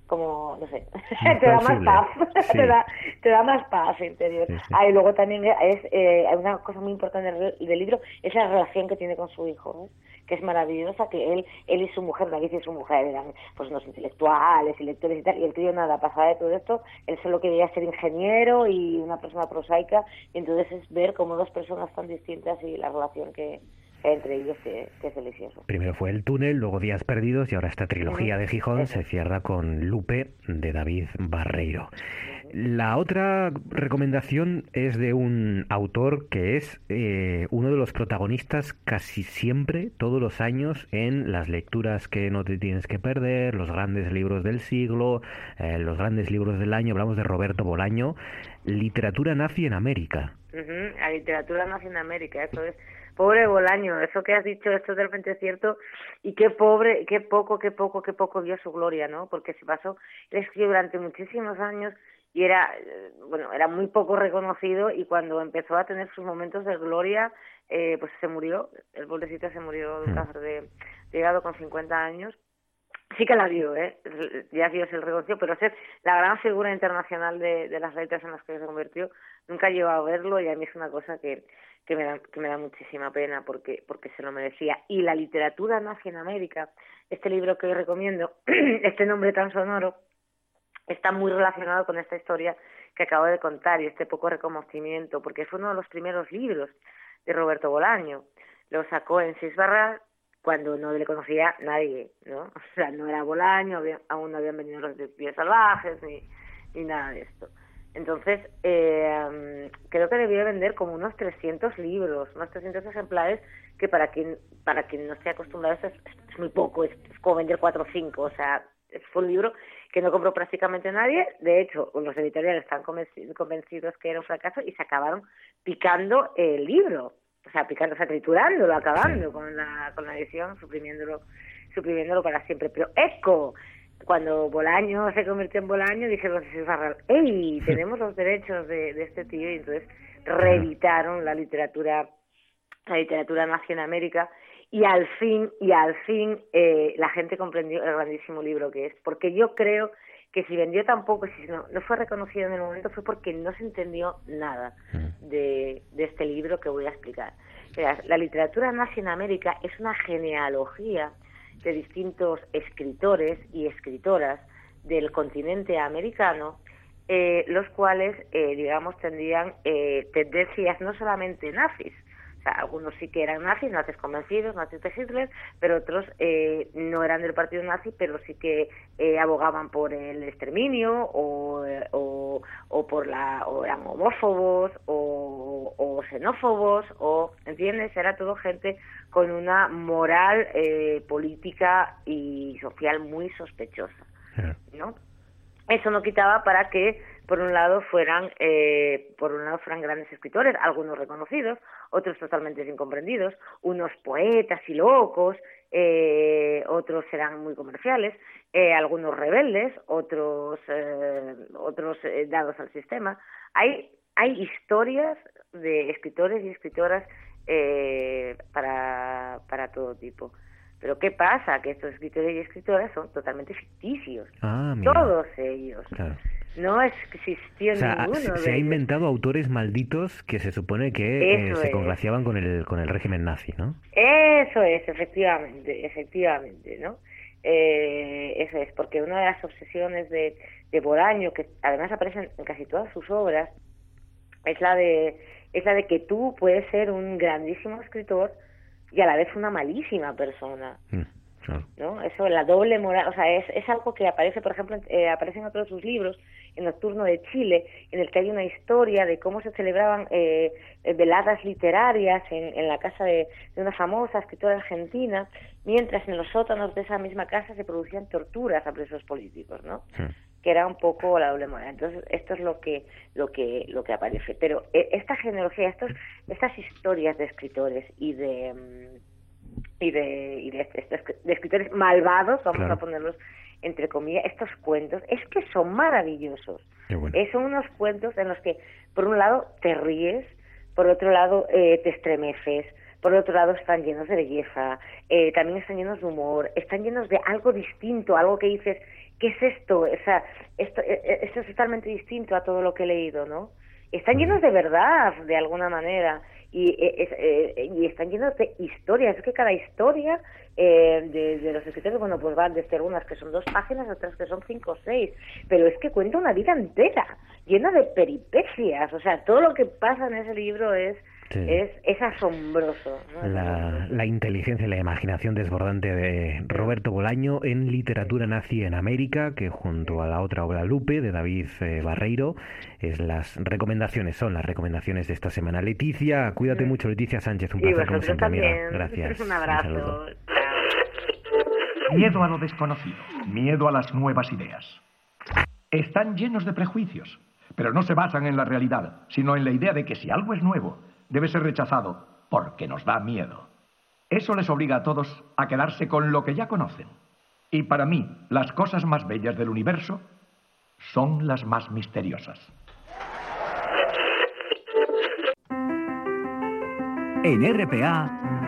como, no sé, te da más paz, te, da, te da más paz interior. Ah, y luego también es eh, una cosa muy importante del, libro, es la relación que tiene con su hijo, ¿eh? que es maravillosa, que él él y su mujer, David y su mujer eran pues unos intelectuales y lectores y tal, y el tío nada, pasaba de todo esto, él solo quería ser ingeniero y una persona prosaica, y entonces es ver como dos personas tan distintas y la relación que, entre ellos que, es delicioso. Primero fue El túnel, luego Días perdidos y ahora esta trilogía de Gijón se cierra con Lupe de David Barreiro. La otra recomendación es de un autor que es eh, uno de los protagonistas casi siempre, todos los años, en las lecturas que no te tienes que perder, los grandes libros del siglo, eh, los grandes libros del año. Hablamos de Roberto Bolaño, Literatura nazi en América. La literatura nazi en América, eso es Pobre Bolaño, eso que has dicho es totalmente cierto y qué pobre, qué poco, qué poco, qué poco vio su gloria, ¿no? Porque se pasó, él escribió durante muchísimos años y era, eh, bueno, era muy poco reconocido y cuando empezó a tener sus momentos de gloria, eh, pues se murió, el pobrecito se murió de un cáncer de, llegado con 50 años sí que la vio, ¿eh? ya Dios el reconoció, pero ser la gran figura internacional de, las letras en las que se convirtió, nunca llegó a verlo y a mí es una cosa que, que me da, que me da muchísima pena porque, porque se lo merecía. Y la literatura nazi en América, este libro que hoy recomiendo, este nombre tan sonoro, está muy relacionado con esta historia que acabo de contar y este poco reconocimiento, porque fue uno de los primeros libros de Roberto Bolaño. Lo sacó en seis barras cuando no le conocía nadie, ¿no? O sea, no era Bolaño, aún no habían venido los detectives salvajes ni, ni nada de esto. Entonces, eh, creo que debió vender como unos 300 libros, unos 300 ejemplares, que para quien para quien no esté acostumbrado es, es muy poco, es, como vender 4 o 5, o sea, fue un libro que no compró prácticamente nadie, de hecho, los editoriales están convencidos que era un fracaso y se acabaron picando el libro, o sea, picando, o sea, triturándolo, acabando con la con la edición, suprimiéndolo suprimiéndolo para siempre. Pero ECO, cuando Bolaño se convirtió en Bolaño, dijeron ¡Ey! Tenemos los derechos de, de este tío y entonces reeditaron la literatura la literatura nazi en América y al fin y al fin eh, la gente comprendió el grandísimo libro que es porque yo creo que si vendió tan poco y si no, no fue reconocido en el momento fue porque no se entendió nada de, de este libro que voy a explicar. La literatura nazi en América es una genealogía de distintos escritores y escritoras del continente americano, eh, los cuales, eh, digamos, tendrían eh, tendencias no solamente nazis, sea, algunos sí que eran nazis, nazis convencidos, nazis de Hitler, pero otros eh, no eran del partido nazi, pero sí que eh, abogaban por el exterminio o, o, o, por la, o eran homófobos o, o xenófobos, o, ¿entiendes? Era todo gente con una moral eh, política y social muy sospechosa, ¿no? Eso no quitaba para que por un lado fueran eh, por un lado fueran grandes escritores algunos reconocidos otros totalmente incomprendidos unos poetas y locos eh, otros eran muy comerciales eh, algunos rebeldes otros eh, otros eh, dados al sistema hay hay historias de escritores y escritoras eh, para para todo tipo pero ¿qué pasa? Que estos escritores y escritoras son totalmente ficticios. Ah, Todos ellos. Claro. No existió o sea, ninguno. Se, se de ha ellos. inventado autores malditos que se supone que eh, se congraciaban con el, con el régimen nazi, ¿no? Eso es, efectivamente, efectivamente, ¿no? Eh, eso es, porque una de las obsesiones de, de Bolaño, que además aparecen en casi todas sus obras, es la de es la de que tú puedes ser un grandísimo escritor y a la vez una malísima persona. Mm, claro. ¿no? Eso, la doble moral, o sea, es, es algo que aparece, por ejemplo, en- eh, aparece en otros de sus libros, en Nocturno de Chile, en el que hay una historia de cómo se celebraban eh, eh, veladas literarias en, en la casa de, de una famosa escritora argentina, mientras en los sótanos de esa misma casa se producían torturas a presos políticos, ¿no? que era un poco la doble moral. Entonces, esto es lo que lo que lo que aparece, pero eh, esta genealogía, estos estas historias de escritores y de mm, y de y de, de escritores malvados, vamos Claro. a ponerlos entre comillas, estos cuentos, es que son maravillosos. Bueno. Eh, son unos cuentos en los que, por un lado, te ríes, por otro lado, eh, te estremeces, por otro lado, están llenos de belleza, eh, también están llenos de humor, están llenos de algo distinto, algo que dices, ¿qué es esto? O sea, esto, eh, eh, esto es totalmente distinto a todo lo que he leído, ¿no? Están llenos de verdad, de alguna manera, y, eh, es- eh, y están llenos de historias. Es que cada historia eh, de, de los escritores, bueno, pues van desde algunas que son dos páginas, otras que son cinco o seis, pero es que cuenta una vida entera, llena de peripecias. O sea, todo lo que pasa en ese libro es Sí. es, es asombroso. La, la inteligencia y la imaginación desbordante de Roberto Bolaño en Literatura Nazi en América, que junto a la otra obra Lupe de David eh, Barreiro, es las recomendaciones, son las recomendaciones de esta semana. Leticia, cuídate mucho, Leticia Sánchez, un. Y placer como siempre, amiga. Gracias. Un saludo. abrazo. Miedo a lo desconocido, miedo a las nuevas ideas. Están llenos de prejuicios, pero no se basan en la realidad, sino en la idea de que si algo es nuevo, debe ser rechazado porque nos da miedo. Eso les obliga a todos a quedarse con lo que ya conocen. Y para mí, las cosas más bellas del universo son las más misteriosas. En RPA,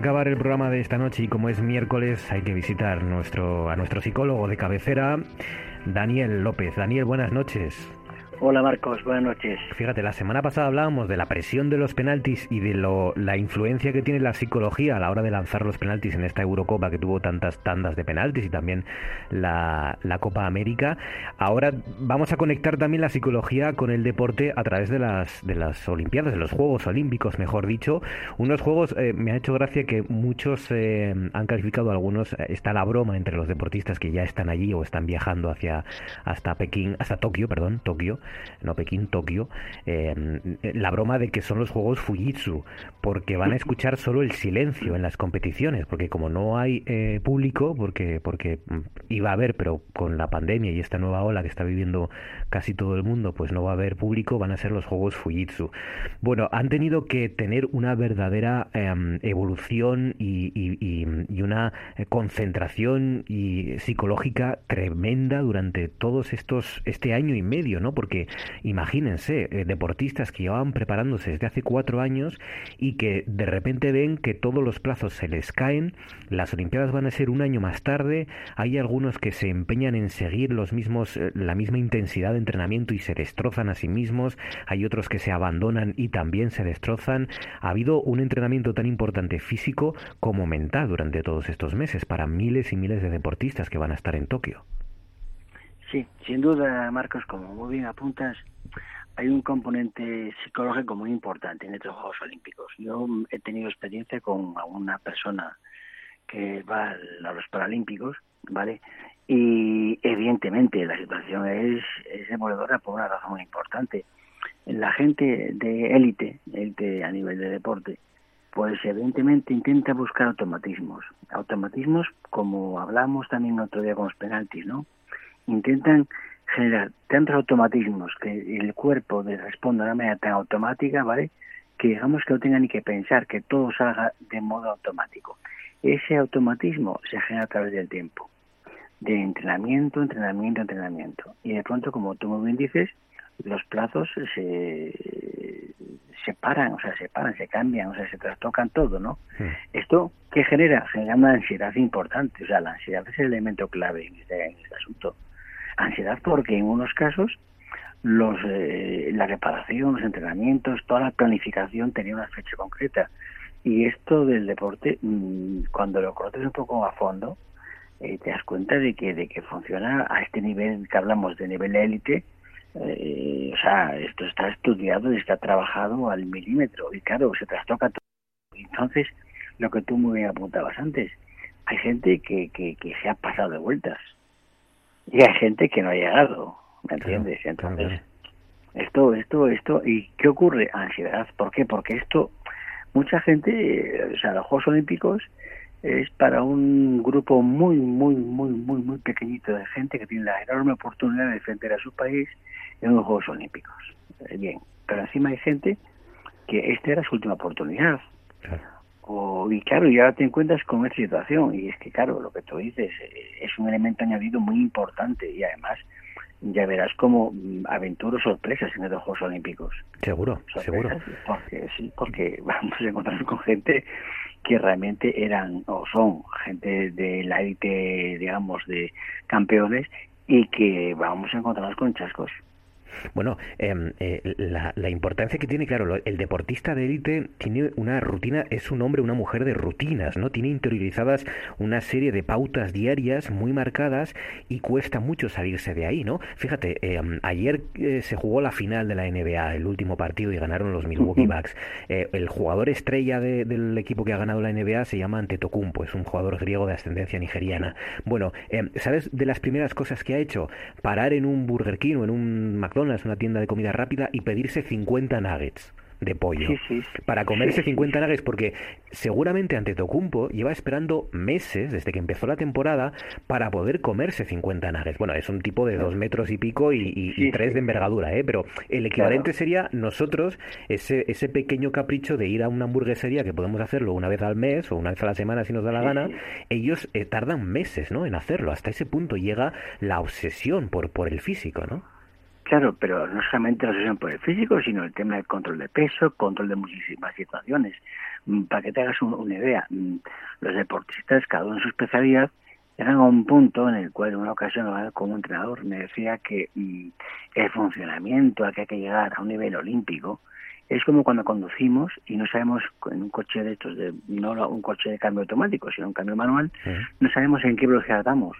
Acabar el programa de esta noche y como es miércoles hay que visitar nuestro, a nuestro psicólogo de cabecera, Daniel López. Daniel, buenas noches. Hola Marcos, buenas noches. Fíjate, la semana pasada hablábamos de la presión de los penaltis y de lo, la influencia que tiene la psicología a la hora de lanzar los penaltis en esta Eurocopa que tuvo tantas tandas de penaltis y también la, la Copa América. Ahora vamos a conectar también la psicología con el deporte a través de las, de las Olimpiadas, de los Juegos Olímpicos, mejor dicho. Unos Juegos, eh, me ha hecho gracia que muchos eh, han calificado, algunos, eh, está la broma entre los deportistas que ya están allí o están viajando hacia hasta Pekín, hasta Tokio, perdón, Tokio no Pekín, Tokio, eh, la broma de que son los juegos Fujitsu, porque van a escuchar solo el silencio en las competiciones, porque como no hay eh, público, porque, porque iba a haber, pero con la pandemia y esta nueva ola que está viviendo casi todo el mundo, pues no va a haber público, van a ser los juegos Fujitsu. Bueno, han tenido que tener una verdadera em, evolución y, y una concentración y psicológica tremenda durante todos estos este año y medio, ¿no? Porque imagínense, eh, deportistas que llevaban preparándose desde hace cuatro años y que de repente ven que todos los plazos se les caen, las Olimpiadas van a ser un año más tarde, hay algunos que se empeñan en seguir los mismos, eh, la misma intensidad de entrenamiento y se destrozan a sí mismos, hay otros que se abandonan y también se destrozan. Ha habido un entrenamiento tan importante físico como mental durante todos estos meses para miles y miles de deportistas que van a estar en Tokio. Sí, sin duda, Marcos, como muy bien apuntas, hay un componente psicológico muy importante en estos Juegos Olímpicos. Yo he tenido experiencia con una persona que va a los Paralímpicos, ¿vale? Y evidentemente la situación es, es demoledora por una razón muy importante. La gente de élite, élite a nivel de deporte, pues evidentemente intenta buscar automatismos. Automatismos como hablamos también otro día con los penaltis, ¿no? Intentan generar tantos automatismos que el cuerpo responda de una manera tan automática, ¿vale? Que digamos que no tenga ni que pensar, que todo salga de modo automático. Ese automatismo se genera a través del tiempo, de entrenamiento, entrenamiento, entrenamiento. Y de pronto, como tú muy bien dices, los plazos se, se paran, o sea, se paran, se cambian, o sea, se trastocan todo, ¿no? Esto, ¿qué genera? Genera una ansiedad importante, o sea, la ansiedad es el elemento clave en este, en este asunto ansiedad porque en unos casos los eh, la reparación, los entrenamientos, toda la planificación tenía una fecha concreta. Y esto del deporte, mm, cuando lo conoces un poco a fondo, eh, te das cuenta de que, de que funciona a este nivel que hablamos de nivel élite. Eh, o sea, esto está estudiado y está trabajado al milímetro. Y claro, se trastoca todo. Entonces, lo que tú muy bien apuntabas antes, hay gente que, que se ha pasado de vueltas y hay gente que no ha llegado, ¿me entiendes? Entonces, esto, esto, esto, ¿y qué ocurre? Ansiedad, ¿por qué? Porque esto, mucha gente, o sea, los Juegos Olímpicos es para un grupo muy, muy, muy, muy, muy pequeñito de gente que tiene la enorme oportunidad de defender a su país en los Juegos Olímpicos. Eh, bien, pero encima hay gente que esta era su última oportunidad y claro, y ahora te encuentras con esta situación. Y es que, claro, lo que tú dices eh, es un elemento añadido muy importante y además ya verás como mm, aventuras sorpresas en los Juegos Olímpicos. Seguro, seguro. Porque, sí, porque vamos a encontrarnos con gente que realmente eran o son gente de la élite, digamos, de campeones y que vamos a encontrarnos con chascos. Bueno, em, eh, la, importancia que tiene, claro, el deportista de élite tiene una rutina, es un hombre, una mujer de rutinas, ¿no? Tiene interiorizadas una serie de pautas diarias muy marcadas y cuesta mucho salirse de ahí, ¿no? Fíjate, em, ayer eh, se jugó la final de la NBA, el último partido, y ganaron los Milwaukee Bucks. Eh, el jugador estrella del equipo que ha ganado la NBA se llama Antetokounmpo, es un jugador griego de ascendencia nigeriana. Bueno, em, ¿sabes de las primeras cosas que ha hecho? Parar en un Burger King o en un McDonald's, una tienda de comida rápida, y pedirse 50 nuggets de pollo para comerse 50 nuggets porque seguramente ante Tocumpo lleva esperando meses desde que empezó la temporada para poder comerse 50 nuggets. Bueno, es un tipo de dos metros y pico y, tres de envergadura, ¿eh? pero el equivalente sería nosotros ese, ese pequeño capricho de ir a una hamburguesería que podemos hacerlo una vez al mes o una vez a la semana si nos da la gana. Ellos eh, tardan meses ¿no? en hacerlo. Hasta ese punto llega la obsesión por, por el físico, ¿no? Claro, pero no solamente la obsesión por el físico, sino el tema del control de peso, control de muchísimas situaciones. Mm, para que te hagas una idea, mm, los deportistas, cada uno en su especialidad, llegan a un punto en el cual en una ocasión como entrenador me decía que mm, el funcionamiento al que hay que llegar a un nivel olímpico es como cuando conducimos y no sabemos en un coche de estos, de, no un coche de cambio automático, sino un cambio manual, no sabemos en qué velocidad damos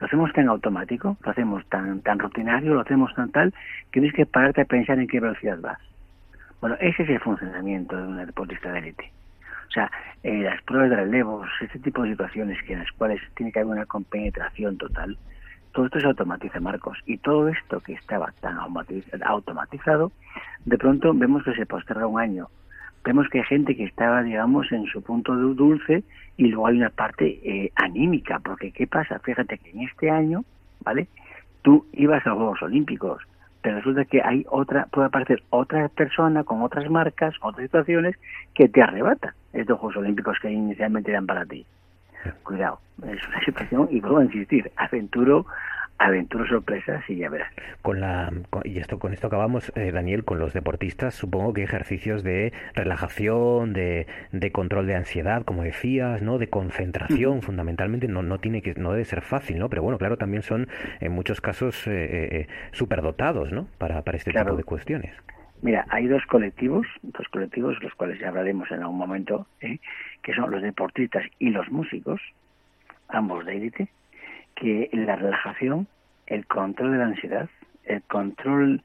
lo hacemos tan automático, lo hacemos tan, tan rutinario, lo hacemos tan tal, que tienes que pararte a pensar en qué velocidad vas. Bueno, ese es el funcionamiento de un deportista de élite. O sea, eh, las pruebas de relevos, ese tipo de situaciones que en las cuales tiene que haber una compenetración total, todo esto se automatiza, Marcos. Y todo esto que estaba tan automatizado, de pronto vemos que se posterga un año vemos que hay gente que estaba, digamos, en su punto dulce y luego hay una parte eh, anímica, porque ¿qué pasa? Fíjate que en este año, ¿vale? Tú ibas a los Juegos Olímpicos, pero resulta que hay otra, puede aparecer otra persona con otras marcas, otras situaciones que te arrebatan estos Juegos Olímpicos que inicialmente eran para ti. Cuidado, es una situación, y vuelvo a insistir, aventuro aventuras sorpresas y ya verás. Con la y esto con esto acabamos eh, Daniel con los deportistas supongo que ejercicios de relajación, de, de control de ansiedad, como decías, ¿no? de concentración fundamentalmente no no tiene que no debe ser fácil, ¿no? Pero bueno, claro, también son en muchos casos eh, eh superdotados, ¿no? Para para este tipo de cuestiones. Mira, hay dos colectivos, dos colectivos, los cuales ya hablaremos en algún momento, ¿eh? que son los deportistas y los músicos, ambos de élite, que la relajación, el control de la ansiedad, el control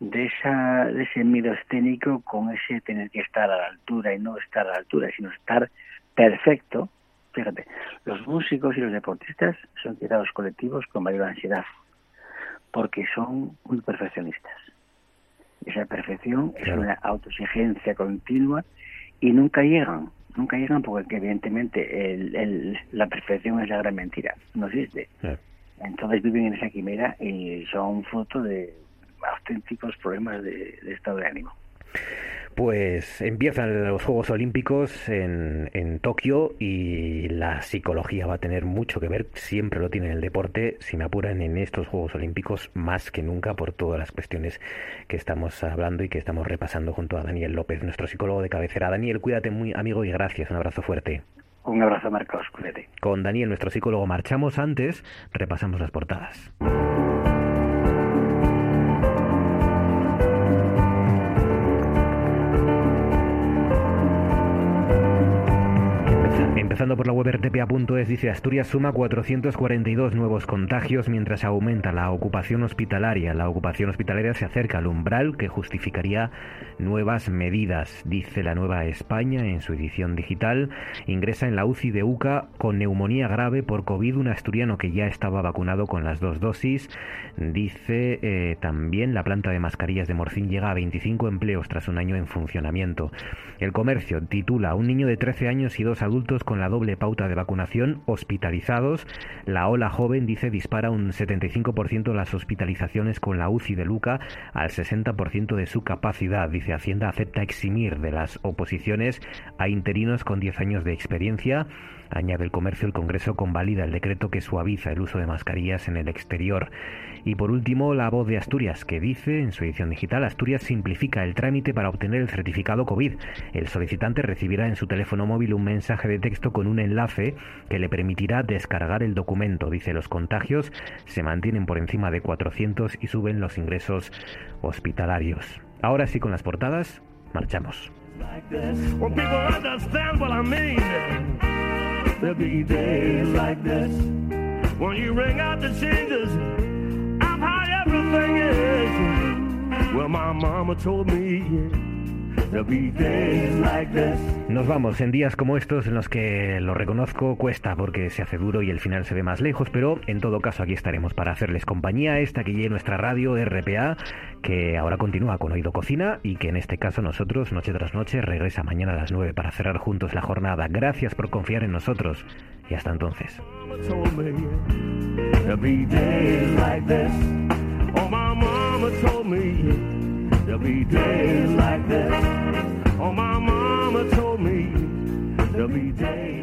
de, esa, de ese miedo escénico con ese tener que estar a la altura y no estar a la altura, sino estar perfecto. Fíjate, los músicos y los deportistas son quedados colectivos con mayor ansiedad, porque son muy perfeccionistas. Esa perfección es una autoexigencia continua y nunca llegan nunca llegan porque evidentemente el, la perfección es la gran mentira, no existe. Entonces viven en esa quimera y son fruto de auténticos problemas de estado de ánimo. Pues empiezan los Juegos Olímpicos en, en, Tokio y la psicología va a tener mucho que ver, siempre lo tiene el deporte, si me apuran en estos Juegos Olímpicos más que nunca por todas las cuestiones que estamos hablando y que estamos repasando junto a Daniel López, nuestro psicólogo de cabecera. Daniel, cuídate muy amigo y gracias, un abrazo fuerte. Un abrazo Marcos. Con Daniel, nuestro psicólogo, marchamos antes, repasamos las portadas. Empezando por la web rtpa.es, dice Asturias suma 442 nuevos contagios mientras aumenta la ocupación hospitalaria. La ocupación hospitalaria se acerca al umbral que justificaría nuevas medidas, dice la Nueva España en su edición digital. Ingresa en la UCI de UCA con neumonía grave por COVID un asturiano que ya estaba vacunado con las dos dosis. Dice eh, también la planta de mascarillas de Morcín llega a 25 empleos tras un año en funcionamiento. El comercio titula Un niño de 13 años y dos adultos con la doble pauta de vacunación hospitalizados. La ola joven dice dispara un 75% las hospitalizaciones con la UCI de Luca al 60% de su capacidad. Dice Hacienda acepta eximir de las oposiciones a interinos con 10 años de experiencia. Añade el comercio, el Congreso convalida el decreto que suaviza el uso de mascarillas en el exterior. Y por último, la voz de Asturias, que dice en su edición digital, Asturias simplifica el trámite para obtener el certificado COVID. El solicitante recibirá en su teléfono móvil un mensaje de texto con un enlace que le permitirá descargar el documento. Dice, los contagios se mantienen por encima de 400 y suben los ingresos hospitalarios. Ahora sí, con las portadas, marchamos. Nos vamos en días como estos en los que lo reconozco cuesta porque se hace duro y el final se ve más lejos, pero en todo caso aquí estaremos para hacerles compañía esta que lleve nuestra radio RPA, que ahora continúa con Oído Cocina y que en este caso nosotros noche tras noche regresa mañana a las 9 para cerrar juntos la jornada. Gracias por confiar en nosotros y hasta entonces. Oh, there'll be days like this. Oh, my mama told me there'll be days.